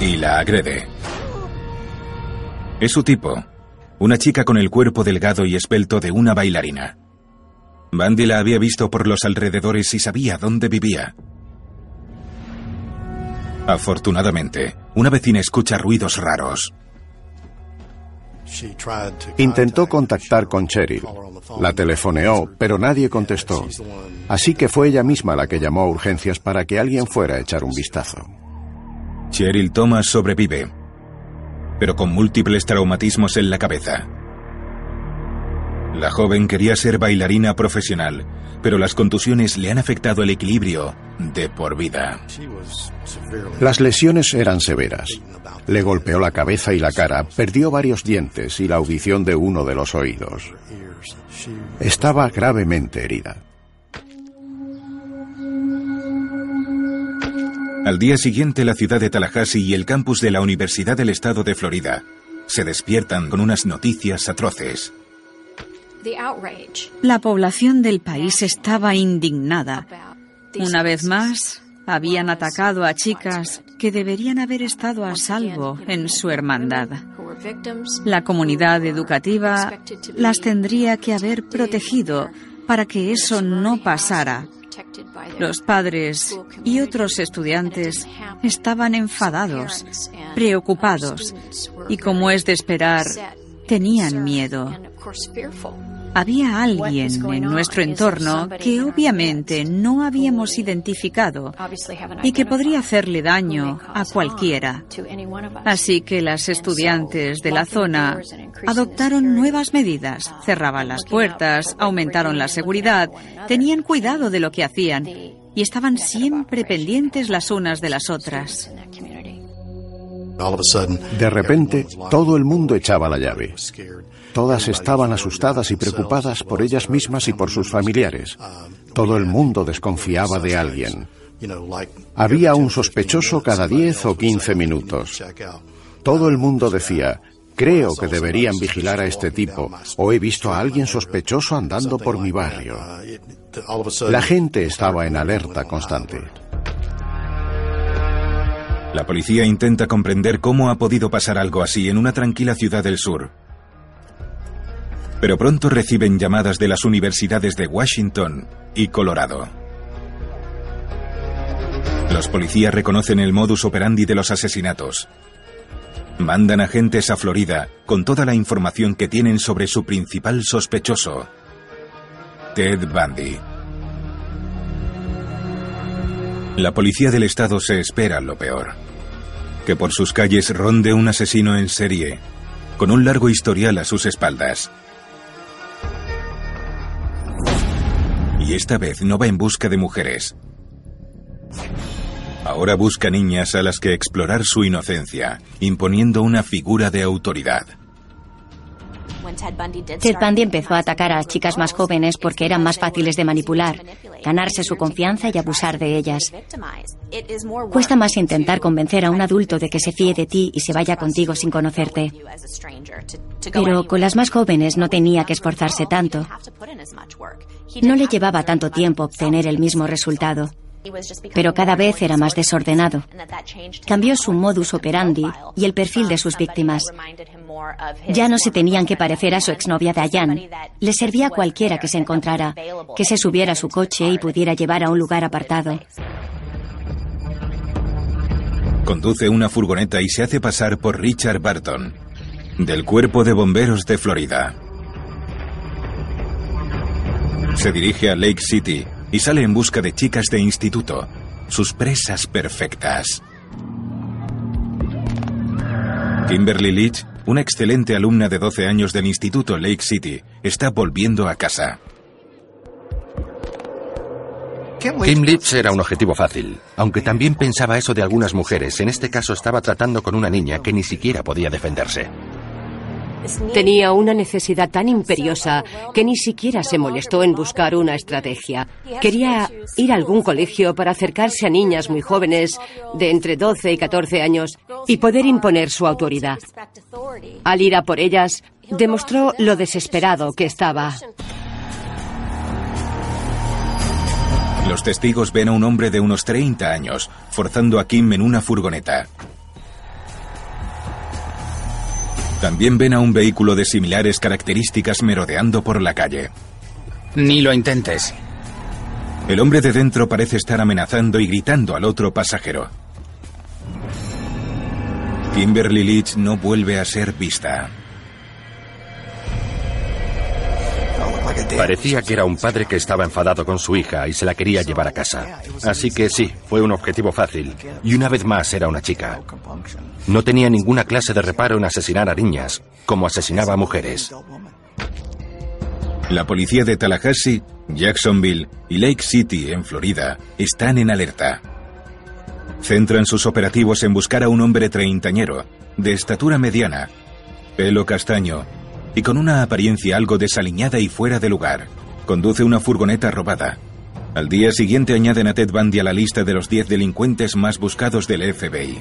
y la agrede. Es su tipo, una chica con el cuerpo delgado y esbelto de una bailarina. Bandy la había visto por los alrededores y sabía dónde vivía. Afortunadamente, una vecina escucha ruidos raros. Intentó contactar con Cheryl. La telefoneó, pero nadie contestó. Así que fue ella misma la que llamó a urgencias para que alguien fuera a echar un vistazo. Cheryl Thomas sobrevive, pero con múltiples traumatismos en la cabeza. La joven quería ser bailarina profesional, pero las contusiones le han afectado el equilibrio de por vida. Las lesiones eran severas. Le golpeó la cabeza y la cara, perdió varios dientes y la audición de uno de los oídos. Estaba gravemente herida. Al día siguiente, la ciudad de Tallahassee y el campus de la Universidad del Estado de Florida se despiertan con unas noticias atroces. La población del país estaba indignada. Una vez más, habían atacado a chicas que deberían haber estado a salvo en su hermandad. La comunidad educativa las tendría que haber protegido para que eso no pasara los padres y otros estudiantes estaban enfadados, preocupados y, como es de esperar, tenían miedo. Había alguien en nuestro entorno que obviamente no habíamos identificado y que podría hacerle daño a cualquiera. Así que las estudiantes de la zona adoptaron nuevas medidas, cerraban las puertas, aumentaron la seguridad, tenían cuidado de lo que hacían y estaban siempre pendientes las unas de las otras. De repente, todo el mundo echaba la llave. Todas estaban asustadas y preocupadas por ellas mismas y por sus familiares. Todo el mundo desconfiaba de alguien. Había un sospechoso cada 10 o 15 minutos. Todo el mundo decía, creo que deberían vigilar a este tipo, o he visto a alguien sospechoso andando por mi barrio. La gente estaba en alerta constante. La policía intenta comprender cómo ha podido pasar algo así en una tranquila ciudad del sur. Pero pronto reciben llamadas de las universidades de Washington y Colorado. Los policías reconocen el modus operandi de los asesinatos. Mandan agentes a Florida con toda la información que tienen sobre su principal sospechoso, Ted Bundy. La policía del estado se espera lo peor. Que por sus calles ronde un asesino en serie, con un largo historial a sus espaldas. Y esta vez no va en busca de mujeres. Ahora busca niñas a las que explorar su inocencia, imponiendo una figura de autoridad. Ted Bundy empezó a atacar a chicas más jóvenes porque eran más fáciles de manipular, ganarse su confianza y abusar de ellas. Cuesta más intentar convencer a un adulto de que se fíe de ti y se vaya contigo sin conocerte. Pero con las más jóvenes no tenía que esforzarse tanto. No le llevaba tanto tiempo obtener el mismo resultado pero cada vez era más desordenado. Cambió su modus operandi y el perfil de sus víctimas. Ya no se tenían que parecer a su exnovia Diane. Le servía a cualquiera que se encontrara, que se subiera a su coche y pudiera llevar a un lugar apartado. Conduce una furgoneta y se hace pasar por Richard Barton, del Cuerpo de Bomberos de Florida. Se dirige a Lake City, y sale en busca de chicas de instituto, sus presas perfectas. Kimberly Leach, una excelente alumna de 12 años del Instituto Lake City, está volviendo a casa. Kim Leach era un objetivo fácil, aunque también pensaba eso de algunas mujeres. En este caso estaba tratando con una niña que ni siquiera podía defenderse. Tenía una necesidad tan imperiosa que ni siquiera se molestó en buscar una estrategia. Quería ir a algún colegio para acercarse a niñas muy jóvenes de entre 12 y 14 años y poder imponer su autoridad. Al ir a por ellas, demostró lo desesperado que estaba. Los testigos ven a un hombre de unos 30 años forzando a Kim en una furgoneta. También ven a un vehículo de similares características merodeando por la calle. Ni lo intentes. El hombre de dentro parece estar amenazando y gritando al otro pasajero. Kimberly Leach no vuelve a ser vista. Parecía que era un padre que estaba enfadado con su hija y se la quería llevar a casa. Así que sí, fue un objetivo fácil. Y una vez más era una chica. No tenía ninguna clase de reparo en asesinar a niñas, como asesinaba a mujeres. La policía de Tallahassee, Jacksonville y Lake City, en Florida, están en alerta. Centran sus operativos en buscar a un hombre treintañero de estatura mediana, pelo castaño y con una apariencia algo desaliñada y fuera de lugar. Conduce una furgoneta robada. Al día siguiente añaden a Ted Bundy a la lista de los 10 delincuentes más buscados del FBI.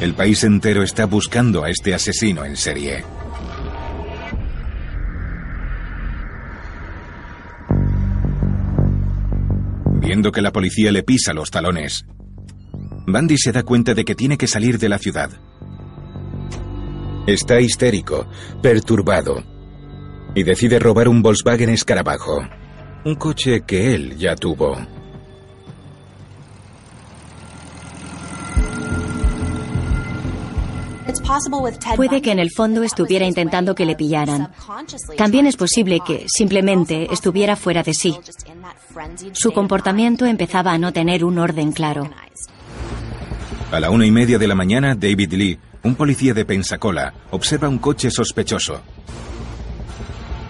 El país entero está buscando a este asesino en serie. Viendo que la policía le pisa los talones, Bundy se da cuenta de que tiene que salir de la ciudad. Está histérico, perturbado, y decide robar un Volkswagen Escarabajo, un coche que él ya tuvo. Puede que en el fondo estuviera intentando que le pillaran. También es posible que simplemente estuviera fuera de sí. Su comportamiento empezaba a no tener un orden claro. A la una y media de la mañana, David Lee, un policía de Pensacola, observa un coche sospechoso.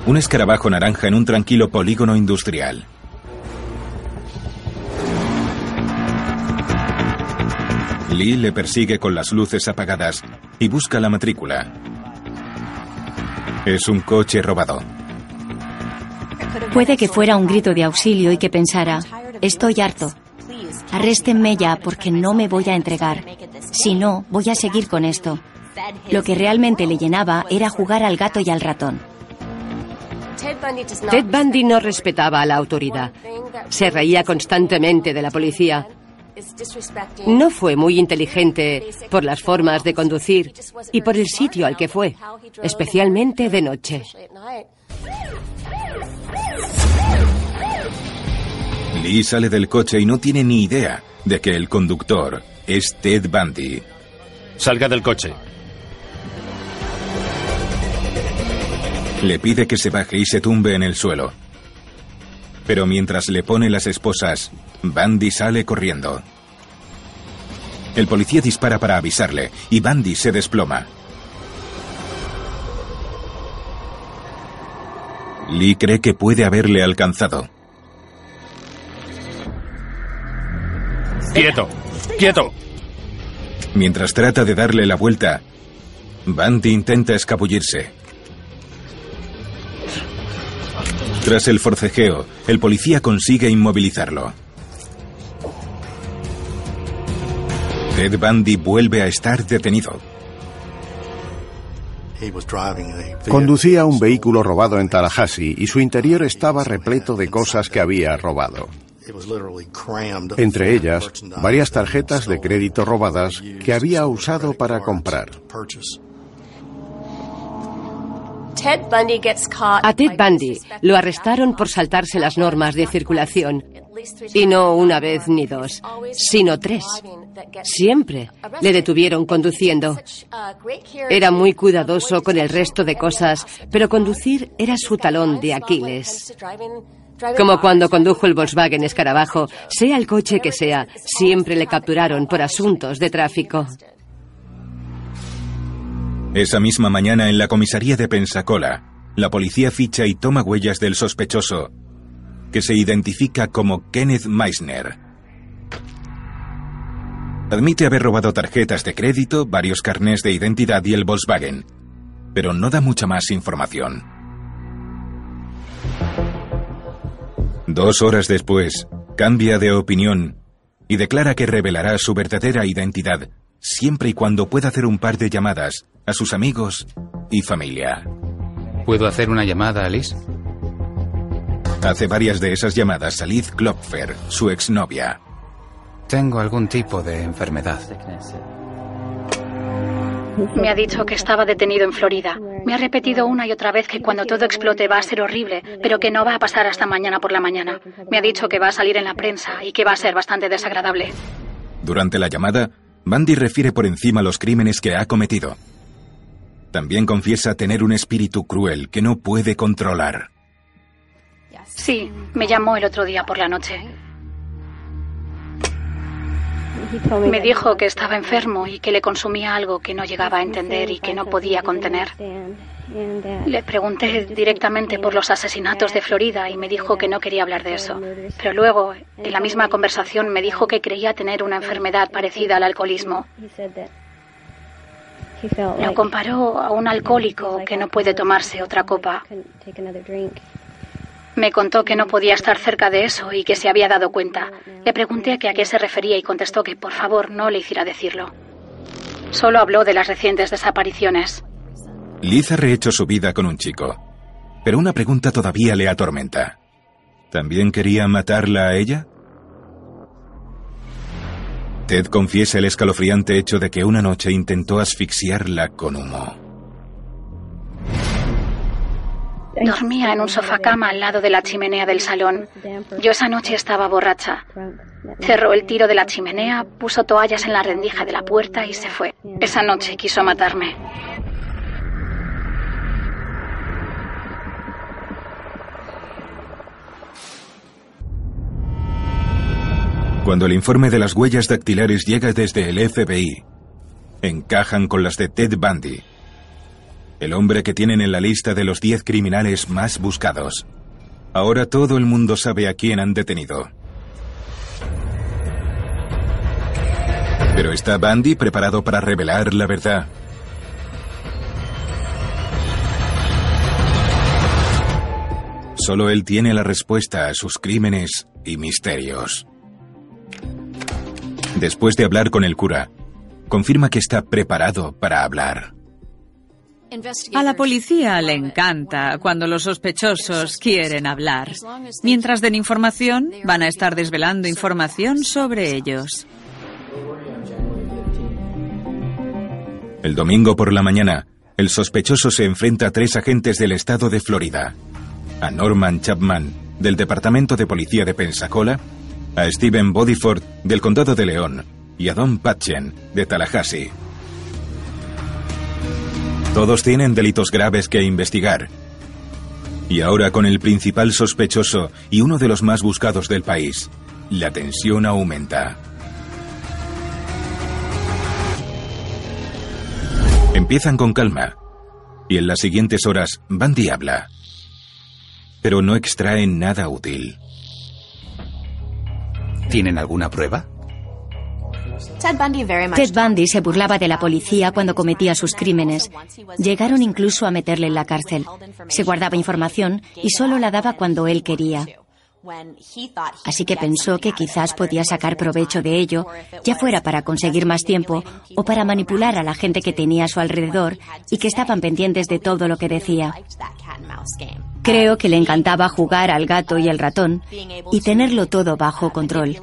Un escarabajo naranja en un tranquilo polígono industrial. Lee le persigue con las luces apagadas y busca la matrícula. Es un coche robado. Puede que fuera un grito de auxilio y que pensara, estoy harto. Arréstenme ya porque no me voy a entregar. Si no, voy a seguir con esto. Lo que realmente le llenaba era jugar al gato y al ratón. Ted Bundy no respetaba a la autoridad. Se reía constantemente de la policía. No fue muy inteligente por las formas de conducir y por el sitio al que fue, especialmente de noche. Lee sale del coche y no tiene ni idea de que el conductor es Ted Bundy. Salga del coche. Le pide que se baje y se tumbe en el suelo. Pero mientras le pone las esposas, Bundy sale corriendo. El policía dispara para avisarle y Bundy se desploma. Lee cree que puede haberle alcanzado. ¡Quieto! ¡Quieto! Mientras trata de darle la vuelta, Bundy intenta escabullirse. Tras el forcejeo, el policía consigue inmovilizarlo. Ted Bundy vuelve a estar detenido. Conducía un vehículo robado en Tallahassee y su interior estaba repleto de cosas que había robado. Entre ellas, varias tarjetas de crédito robadas que había usado para comprar. A Ted Bundy lo arrestaron por saltarse las normas de circulación. Y no una vez ni dos, sino tres. Siempre le detuvieron conduciendo. Era muy cuidadoso con el resto de cosas, pero conducir era su talón de Aquiles. Como cuando condujo el Volkswagen Escarabajo, sea el coche que sea, siempre le capturaron por asuntos de tráfico. Esa misma mañana en la comisaría de Pensacola, la policía ficha y toma huellas del sospechoso, que se identifica como Kenneth Meissner. Admite haber robado tarjetas de crédito, varios carnés de identidad y el Volkswagen, pero no da mucha más información. Dos horas después, cambia de opinión y declara que revelará su verdadera identidad siempre y cuando pueda hacer un par de llamadas a sus amigos y familia. ¿Puedo hacer una llamada a Liz? Hace varias de esas llamadas a Liz Klopfer, su exnovia. Tengo algún tipo de enfermedad. Me ha dicho que estaba detenido en Florida. Me ha repetido una y otra vez que cuando todo explote va a ser horrible, pero que no va a pasar hasta mañana por la mañana. Me ha dicho que va a salir en la prensa y que va a ser bastante desagradable. Durante la llamada, Bandy refiere por encima los crímenes que ha cometido. También confiesa tener un espíritu cruel que no puede controlar. Sí, me llamó el otro día por la noche. Me dijo que estaba enfermo y que le consumía algo que no llegaba a entender y que no podía contener. Le pregunté directamente por los asesinatos de Florida y me dijo que no quería hablar de eso. Pero luego, en la misma conversación, me dijo que creía tener una enfermedad parecida al alcoholismo. Lo comparó a un alcohólico que no puede tomarse otra copa. Me contó que no podía estar cerca de eso y que se había dado cuenta. Le pregunté a qué se refería y contestó que por favor no le hiciera decirlo. Solo habló de las recientes desapariciones. Liz ha rehecho su vida con un chico, pero una pregunta todavía le atormenta. ¿También quería matarla a ella? Ted confiesa el escalofriante hecho de que una noche intentó asfixiarla con humo. Dormía en un sofá cama al lado de la chimenea del salón. Yo esa noche estaba borracha. Cerró el tiro de la chimenea, puso toallas en la rendija de la puerta y se fue. Esa noche quiso matarme. Cuando el informe de las huellas dactilares llega desde el FBI, encajan con las de Ted Bundy, el hombre que tienen en la lista de los 10 criminales más buscados. Ahora todo el mundo sabe a quién han detenido. Pero ¿está Bundy preparado para revelar la verdad? Solo él tiene la respuesta a sus crímenes y misterios. Después de hablar con el cura, confirma que está preparado para hablar. A la policía le encanta cuando los sospechosos quieren hablar. Mientras den información, van a estar desvelando información sobre ellos. El domingo por la mañana, el sospechoso se enfrenta a tres agentes del estado de Florida. A Norman Chapman, del Departamento de Policía de Pensacola, a Stephen Bodyford, del Condado de León, y a Don Patchen, de Tallahassee. Todos tienen delitos graves que investigar. Y ahora con el principal sospechoso y uno de los más buscados del país, la tensión aumenta. Empiezan con calma, y en las siguientes horas Bandy habla, pero no extraen nada útil. ¿Tienen alguna prueba? Ted Bundy se burlaba de la policía cuando cometía sus crímenes. Llegaron incluso a meterle en la cárcel. Se guardaba información y solo la daba cuando él quería. Así que pensó que quizás podía sacar provecho de ello, ya fuera para conseguir más tiempo o para manipular a la gente que tenía a su alrededor y que estaban pendientes de todo lo que decía. Creo que le encantaba jugar al gato y el ratón y tenerlo todo bajo control.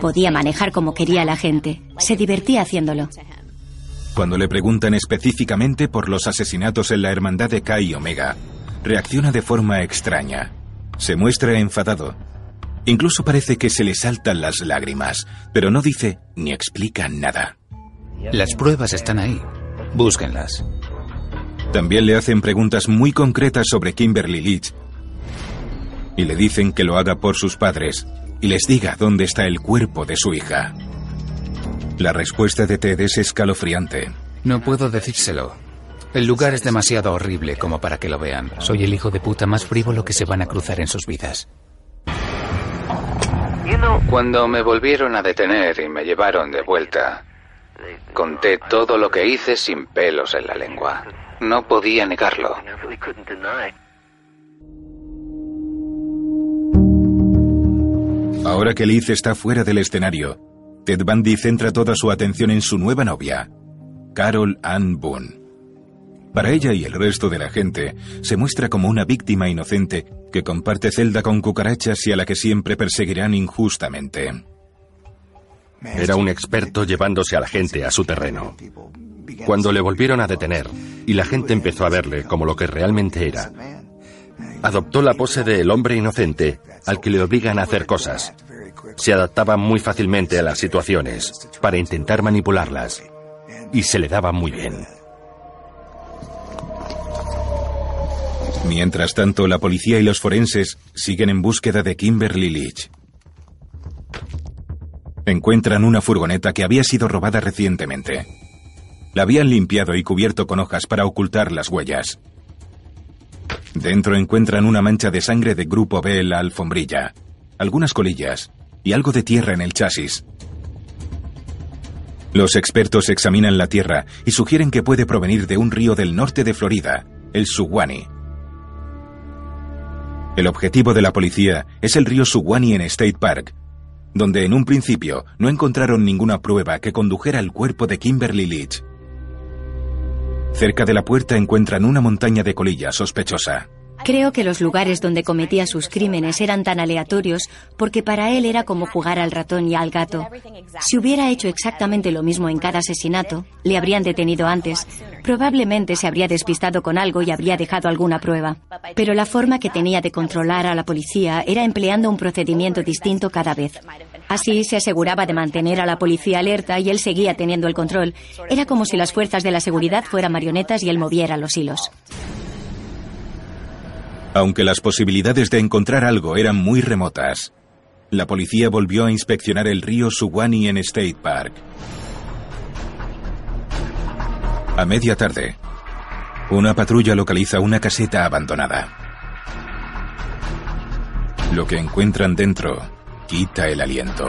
Podía manejar como quería la gente. Se divertía haciéndolo. Cuando le preguntan específicamente por los asesinatos en la hermandad de Kai y Omega, reacciona de forma extraña. Se muestra enfadado. Incluso parece que se le saltan las lágrimas, pero no dice ni explica nada. Las pruebas están ahí. Búsquenlas. También le hacen preguntas muy concretas sobre Kimberly Leach y le dicen que lo haga por sus padres y les diga dónde está el cuerpo de su hija. La respuesta de Ted es escalofriante. No puedo decírselo. El lugar es demasiado horrible como para que lo vean. Soy el hijo de puta más frívolo que se van a cruzar en sus vidas. Cuando me volvieron a detener y me llevaron de vuelta, conté todo lo que hice sin pelos en la lengua. No podía negarlo. Ahora que Liz está fuera del escenario, Ted Bundy centra toda su atención en su nueva novia, Carol Ann Boone. Para ella y el resto de la gente, se muestra como una víctima inocente que comparte celda con cucarachas y a la que siempre perseguirán injustamente. Era un experto llevándose a la gente a su terreno. Cuando le volvieron a detener y la gente empezó a verle como lo que realmente era, adoptó la pose del hombre inocente al que le obligan a hacer cosas. Se adaptaba muy fácilmente a las situaciones para intentar manipularlas y se le daba muy bien. Mientras tanto, la policía y los forenses siguen en búsqueda de Kimberly Leach. Encuentran una furgoneta que había sido robada recientemente. La habían limpiado y cubierto con hojas para ocultar las huellas. Dentro encuentran una mancha de sangre de grupo B en la alfombrilla, algunas colillas y algo de tierra en el chasis. Los expertos examinan la Tierra y sugieren que puede provenir de un río del norte de Florida, el Suwannee. El objetivo de la policía es el río Suwannee en State Park, donde en un principio no encontraron ninguna prueba que condujera al cuerpo de Kimberly Leach. Cerca de la puerta encuentran una montaña de colilla sospechosa. Creo que los lugares donde cometía sus crímenes eran tan aleatorios porque para él era como jugar al ratón y al gato. Si hubiera hecho exactamente lo mismo en cada asesinato, le habrían detenido antes. Probablemente se habría despistado con algo y habría dejado alguna prueba. Pero la forma que tenía de controlar a la policía era empleando un procedimiento distinto cada vez. Así se aseguraba de mantener a la policía alerta y él seguía teniendo el control. Era como si las fuerzas de la seguridad fueran marionetas y él moviera los hilos. Aunque las posibilidades de encontrar algo eran muy remotas, la policía volvió a inspeccionar el río Suwannee en State Park. A media tarde, una patrulla localiza una caseta abandonada. Lo que encuentran dentro quita el aliento.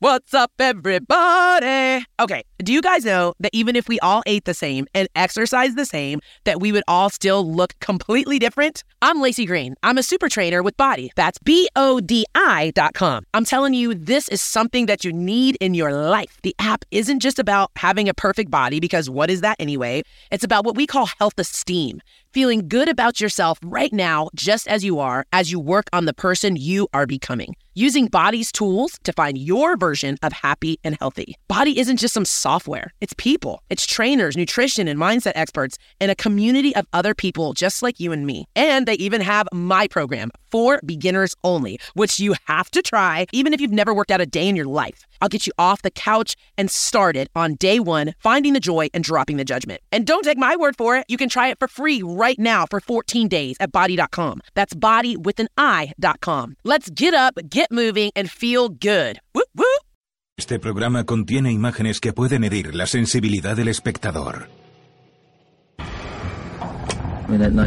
What's up, everybody? Okay, do you guys know that even if we all ate the same and exercised the same, that we would all still look completely different? I'm Lacey Green. I'm a super trainer with Body. That's B O D I dot com. I'm telling you, this is something that you need in your life. The app isn't just about having a perfect body, because what is that anyway? It's about what we call health esteem. Feeling good about yourself right now, just as you are, as you work on the person you are becoming. Using Body's tools to find your version of happy and healthy. Body isn't just some software, it's people. It's trainers, nutrition, and mindset experts, and a community of other people just like you and me. And they even have my program for beginners only, which you have to try even if you've never worked out a day in your life. I'll get you off the couch and started on day one, finding the joy and dropping the judgment. And don't take my word for it. You can try it for free right now for 14 days at body.com. That's body with an I.com. Let's get up, get moving, and feel good. Whoop, whoop. Este programa contiene imágenes que pueden herir la sensibilidad del espectador.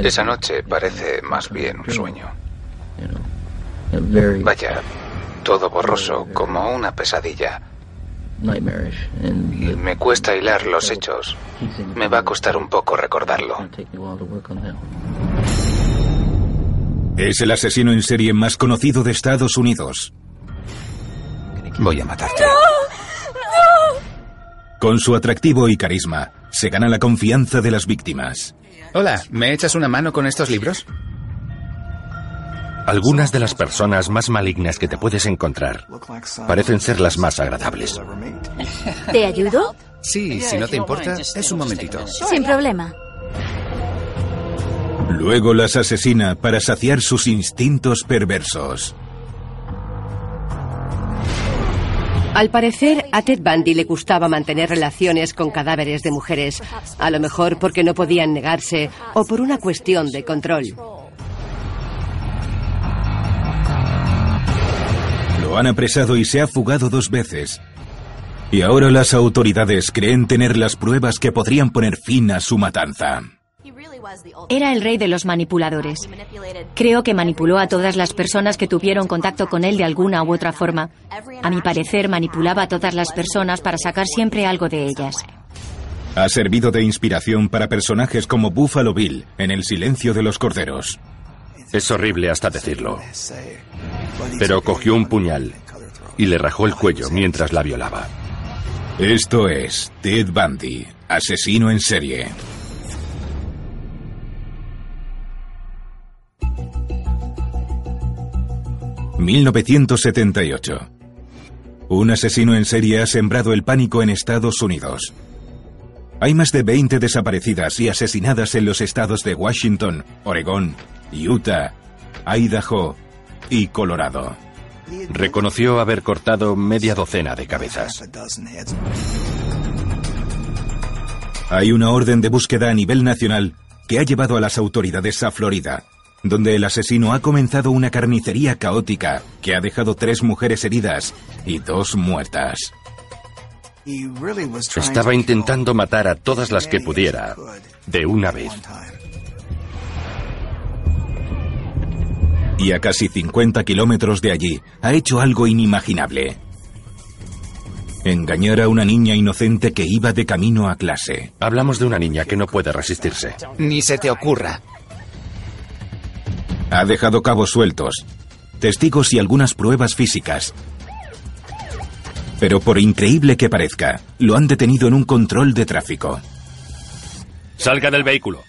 Esa noche parece más bien un sueño. Vaya, todo borroso, como una pesadilla. Y me cuesta hilar los hechos. Me va a costar un poco recordarlo. Es el asesino en serie más conocido de Estados Unidos. Voy a matarte. Con su atractivo y carisma, se gana la confianza de las víctimas. Hola, ¿me echas una mano con estos libros? Algunas de las personas más malignas que te puedes encontrar parecen ser las más agradables. ¿Te ayudo? Sí, si no te importa, es un momentito. Sin problema. Luego las asesina para saciar sus instintos perversos. Al parecer, a Ted Bundy le gustaba mantener relaciones con cadáveres de mujeres, a lo mejor porque no podían negarse o por una cuestión de control. Lo han apresado y se ha fugado dos veces. Y ahora las autoridades creen tener las pruebas que podrían poner fin a su matanza. Era el rey de los manipuladores. Creo que manipuló a todas las personas que tuvieron contacto con él de alguna u otra forma. A mi parecer, manipulaba a todas las personas para sacar siempre algo de ellas. Ha servido de inspiración para personajes como Buffalo Bill en El silencio de los corderos. Es horrible hasta decirlo. Pero cogió un puñal y le rajó el cuello mientras la violaba. Esto es Ted Bundy, asesino en serie. ...1978... Un asesino en serie ha sembrado el pánico en Estados Unidos. Hay más de 20 desaparecidas y asesinadas en los estados de Washington, Oregón, Utah, Idaho y Colorado. Reconoció haber cortado media docena de cabezas. Hay una orden de búsqueda a nivel nacional que ha llevado a las autoridades a Florida, donde el asesino ha comenzado una carnicería caótica que ha dejado tres mujeres heridas y dos muertas. Estaba intentando matar a todas las que pudiera, de una vez. Y a casi 50 kilómetros de allí ha hecho algo inimaginable. Engañar a una niña inocente que iba de camino a clase. Hablamos de una niña que no puede resistirse. Ni se te ocurra. Ha dejado cabos sueltos, testigos y algunas pruebas físicas. Pero por increíble que parezca, lo han detenido en un control de tráfico. Salga del vehículo.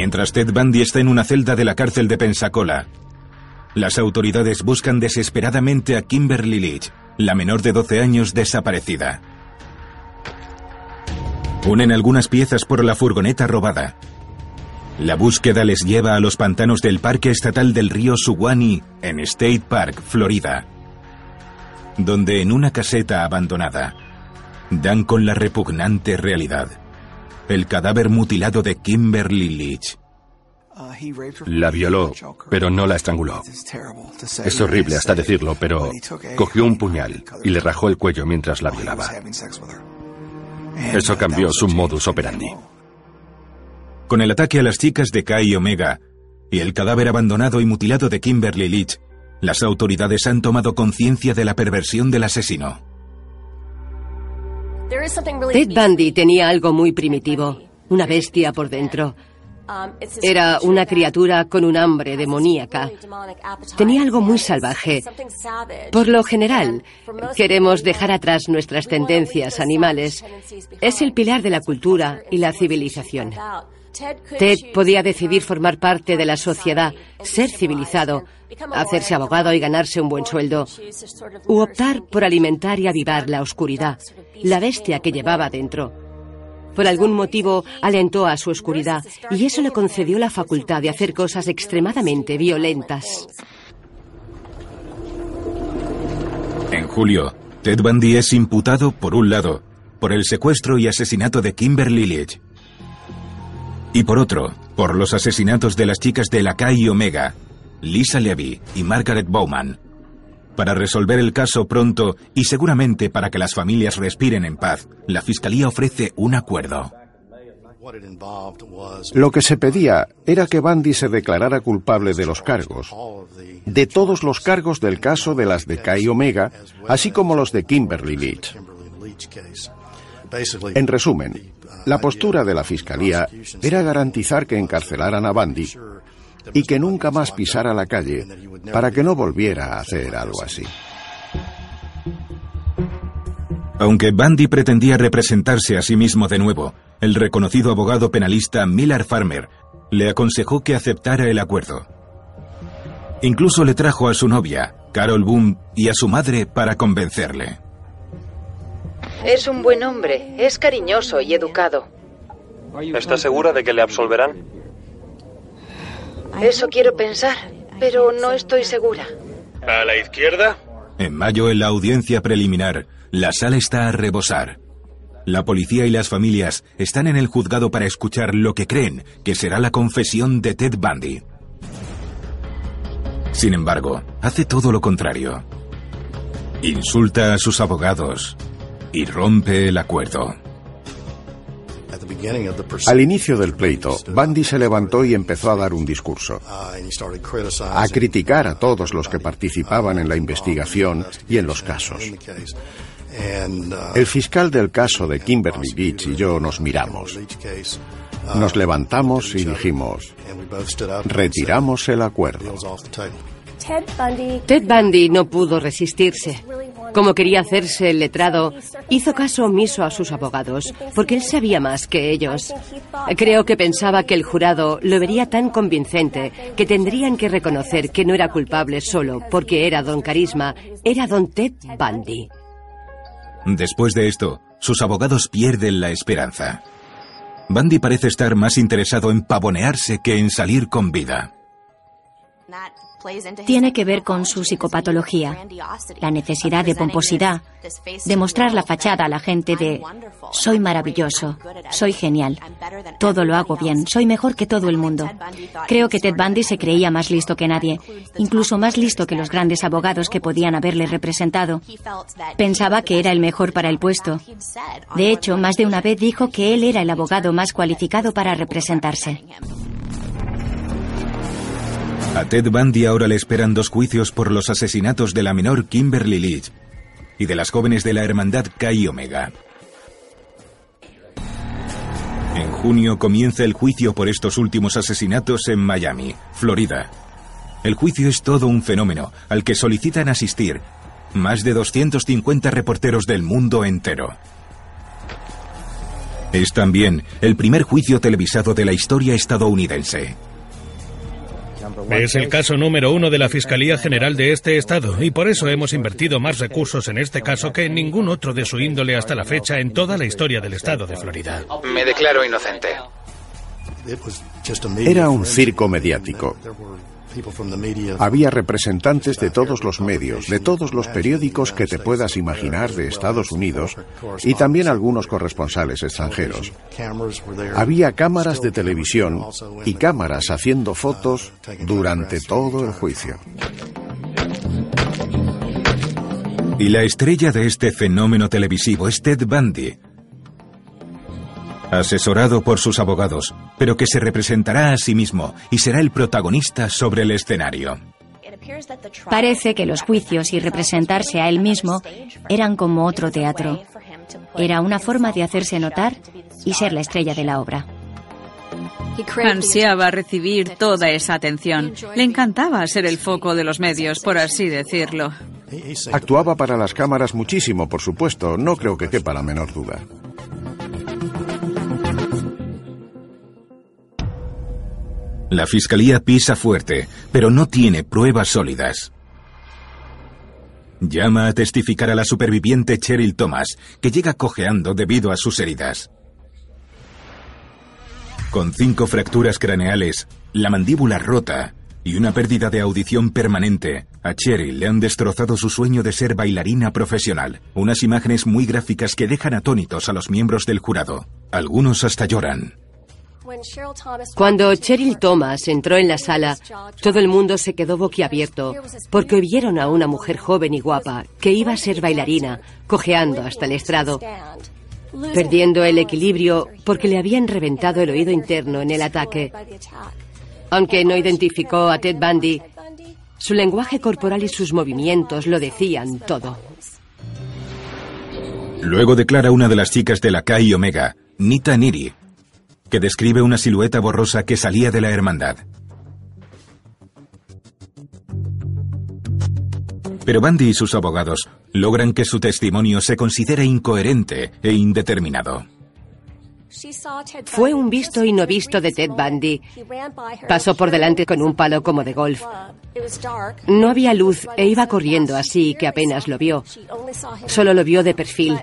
Mientras Ted Bundy está en una celda de la cárcel de Pensacola, las autoridades buscan desesperadamente a Kimberly Leach, la menor de 12 años desaparecida. Unen algunas piezas por la furgoneta robada. La búsqueda les lleva a los pantanos del Parque Estatal del Río Suwannee en State Park, Florida, donde en una caseta abandonada dan con la repugnante realidad. El cadáver mutilado de Kimberly Leach. La violó, pero no la estranguló. Es horrible hasta decirlo, pero cogió un puñal y le rajó el cuello mientras la violaba. Eso cambió su modus operandi. Con el ataque a las chicas de Kai Omega y el cadáver abandonado y mutilado de Kimberly Leach, las autoridades han tomado conciencia de la perversión del asesino. Ted Bundy tenía algo muy primitivo, una bestia por dentro. Era una criatura con un hambre demoníaca. Tenía algo muy salvaje. Por lo general, queremos dejar atrás nuestras tendencias animales. Es el pilar de la cultura y la civilización. Ted podía decidir formar parte de la sociedad, ser civilizado, hacerse abogado y ganarse un buen sueldo, u optar por alimentar y avivar la oscuridad, la bestia que llevaba dentro. Por algún motivo alentó a su oscuridad y eso le concedió la facultad de hacer cosas extremadamente violentas. En julio, Ted Bundy es imputado, por un lado, por el secuestro y asesinato de Kimberly Leach. Y por otro, por los asesinatos de las chicas de la Chi Omega, Lisa Levy y Margaret Bowman. Para resolver el caso pronto y seguramente para que las familias respiren en paz, la Fiscalía ofrece un acuerdo. Lo que se pedía era que Bundy se declarara culpable de los cargos, de todos los cargos del caso de las de Kai Omega, así como los de Kimberly Leach. En resumen, la postura de la Fiscalía era garantizar que encarcelaran a Bundy y que nunca más pisara la calle para que no volviera a hacer algo así. Aunque Bundy pretendía representarse a sí mismo de nuevo, el reconocido abogado penalista Miller Farmer le aconsejó que aceptara el acuerdo. Incluso le trajo a su novia, Carol Boone, y a su madre para convencerle. Es un buen hombre, es cariñoso y educado. ¿Está segura de que le absolverán? Eso quiero pensar, pero no estoy segura. ¿A la izquierda? En mayo, en la audiencia preliminar, la sala está a rebosar. La policía y las familias están en el juzgado para escuchar lo que creen que será la confesión de Ted Bundy. Sin embargo, hace todo lo contrario. Insulta a sus abogados y rompe el acuerdo. Al inicio del pleito, Bundy se levantó y empezó a dar un discurso, a criticar a todos los que participaban en la investigación y en los casos. El fiscal del caso de Kimberly Beach y yo nos miramos. Nos levantamos y dijimos, retiramos el acuerdo. Ted Bundy no pudo resistirse. Como quería hacerse el letrado, hizo caso omiso a sus abogados, porque él sabía más que ellos. Creo que pensaba que el jurado lo vería tan convincente que tendrían que reconocer que no era culpable solo porque era don Carisma, era don Ted Bundy. Después de esto, sus abogados pierden la esperanza. Bundy parece estar más interesado en pavonearse que en salir con vida. Tiene que ver con su psicopatología, la necesidad de pomposidad, de mostrar la fachada a la gente de soy maravilloso, soy genial, todo lo hago bien, soy mejor que todo el mundo. Creo que Ted Bundy se creía más listo que nadie, incluso más listo que los grandes abogados que podían haberle representado. Pensaba que era el mejor para el puesto. De hecho, más de una vez dijo que él era el abogado más cualificado para representarse. A Ted Bundy ahora le esperan dos juicios por los asesinatos de la menor Kimberly Leach y de las jóvenes de la hermandad Chi Omega. En junio comienza el juicio por estos últimos asesinatos en Miami, Florida. El juicio es todo un fenómeno al que solicitan asistir más de 250 reporteros del mundo entero. Es también el primer juicio televisado de la historia estadounidense. Es el caso número uno de la Fiscalía General de este estado y por eso hemos invertido más recursos en este caso que en ningún otro de su índole hasta la fecha en toda la historia del estado de Florida. Me declaro inocente. Era un circo mediático. Había representantes de todos los medios, de todos los periódicos que te puedas imaginar de Estados Unidos y también algunos corresponsales extranjeros. Había cámaras de televisión y cámaras haciendo fotos durante todo el juicio. Y la estrella de este fenómeno televisivo es Ted Bundy, asesorado por sus abogados, pero que se representará a sí mismo y será el protagonista sobre el escenario. Parece que los juicios y representarse a él mismo eran como otro teatro. Era una forma de hacerse notar y ser la estrella de la obra. Ansiaba recibir toda esa atención. Le encantaba ser el foco de los medios, por así decirlo. Actuaba para las cámaras muchísimo, por supuesto, no creo que quepa la menor duda. La fiscalía pisa fuerte, pero no tiene pruebas sólidas. Llama a testificar a la superviviente Cheryl Thomas, que llega cojeando debido a sus heridas. Con cinco fracturas craneales, la mandíbula rota y una pérdida de audición permanente, a Cheryl le han destrozado su sueño de ser bailarina profesional. Unas imágenes muy gráficas que dejan atónitos a los miembros del jurado. Algunos hasta lloran. Cuando Cheryl Thomas entró en la sala, todo el mundo se quedó boquiabierto porque vieron a una mujer joven y guapa que iba a ser bailarina, cojeando hasta el estrado, perdiendo el equilibrio porque le habían reventado el oído interno en el ataque. Aunque no identificó a Ted Bundy, su lenguaje corporal y sus movimientos lo decían todo. Luego declara una de las chicas de la Chi Omega, Nita Niri, que describe una silueta borrosa que salía de la hermandad. Pero Bundy y sus abogados logran que su testimonio se considere incoherente e indeterminado. Fue un visto y no visto de Ted Bundy. Pasó por delante con un palo como de golf. No había luz e iba corriendo así que apenas lo vio. Solo lo vio de perfil.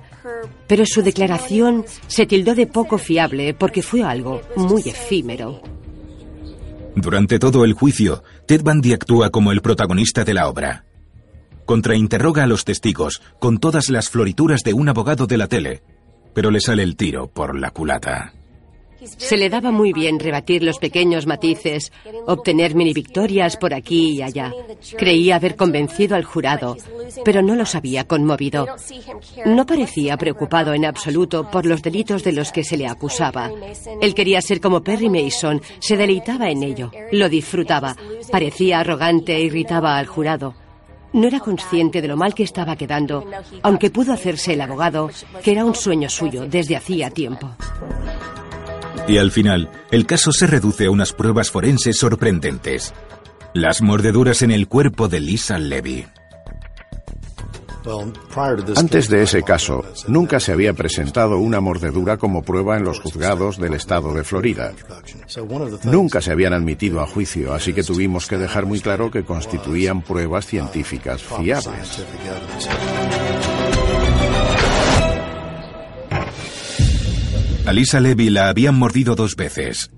Pero su declaración se tildó de poco fiable porque fue algo muy efímero. Durante todo el juicio, Ted Bundy actúa como el protagonista de la obra. Contrainterroga a los testigos con todas las florituras de un abogado de la tele, pero le sale el tiro por la culata. Se le daba muy bien rebatir los pequeños matices, obtener mini victorias por aquí y allá. Creía haber convencido al jurado, pero no los había conmovido. No parecía preocupado en absoluto por los delitos de los que se le acusaba. Él quería ser como Perry Mason, se deleitaba en ello, lo disfrutaba, parecía arrogante e irritaba al jurado. No era consciente de lo mal que estaba quedando, aunque pudo hacerse el abogado, que era un sueño suyo desde hacía tiempo. Y al final, el caso se reduce a unas pruebas forenses sorprendentes. Las mordeduras en el cuerpo de Lisa Levy. Antes de ese caso, nunca se había presentado una mordedura como prueba en los juzgados del estado de Florida. Nunca se habían admitido a juicio, así que tuvimos que dejar muy claro que constituían pruebas científicas fiables. A Lisa Levy la habían mordido dos veces.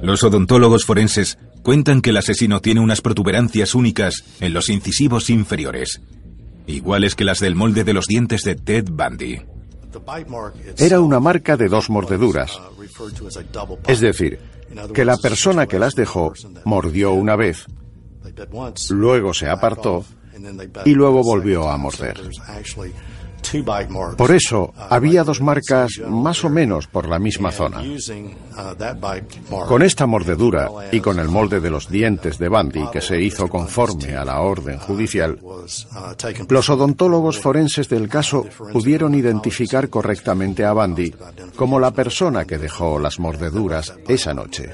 Los odontólogos forenses cuentan que el asesino tiene unas protuberancias únicas en los incisivos inferiores, iguales que las del molde de los dientes de Ted Bundy. Era una marca de dos mordeduras. Es decir, que la persona que las dejó mordió una vez, luego se apartó y luego volvió a morder. Por eso había dos marcas más o menos por la misma zona. Con esta mordedura y con el molde de los dientes de Bundy que se hizo conforme a la orden judicial, los odontólogos forenses del caso pudieron identificar correctamente a Bundy como la persona que dejó las mordeduras esa noche.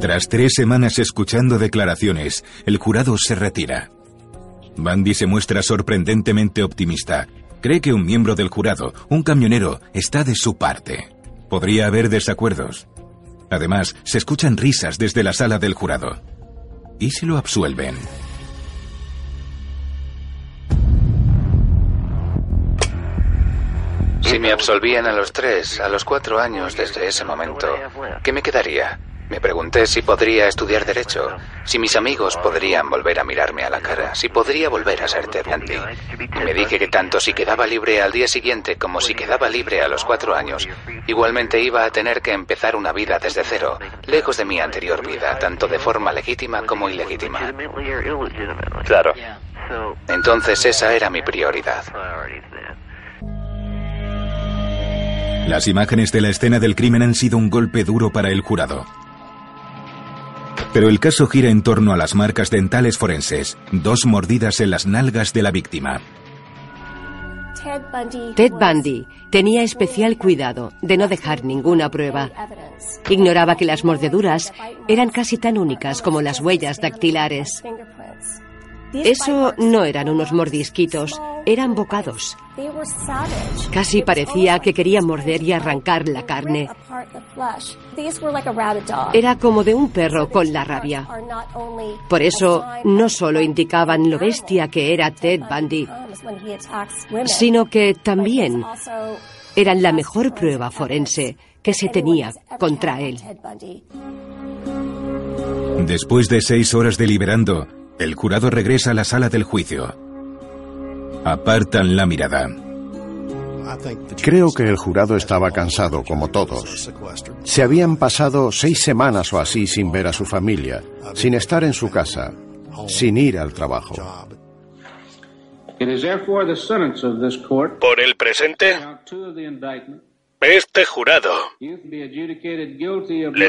Tras tres semanas escuchando declaraciones, el jurado se retira. Bandy se muestra sorprendentemente optimista. Cree que un miembro del jurado, un camionero, está de su parte. Podría haber desacuerdos. Además, se escuchan risas desde la sala del jurado. ¿Y si lo absuelven? Si me absolvían a los tres, a los cuatro años desde ese momento, ¿qué me quedaría? Me pregunté si podría estudiar Derecho, si mis amigos podrían volver a mirarme a la cara, si podría volver a ser Ted Bundy. Me dije que tanto si quedaba libre al día siguiente como si quedaba libre a los cuatro años, igualmente iba a tener que empezar una vida desde cero, lejos de mi anterior vida, tanto de forma legítima como ilegítima. Claro. Entonces esa era mi prioridad. Las imágenes de la escena del crimen han sido un golpe duro para el jurado. Pero el caso gira en torno a las marcas dentales forenses, dos mordidas en las nalgas de la víctima. Ted Bundy tenía especial cuidado de no dejar ninguna prueba. Ignoraba que las mordeduras eran casi tan únicas como las huellas dactilares. Eso no eran unos mordisquitos, eran bocados. Casi parecía que quería morder y arrancar la carne. Era como de un perro con la rabia. Por eso no solo indicaban lo bestia que era Ted Bundy, sino que también eran la mejor prueba forense que se tenía contra él. Después de seis horas deliberando, el jurado regresa a la sala del juicio. Apartan la mirada. Creo que el jurado estaba cansado, como todos. Se habían pasado seis semanas o así sin ver a su familia, sin estar en su casa, sin ir al trabajo. Por el presente, este jurado le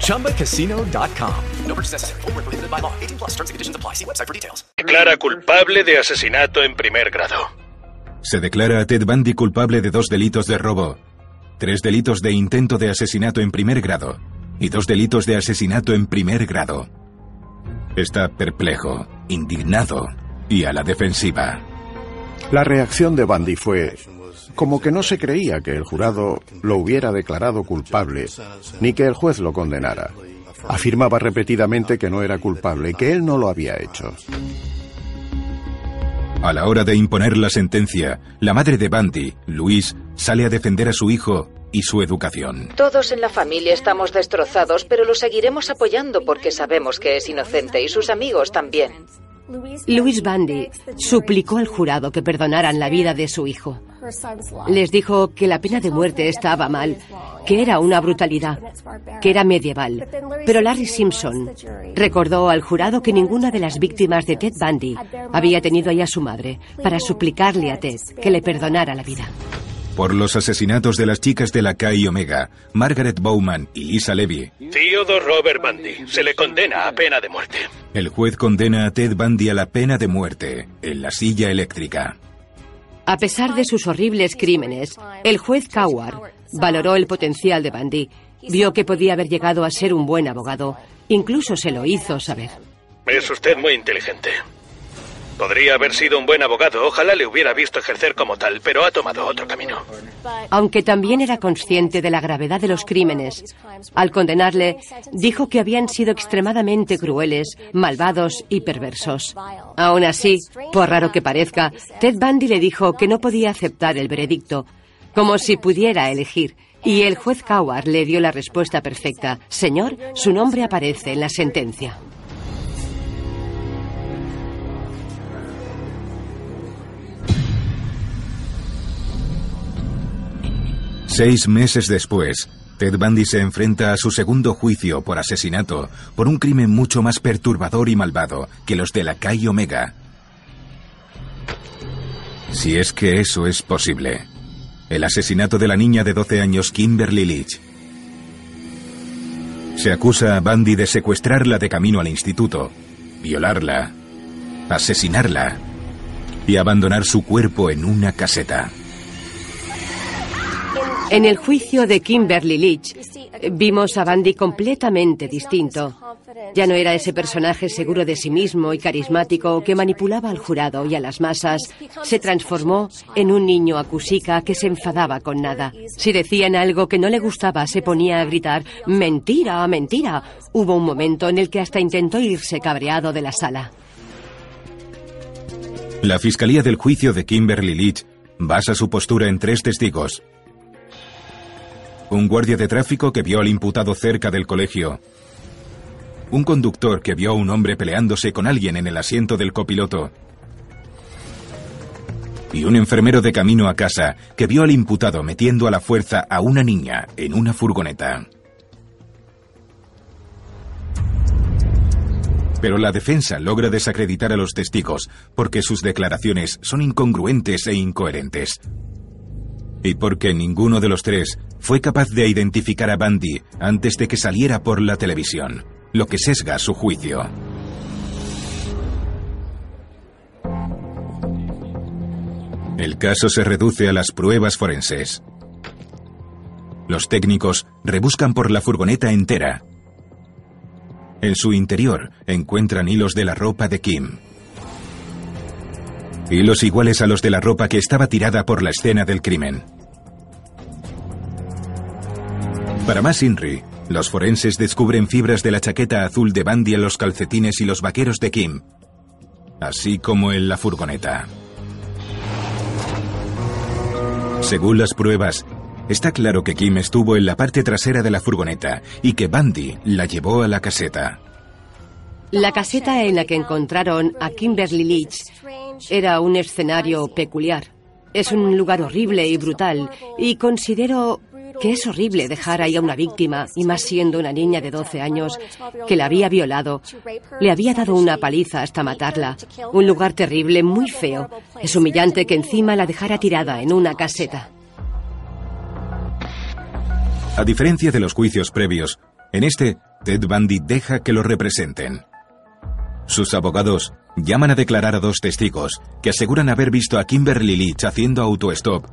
ChumbaCasino.com. No purchase necessary. Forward, prohibited by law. 18 plus terms and conditions apply. See website for details. Declara culpable de asesinato en primer grado. Se declara a Ted Bundy culpable de dos delitos de robo, tres delitos de intento de asesinato en primer grado y dos delitos de asesinato en primer grado. Está perplejo, indignado y a la defensiva. La reacción de Bundy fue como que no se creía que el jurado lo hubiera declarado culpable ni que el juez lo condenara. Afirmaba repetidamente que no era culpable y que él no lo había hecho. A la hora de imponer la sentencia, la madre de Bundy, Louise, sale a defender a su hijo y su educación. Todos en la familia estamos destrozados, pero lo seguiremos apoyando porque sabemos que es inocente y sus amigos también. Louis Bundy suplicó al jurado que perdonaran la vida de su hijo. Les dijo que la pena de muerte estaba mal, que era una brutalidad, que era medieval. Pero Larry Simpson recordó al jurado que ninguna de las víctimas de Ted Bundy había tenido ahí a su madre para suplicarle a Ted que le perdonara la vida. Por los asesinatos de las chicas de la Chi Omega, Margaret Bowman y Lisa Levy. Theodore Robert Bundy se le condena a pena de muerte. El juez condena a Ted Bundy a la pena de muerte en la silla eléctrica. A pesar de sus horribles crímenes, el juez Coward valoró el potencial de Bundy Vio que podía haber llegado a ser un buen abogado. Incluso se lo hizo saber. Es usted muy inteligente. Podría haber sido un buen abogado, ojalá le hubiera visto ejercer como tal, pero ha tomado otro camino. Aunque también era consciente de la gravedad de los crímenes, al condenarle, dijo que habían sido extremadamente crueles, malvados y perversos. Aún así, por raro que parezca, Ted Bundy le dijo que no podía aceptar el veredicto, como si pudiera elegir. Y el juez Coward le dio la respuesta perfecta. Señor, su nombre aparece en la sentencia. Seis meses después, Ted Bundy se enfrenta a su segundo juicio por asesinato por un crimen mucho más perturbador y malvado que los de la Kai Omega. Si es que eso es posible. El asesinato de la niña de 12 años Kimberly Leach. Se acusa a Bundy de secuestrarla de camino al instituto, violarla, asesinarla y abandonar su cuerpo en una caseta. En el juicio de Kimberly Leach, vimos a Bundy completamente distinto. Ya no era ese personaje seguro de sí mismo y carismático que manipulaba al jurado y a las masas. Se transformó en un niño acusica que se enfadaba con nada. Si decían algo que no le gustaba, se ponía a gritar, mentira, mentira. Hubo un momento en el que hasta intentó irse cabreado de la sala. La fiscalía del juicio de Kimberly Leach basa su postura en tres testigos. Un guardia de tráfico que vio al imputado cerca del colegio. Un conductor que vio a un hombre peleándose con alguien en el asiento del copiloto. Y un enfermero de camino a casa que vio al imputado metiendo a la fuerza a una niña en una furgoneta. Pero la defensa logra desacreditar a los testigos porque sus declaraciones son incongruentes e incoherentes. Y porque ninguno de los tres fue capaz de identificar a Bundy antes de que saliera por la televisión, lo que sesga su juicio. El caso se reduce a las pruebas forenses. Los técnicos rebuscan por la furgoneta entera. En su interior encuentran hilos de la ropa de Kim. Hilos iguales a los de la ropa que estaba tirada por la escena del crimen. Para más Inri, los forenses descubren fibras de la chaqueta azul de Bandy en los calcetines y los vaqueros de Kim, así como en la furgoneta. Según las pruebas, está claro que Kim estuvo en la parte trasera de la furgoneta y que Bandy la llevó a la caseta. La caseta en la que encontraron a Kimberly Leach era un escenario peculiar. Es un lugar horrible y brutal y considero que es horrible dejar ahí a una víctima, y más siendo una niña de 12 años, que la había violado. Le había dado una paliza hasta matarla. Un lugar terrible, muy feo. Es humillante que encima la dejara tirada en una caseta. A diferencia de los juicios previos, en este, Ted Bundy deja que lo representen. Sus abogados llaman a declarar a dos testigos que aseguran haber visto a Kimberly Leach haciendo autostop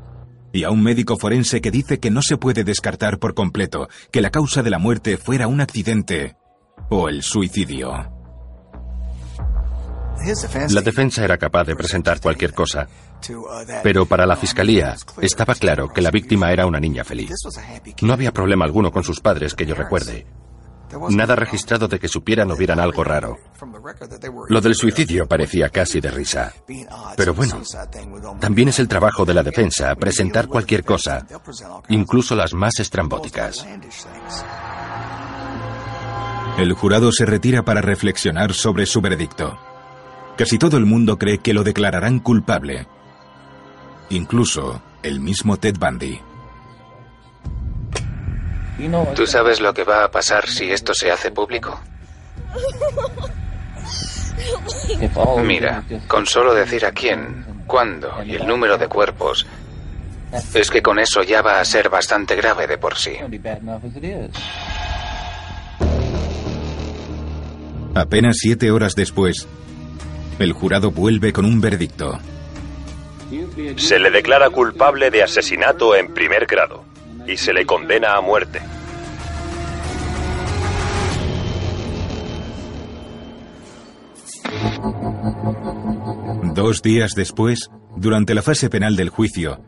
y a un médico forense que dice que no se puede descartar por completo que la causa de la muerte fuera un accidente o el suicidio. La defensa era capaz de presentar cualquier cosa, pero para la fiscalía estaba claro que la víctima era una niña feliz. No había problema alguno con sus padres que yo recuerde. Nada registrado de que supieran o vieran algo raro. Lo del suicidio parecía casi de risa. Pero bueno, también es el trabajo de la defensa presentar cualquier cosa, incluso las más estrambóticas. El jurado se retira para reflexionar sobre su veredicto. Casi todo el mundo cree que lo declararán culpable. Incluso el mismo Ted Bundy. ¿Tú sabes lo que va a pasar si esto se hace público? Mira, con solo decir a quién, cuándo y el número de cuerpos, es que con eso ya va a ser bastante grave de por sí. Apenas siete horas después, el jurado vuelve con un veredicto. Se le declara culpable de asesinato en primer grado y se le condena a muerte. Dos días después, durante la fase penal del juicio,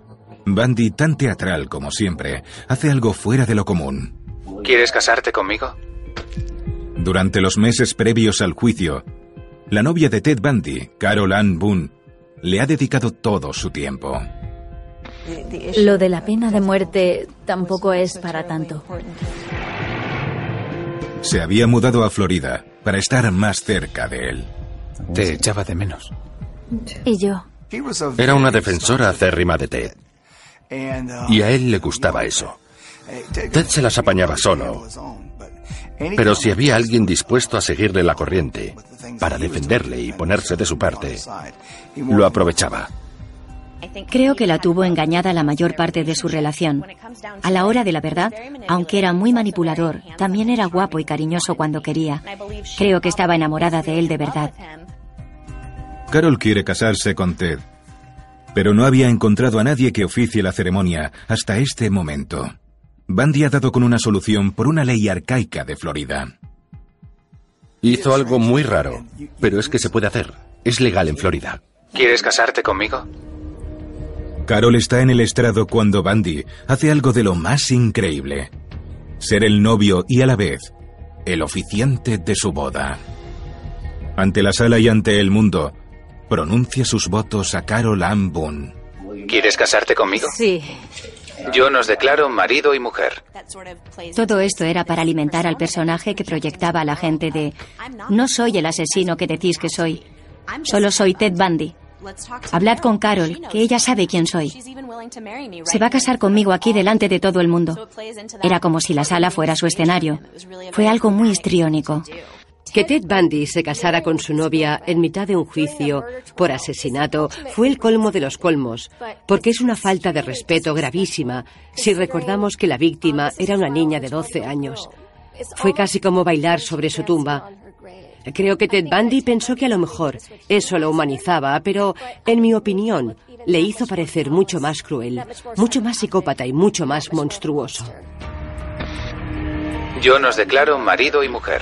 Bandy, tan teatral como siempre, hace algo fuera de lo común. ¿Quieres casarte conmigo? Durante los meses previos al juicio, la novia de Ted Bundy, Carol Ann Boone, le ha dedicado todo su tiempo. Lo de la pena de muerte tampoco es para tanto. Se había mudado a Florida para estar más cerca de él. Te echaba de menos. Y yo. Era una defensora acérrima de Ted. Y a él le gustaba eso. Ted se las apañaba solo. Pero si había alguien dispuesto a seguirle la corriente, para defenderle y ponerse de su parte, lo aprovechaba. Creo que la tuvo engañada la mayor parte de su relación. A la hora de la verdad, aunque era muy manipulador, también era guapo y cariñoso cuando quería. Creo que estaba enamorada de él de verdad. Carol quiere casarse con Ted, pero no había encontrado a nadie que oficie la ceremonia hasta este momento. Bundy ha dado con una solución por una ley arcaica de Florida. Hizo algo muy raro, pero es que se puede hacer. Es legal en Florida. ¿Quieres casarte conmigo? Carol está en el estrado cuando Bundy hace algo de lo más increíble. Ser el novio y a la vez el oficiante de su boda. Ante la sala y ante el mundo, pronuncia sus votos a Carol Ann Boone. ¿Quieres casarte conmigo? Sí. Yo nos declaro marido y mujer. Todo esto era para alimentar al personaje que proyectaba a la gente de no soy el asesino que decís que soy, solo soy Ted Bundy. Hablad con Carol, que ella sabe quién soy. Se va a casar conmigo aquí delante de todo el mundo. Era como si la sala fuera su escenario. Fue algo muy histriónico. Que Ted Bundy se casara con su novia en mitad de un juicio por asesinato fue el colmo de los colmos, porque es una falta de respeto gravísima si recordamos que la víctima era una niña de 12 años. Fue casi como bailar sobre su tumba. Creo que Ted Bundy pensó que a lo mejor eso lo humanizaba, pero en mi opinión le hizo parecer mucho más cruel, mucho más psicópata y mucho más monstruoso. Yo nos declaro marido y mujer.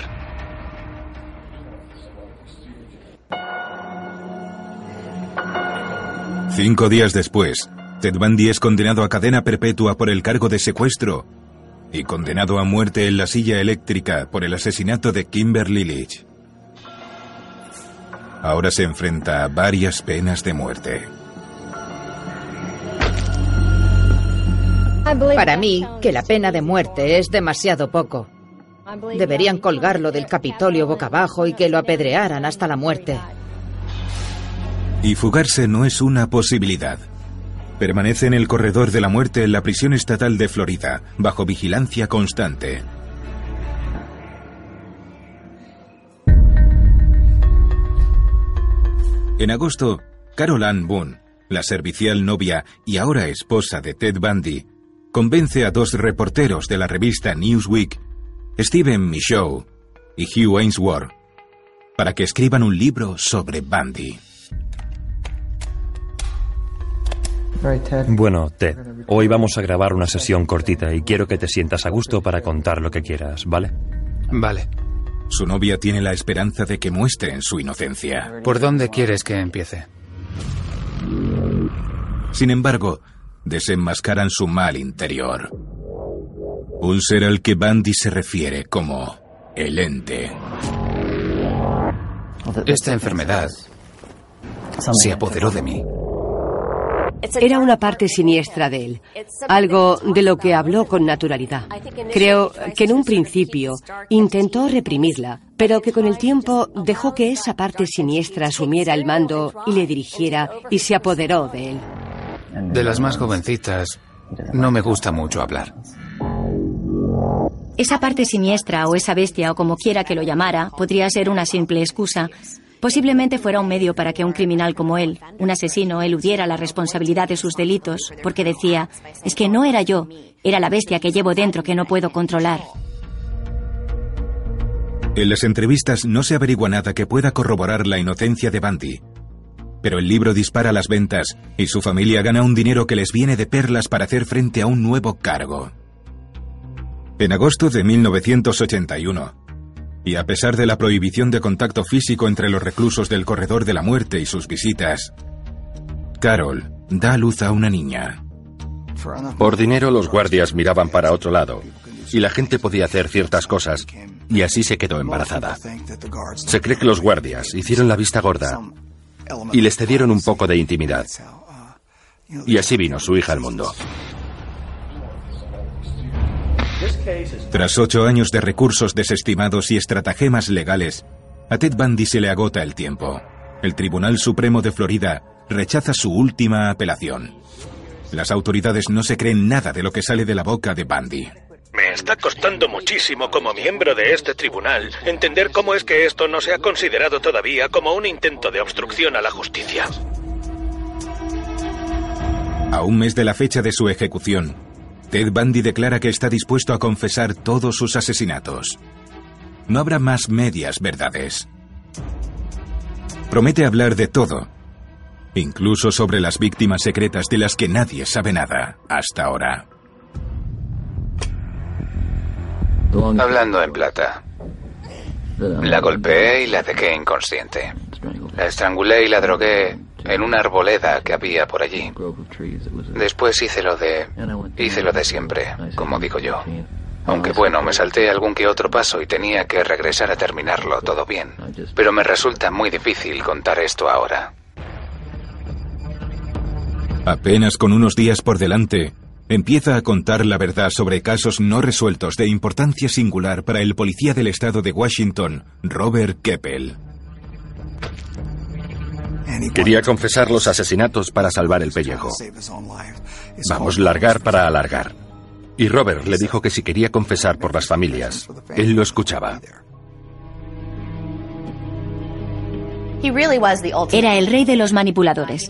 Cinco días después, Ted Bundy es condenado a cadena perpetua por el cargo de secuestro y condenado a muerte en la silla eléctrica por el asesinato de Kimberly Leach. Ahora se enfrenta a varias penas de muerte. Para mí, que la pena de muerte es demasiado poco. Deberían colgarlo del Capitolio boca abajo y que lo apedrearan hasta la muerte. Y fugarse no es una posibilidad. Permanece en el corredor de la muerte en la prisión estatal de Florida, bajo vigilancia constante. En agosto, Carol Ann Boone, la servicial novia y ahora esposa de Ted Bundy, convence a dos reporteros de la revista Newsweek, Stephen Michaud y Hugh Ainsworth, para que escriban un libro sobre Bundy. Bueno, Ted, hoy vamos a grabar una sesión cortita y quiero que te sientas a gusto para contar lo que quieras, ¿vale? Vale. Su novia tiene la esperanza de que muestren su inocencia. ¿Por dónde quieres que empiece? Sin embargo, desenmascaran su mal interior. Un ser al que Bandy se refiere como el ente. Esta enfermedad se apoderó de mí. Era una parte siniestra de él, algo de lo que habló con naturalidad. Creo que en un principio intentó reprimirla, pero que con el tiempo dejó que esa parte siniestra asumiera el mando y le dirigiera y se apoderó de él. De las más jovencitas, no me gusta mucho hablar. Esa parte siniestra o esa bestia o como quiera que lo llamara podría ser una simple excusa. Posiblemente fuera un medio para que un criminal como él, un asesino, eludiera la responsabilidad de sus delitos, porque decía, es que no era yo, era la bestia que llevo dentro que no puedo controlar. En las entrevistas no se averigua nada que pueda corroborar la inocencia de Bundy. Pero el libro dispara las ventas y su familia gana un dinero que les viene de perlas para hacer frente a un nuevo cargo. En agosto de 1981, Y a pesar de la prohibición de contacto físico entre los reclusos del corredor de la muerte y sus visitas, Carol da luz a una niña. Por dinero los guardias miraban para otro lado y la gente podía hacer ciertas cosas y así se quedó embarazada. Se cree que los guardias hicieron la vista gorda y les cedieron un poco de intimidad. Y así vino su hija al mundo. Tras ocho años de recursos desestimados y estratagemas legales, a Ted Bundy se le agota el tiempo. El Tribunal Supremo de Florida rechaza su última apelación. Las autoridades no se creen nada de lo que sale de la boca de Bundy. Me está costando muchísimo como miembro de este tribunal entender cómo es que esto no se ha considerado todavía como un intento de obstrucción a la justicia. A un mes de la fecha de su ejecución, Ted Bundy declara que está dispuesto a confesar todos sus asesinatos. No habrá más medias verdades. Promete hablar de todo, incluso sobre las víctimas secretas de las que nadie sabe nada hasta ahora. Hablando en plata. La golpeé y la dejé inconsciente. La estrangulé y la drogué en una arboleda que había por allí. Después hice lo de... hice lo de siempre, como digo yo. Aunque bueno, me salté algún que otro paso y tenía que regresar a terminarlo todo bien. Pero me resulta muy difícil contar esto ahora. Apenas con unos días por delante, empieza a contar la verdad sobre casos no resueltos de importancia singular para el policía del estado de Washington, Robert Keppel. Quería confesar los asesinatos para salvar el pellejo. Vamos, largar para alargar. Y Robert le dijo que si quería confesar por las familias, él lo escuchaba. Era el rey de los manipuladores.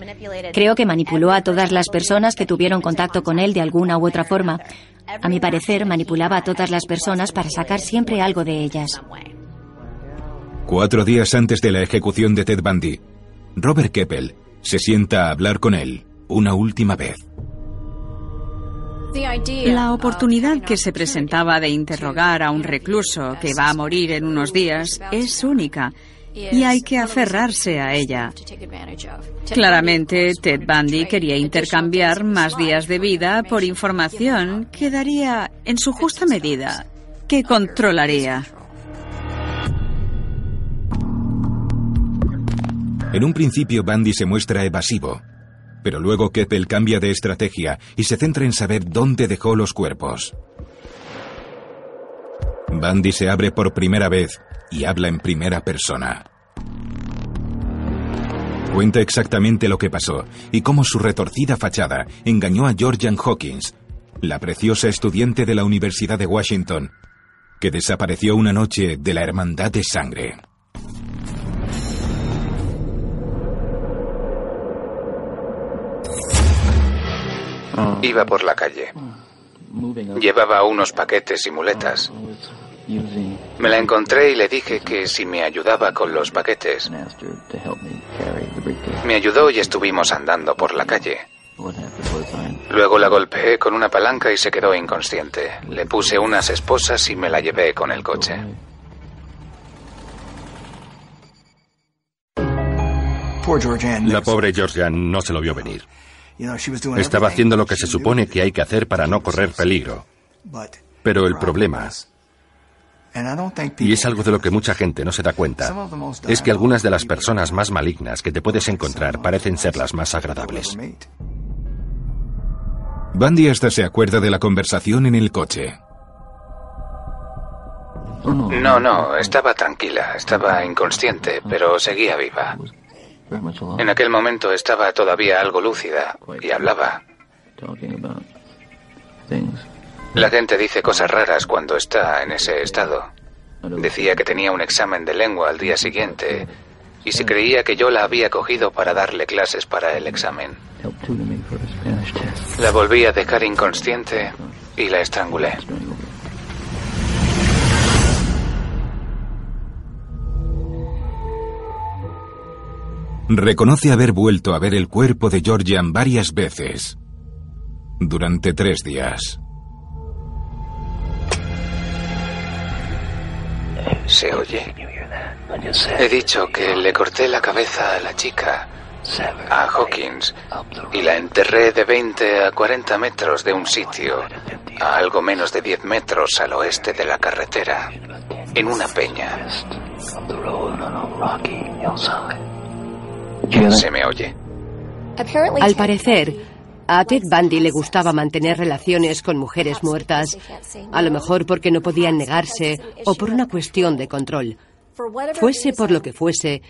Creo que manipuló a todas las personas que tuvieron contacto con él de alguna u otra forma. A mi parecer, manipulaba a todas las personas para sacar siempre algo de ellas. Cuatro días antes de la ejecución de Ted Bundy, Robert Keppel se sienta a hablar con él una última vez. La oportunidad que se presentaba de interrogar a un recluso que va a morir en unos días es única y hay que aferrarse a ella. Claramente, Ted Bundy quería intercambiar más días de vida por información que daría en su justa medida, que controlaría. En un principio, Bundy se muestra evasivo, pero luego Keppel cambia de estrategia y se centra en saber dónde dejó los cuerpos. Bundy se abre por primera vez y habla en primera persona. Cuenta exactamente lo que pasó y cómo su retorcida fachada engañó a Georgian Hawkins, la preciosa estudiante de la Universidad de Washington, que desapareció una noche de la Hermandad de Sangre. Iba por la calle. Llevaba unos paquetes y muletas. Me la encontré y le dije que si me ayudaba con los paquetes. Me ayudó y estuvimos andando por la calle. Luego la golpeé con una palanca y se quedó inconsciente. Le puse unas esposas y me la llevé con el coche. La pobre Georgian no se lo vio venir. Estaba haciendo lo que se supone que hay que hacer para no correr peligro. Pero el problema y es algo de lo que mucha gente no se da cuenta, es que algunas de las personas más malignas que te puedes encontrar parecen ser las más agradables. Bundy hasta se acuerda de la conversación en el coche. No, no, estaba tranquila, estaba inconsciente, pero seguía viva. En aquel momento estaba todavía algo lúcida y hablaba. La gente dice cosas raras cuando está en ese estado. Decía que tenía un examen de lengua al día siguiente y se creía que yo la había cogido para darle clases para el examen. La volví a dejar inconsciente y la estrangulé. Reconoce haber vuelto a ver el cuerpo de Georgian varias veces durante tres días. ¿Se oye? He dicho que le corté la cabeza a la chica, a Hawkins, y la enterré de 20 a 40 metros de un sitio, a algo menos de 10 metros al oeste de la carretera, en una peña. ¿Se me oye? Al parecer, a Ted Bundy le gustaba mantener relaciones con mujeres muertas, a lo mejor porque no podían negarse o por una cuestión de control. Fuese por lo que fuese,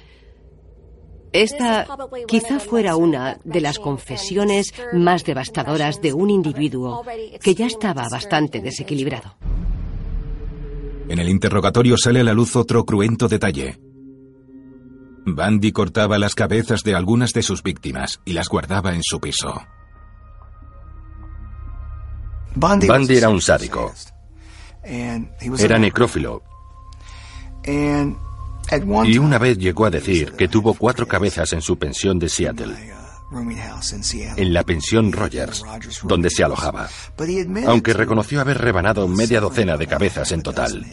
esta quizá fuera una de las confesiones más devastadoras de un individuo que ya estaba bastante desequilibrado. En el interrogatorio sale a la luz otro cruento detalle. Bundy cortaba las cabezas de algunas de sus víctimas y las guardaba en su piso. Bundy era un sádico. Era necrófilo. Y una vez llegó a decir que tuvo cuatro cabezas en su pensión de Seattle, en la pensión Rogers, donde se alojaba, aunque reconoció haber rebanado media docena de cabezas en total.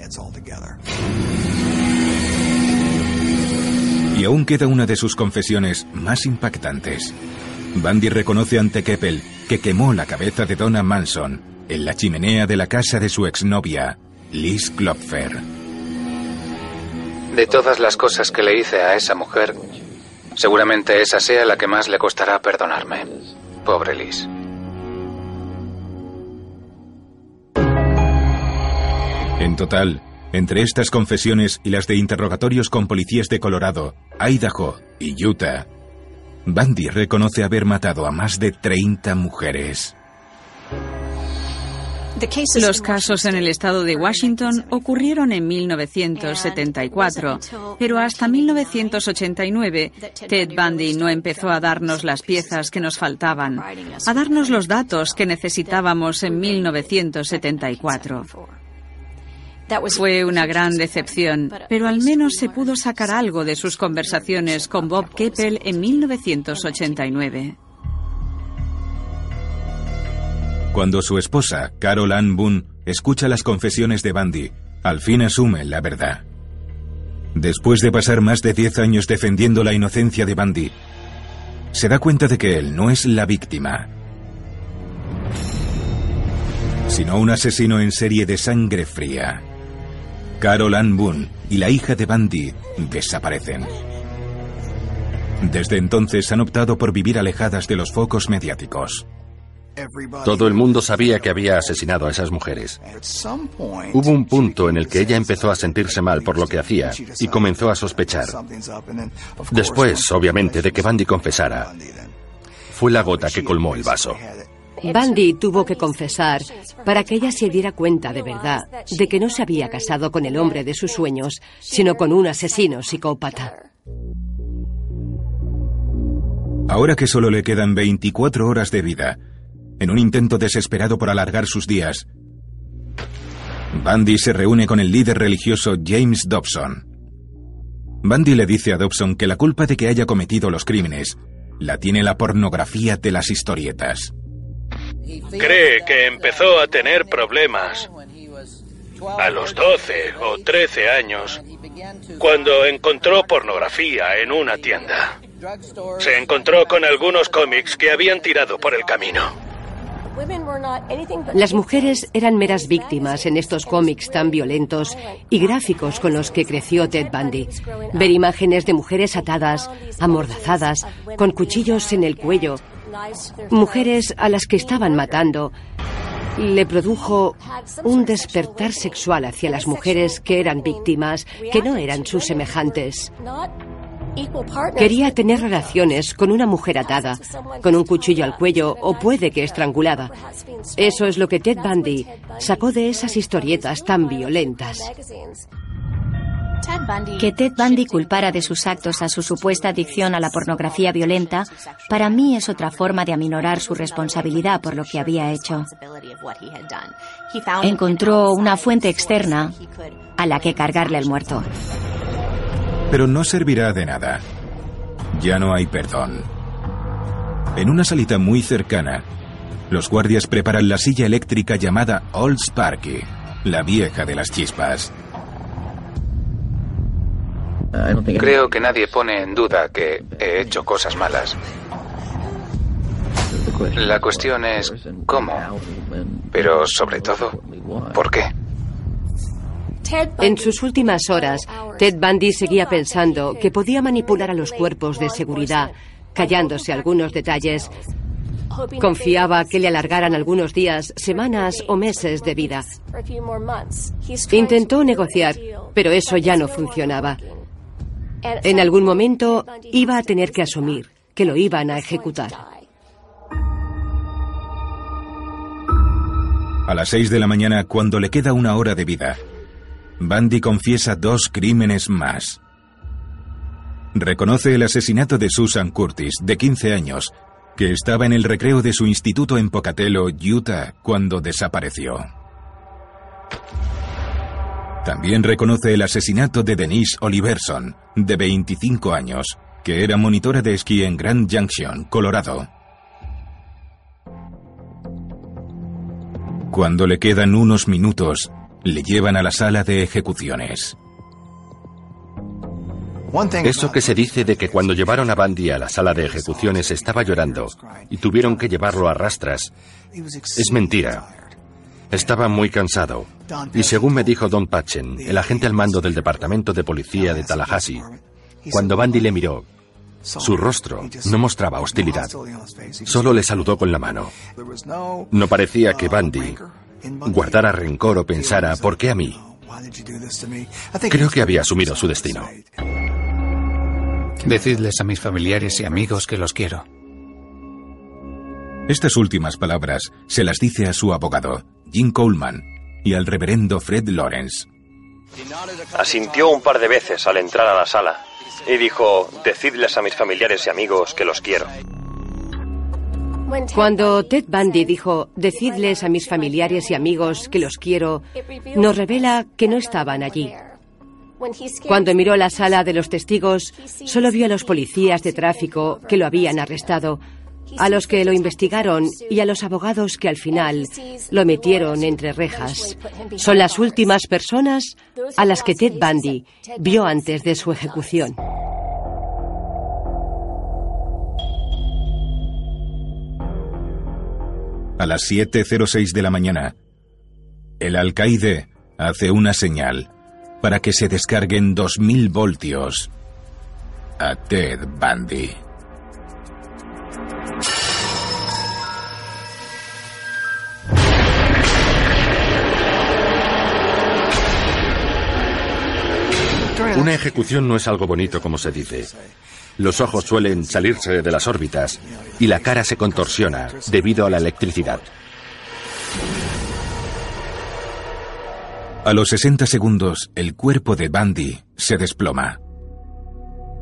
Aún queda una de sus confesiones más impactantes. Bundy reconoce ante Keppel que quemó la cabeza de Donna Manson en la chimenea de la casa de su exnovia, Liz Klopfer. De todas las cosas que le hice a esa mujer, seguramente esa sea la que más le costará perdonarme. Pobre Liz. En total, entre estas confesiones y las de interrogatorios con policías de Colorado, Idaho y Utah, Bundy reconoce haber matado a más de 30 mujeres. Los casos en el estado de Washington ocurrieron en 1974, pero hasta 1989 Ted Bundy no empezó a darnos las piezas que nos faltaban, a darnos los datos que necesitábamos en 1974. Fue una gran decepción, pero al menos se pudo sacar algo de sus conversaciones con Bob Keppel en 1989. Cuando su esposa, Carol Ann Boone, escucha las confesiones de Bundy, al fin asume la verdad. Después de pasar más de 10 años defendiendo la inocencia de Bundy, se da cuenta de que él no es la víctima, sino un asesino en serie de sangre fría. Carol Ann Boone y la hija de Bundy desaparecen. Desde entonces han optado por vivir alejadas de los focos mediáticos. Todo el mundo sabía que había asesinado a esas mujeres. Hubo un punto en el que ella empezó a sentirse mal por lo que hacía y comenzó a sospechar. Después, obviamente, de que Bundy confesara, fue la gota que colmó el vaso. Bundy tuvo que confesar para que ella se diera cuenta de verdad de que no se había casado con el hombre de sus sueños, sino con un asesino psicópata. Ahora que solo le quedan 24 horas de vida, en un intento desesperado por alargar sus días, Bundy se reúne con el líder religioso James Dobson. Bundy le dice a Dobson que la culpa de que haya cometido los crímenes la tiene la pornografía de las historietas. Cree que empezó a tener problemas a los 12 o 13 años cuando encontró pornografía en una tienda. Se encontró con algunos cómics que habían tirado por el camino. Las mujeres eran meras víctimas en estos cómics tan violentos y gráficos con los que creció Ted Bundy. Ver imágenes de mujeres atadas, amordazadas, con cuchillos en el cuello, mujeres a las que estaban matando, le produjo un despertar sexual hacia las mujeres que eran víctimas, que no eran sus semejantes. Quería tener relaciones con una mujer atada, con un cuchillo al cuello o puede que estrangulada. Eso es lo que Ted Bundy sacó de esas historietas tan violentas. Que Ted Bundy culpara de sus actos a su supuesta adicción a la pornografía violenta, para mí es otra forma de aminorar su responsabilidad por lo que había hecho. Encontró una fuente externa a la que cargarle al muerto. Pero no servirá de nada. Ya no hay perdón. En una salita muy cercana, los guardias preparan la silla eléctrica llamada Old Sparky, la vieja de las chispas. Creo que nadie pone en duda que he hecho cosas malas. La cuestión es cómo, pero sobre todo, ¿por qué? En sus últimas horas, Ted Bundy seguía pensando que podía manipular a los cuerpos de seguridad, callándose algunos detalles. Confiaba que le alargaran algunos días, semanas o meses de vida. Intentó negociar, pero eso ya no funcionaba. En algún momento iba a tener que asumir que lo iban a ejecutar. A las seis de la mañana, cuando le queda una hora de vida, Bundy confiesa dos crímenes más. Reconoce el asesinato de Susan Curtis, de 15 años, que estaba en el recreo de su instituto en Pocatello, Utah, cuando desapareció. También reconoce el asesinato de Denise Oliverson, de 25 años, que era monitora de esquí en Grand Junction, Colorado. Cuando le quedan unos minutos, le llevan a la sala de ejecuciones. Eso que se dice de que cuando llevaron a Bandy a la sala de ejecuciones estaba llorando y tuvieron que llevarlo a rastras es mentira. Estaba muy cansado. Y según me dijo Don Patchen, el agente al mando del departamento de policía de Tallahassee, cuando Bandy le miró, su rostro no mostraba hostilidad. Solo le saludó con la mano. No parecía que Bandy guardara rencor o pensara, ¿por qué a mí? Creo que había asumido su destino. Decidles a mis familiares y amigos que los quiero. Estas últimas palabras se las dice a su abogado, Jim Coleman, y al reverendo Fred Lawrence. Asintió un par de veces al entrar a la sala y dijo, decidles a mis familiares y amigos que los quiero. Cuando Ted Bundy dijo, decidles a mis familiares y amigos que los quiero, nos revela que no estaban allí. Cuando miró la sala de los testigos, solo vio a los policías de tráfico que lo habían arrestado, a los que lo investigaron y a los abogados que al final lo metieron entre rejas. Son las últimas personas a las que Ted Bundy vio antes de su ejecución. A las 7.06 de la mañana, el alcaide hace una señal para que se descarguen 2.000 voltios a Ted Bundy. Una ejecución no es algo bonito como se dice. Los ojos suelen salirse de las órbitas y la cara se contorsiona debido a la electricidad. A los 60 segundos, el cuerpo de Bundy se desploma.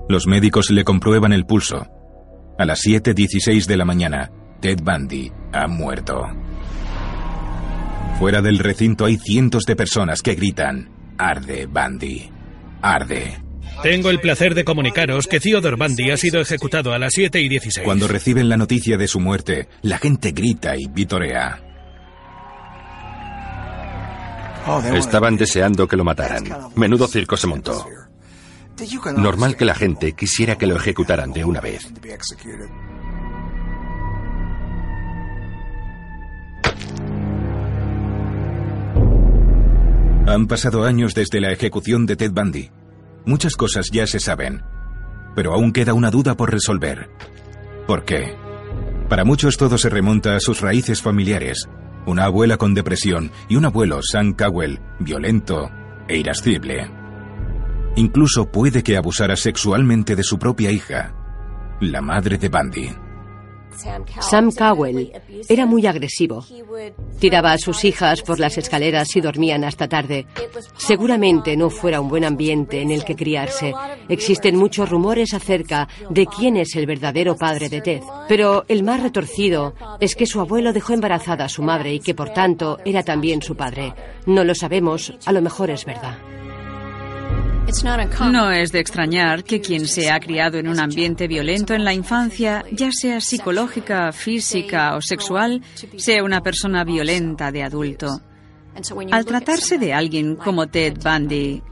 Los médicos le comprueban el pulso. A las 7.16 de la mañana, Ted Bundy ha muerto. Fuera del recinto hay cientos de personas que gritan, Arde, Bundy. Arde. Tengo el placer de comunicaros que Theodore Bundy ha sido ejecutado a las 7 y 16. Cuando reciben la noticia de su muerte, la gente grita y vitorea. Estaban deseando que lo mataran. Menudo circo se montó. Normal que la gente quisiera que lo ejecutaran de una vez. Han pasado años desde la ejecución de Ted Bundy. Muchas cosas ya se saben, pero aún queda una duda por resolver. ¿Por qué? Para muchos todo se remonta a sus raíces familiares. Una abuela con depresión y un abuelo, Sam Cowell, violento e irascible. Incluso puede que abusara sexualmente de su propia hija, la madre de Bundy. Sam Cowell era muy agresivo. Tiraba a sus hijas por las escaleras y dormían hasta tarde. Seguramente no fuera un buen ambiente en el que criarse. Existen muchos rumores acerca de quién es el verdadero padre de Ted. Pero el más retorcido es que su abuelo dejó embarazada a su madre y que por tanto era también su padre. No lo sabemos, a lo mejor es verdad. No es de extrañar que quien se ha criado en un ambiente violento en la infancia, ya sea psicológica, física o sexual, sea una persona violenta de adulto. Al tratarse de alguien como Ted Bundy,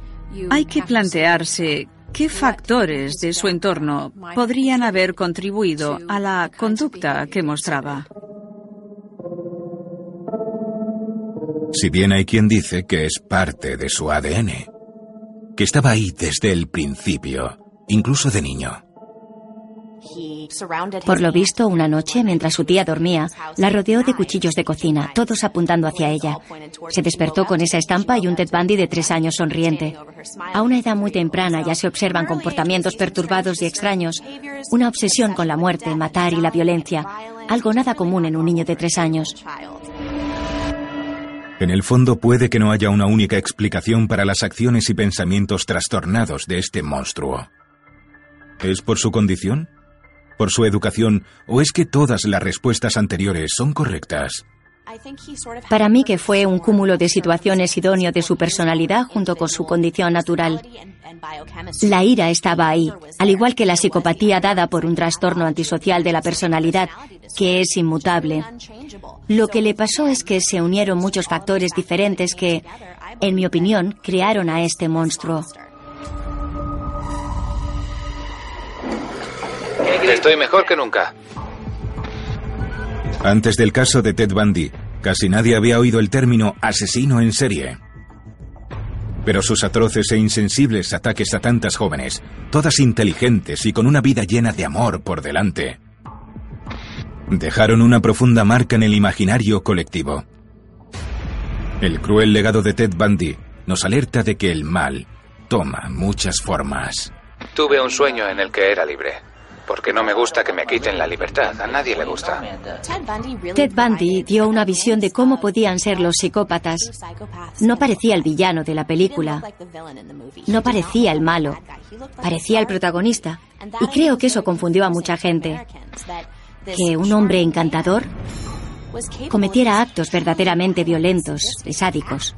hay que plantearse ¿Qué factores de su entorno podrían haber contribuido a la conducta que mostraba? Si bien hay quien dice que es parte de su ADN, que estaba ahí desde el principio, incluso de niño. Por lo visto, una noche, mientras su tía dormía, la rodeó de cuchillos de cocina, todos apuntando hacia ella. Se despertó con esa estampa y un Ted Bundy de tres años sonriente. A una edad muy temprana ya se observan comportamientos perturbados y extraños, una obsesión con la muerte, matar y la violencia, algo nada común en un niño de tres años. En el fondo puede que no haya una única explicación para las acciones y pensamientos trastornados de este monstruo. ¿Es por su condición? por su educación o es que todas las respuestas anteriores son correctas? Para mí que fue un cúmulo de situaciones idóneo de su personalidad junto con su condición natural. La ira estaba ahí, al igual que la psicopatía dada por un trastorno antisocial de la personalidad, que es inmutable. Lo que le pasó es que se unieron muchos factores diferentes que, en mi opinión, crearon a este monstruo. Estoy mejor que nunca. Antes del caso de Ted Bundy, casi nadie había oído el término asesino en serie. Pero sus atroces e insensibles ataques a tantas jóvenes, todas inteligentes y con una vida llena de amor por delante, dejaron una profunda marca en el imaginario colectivo. El cruel legado de Ted Bundy nos alerta de que el mal toma muchas formas. Tuve un sueño en el que era libre porque no me gusta que me quiten la libertad. A nadie le gusta. Ted Bundy dio una visión de cómo podían ser los psicópatas. No parecía el villano de la película. No parecía el malo. Parecía el protagonista. Y creo que eso confundió a mucha gente. Que un hombre encantador cometiera actos verdaderamente violentos y sádicos.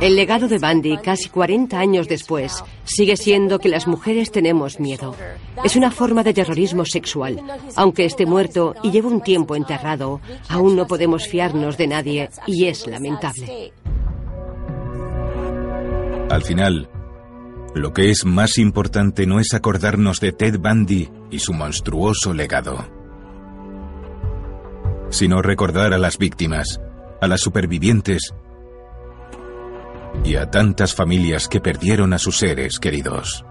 El legado de Bundy, casi 40 años después, sigue siendo que las mujeres tenemos miedo. Es una forma de terrorismo sexual. Aunque esté muerto y lleve un tiempo enterrado, aún no podemos fiarnos de nadie y es lamentable. Al final, lo que es más importante no es acordarnos de Ted Bundy y su monstruoso legado, sino recordar a las víctimas, a las supervivientes y a tantas familias que perdieron a sus seres queridos.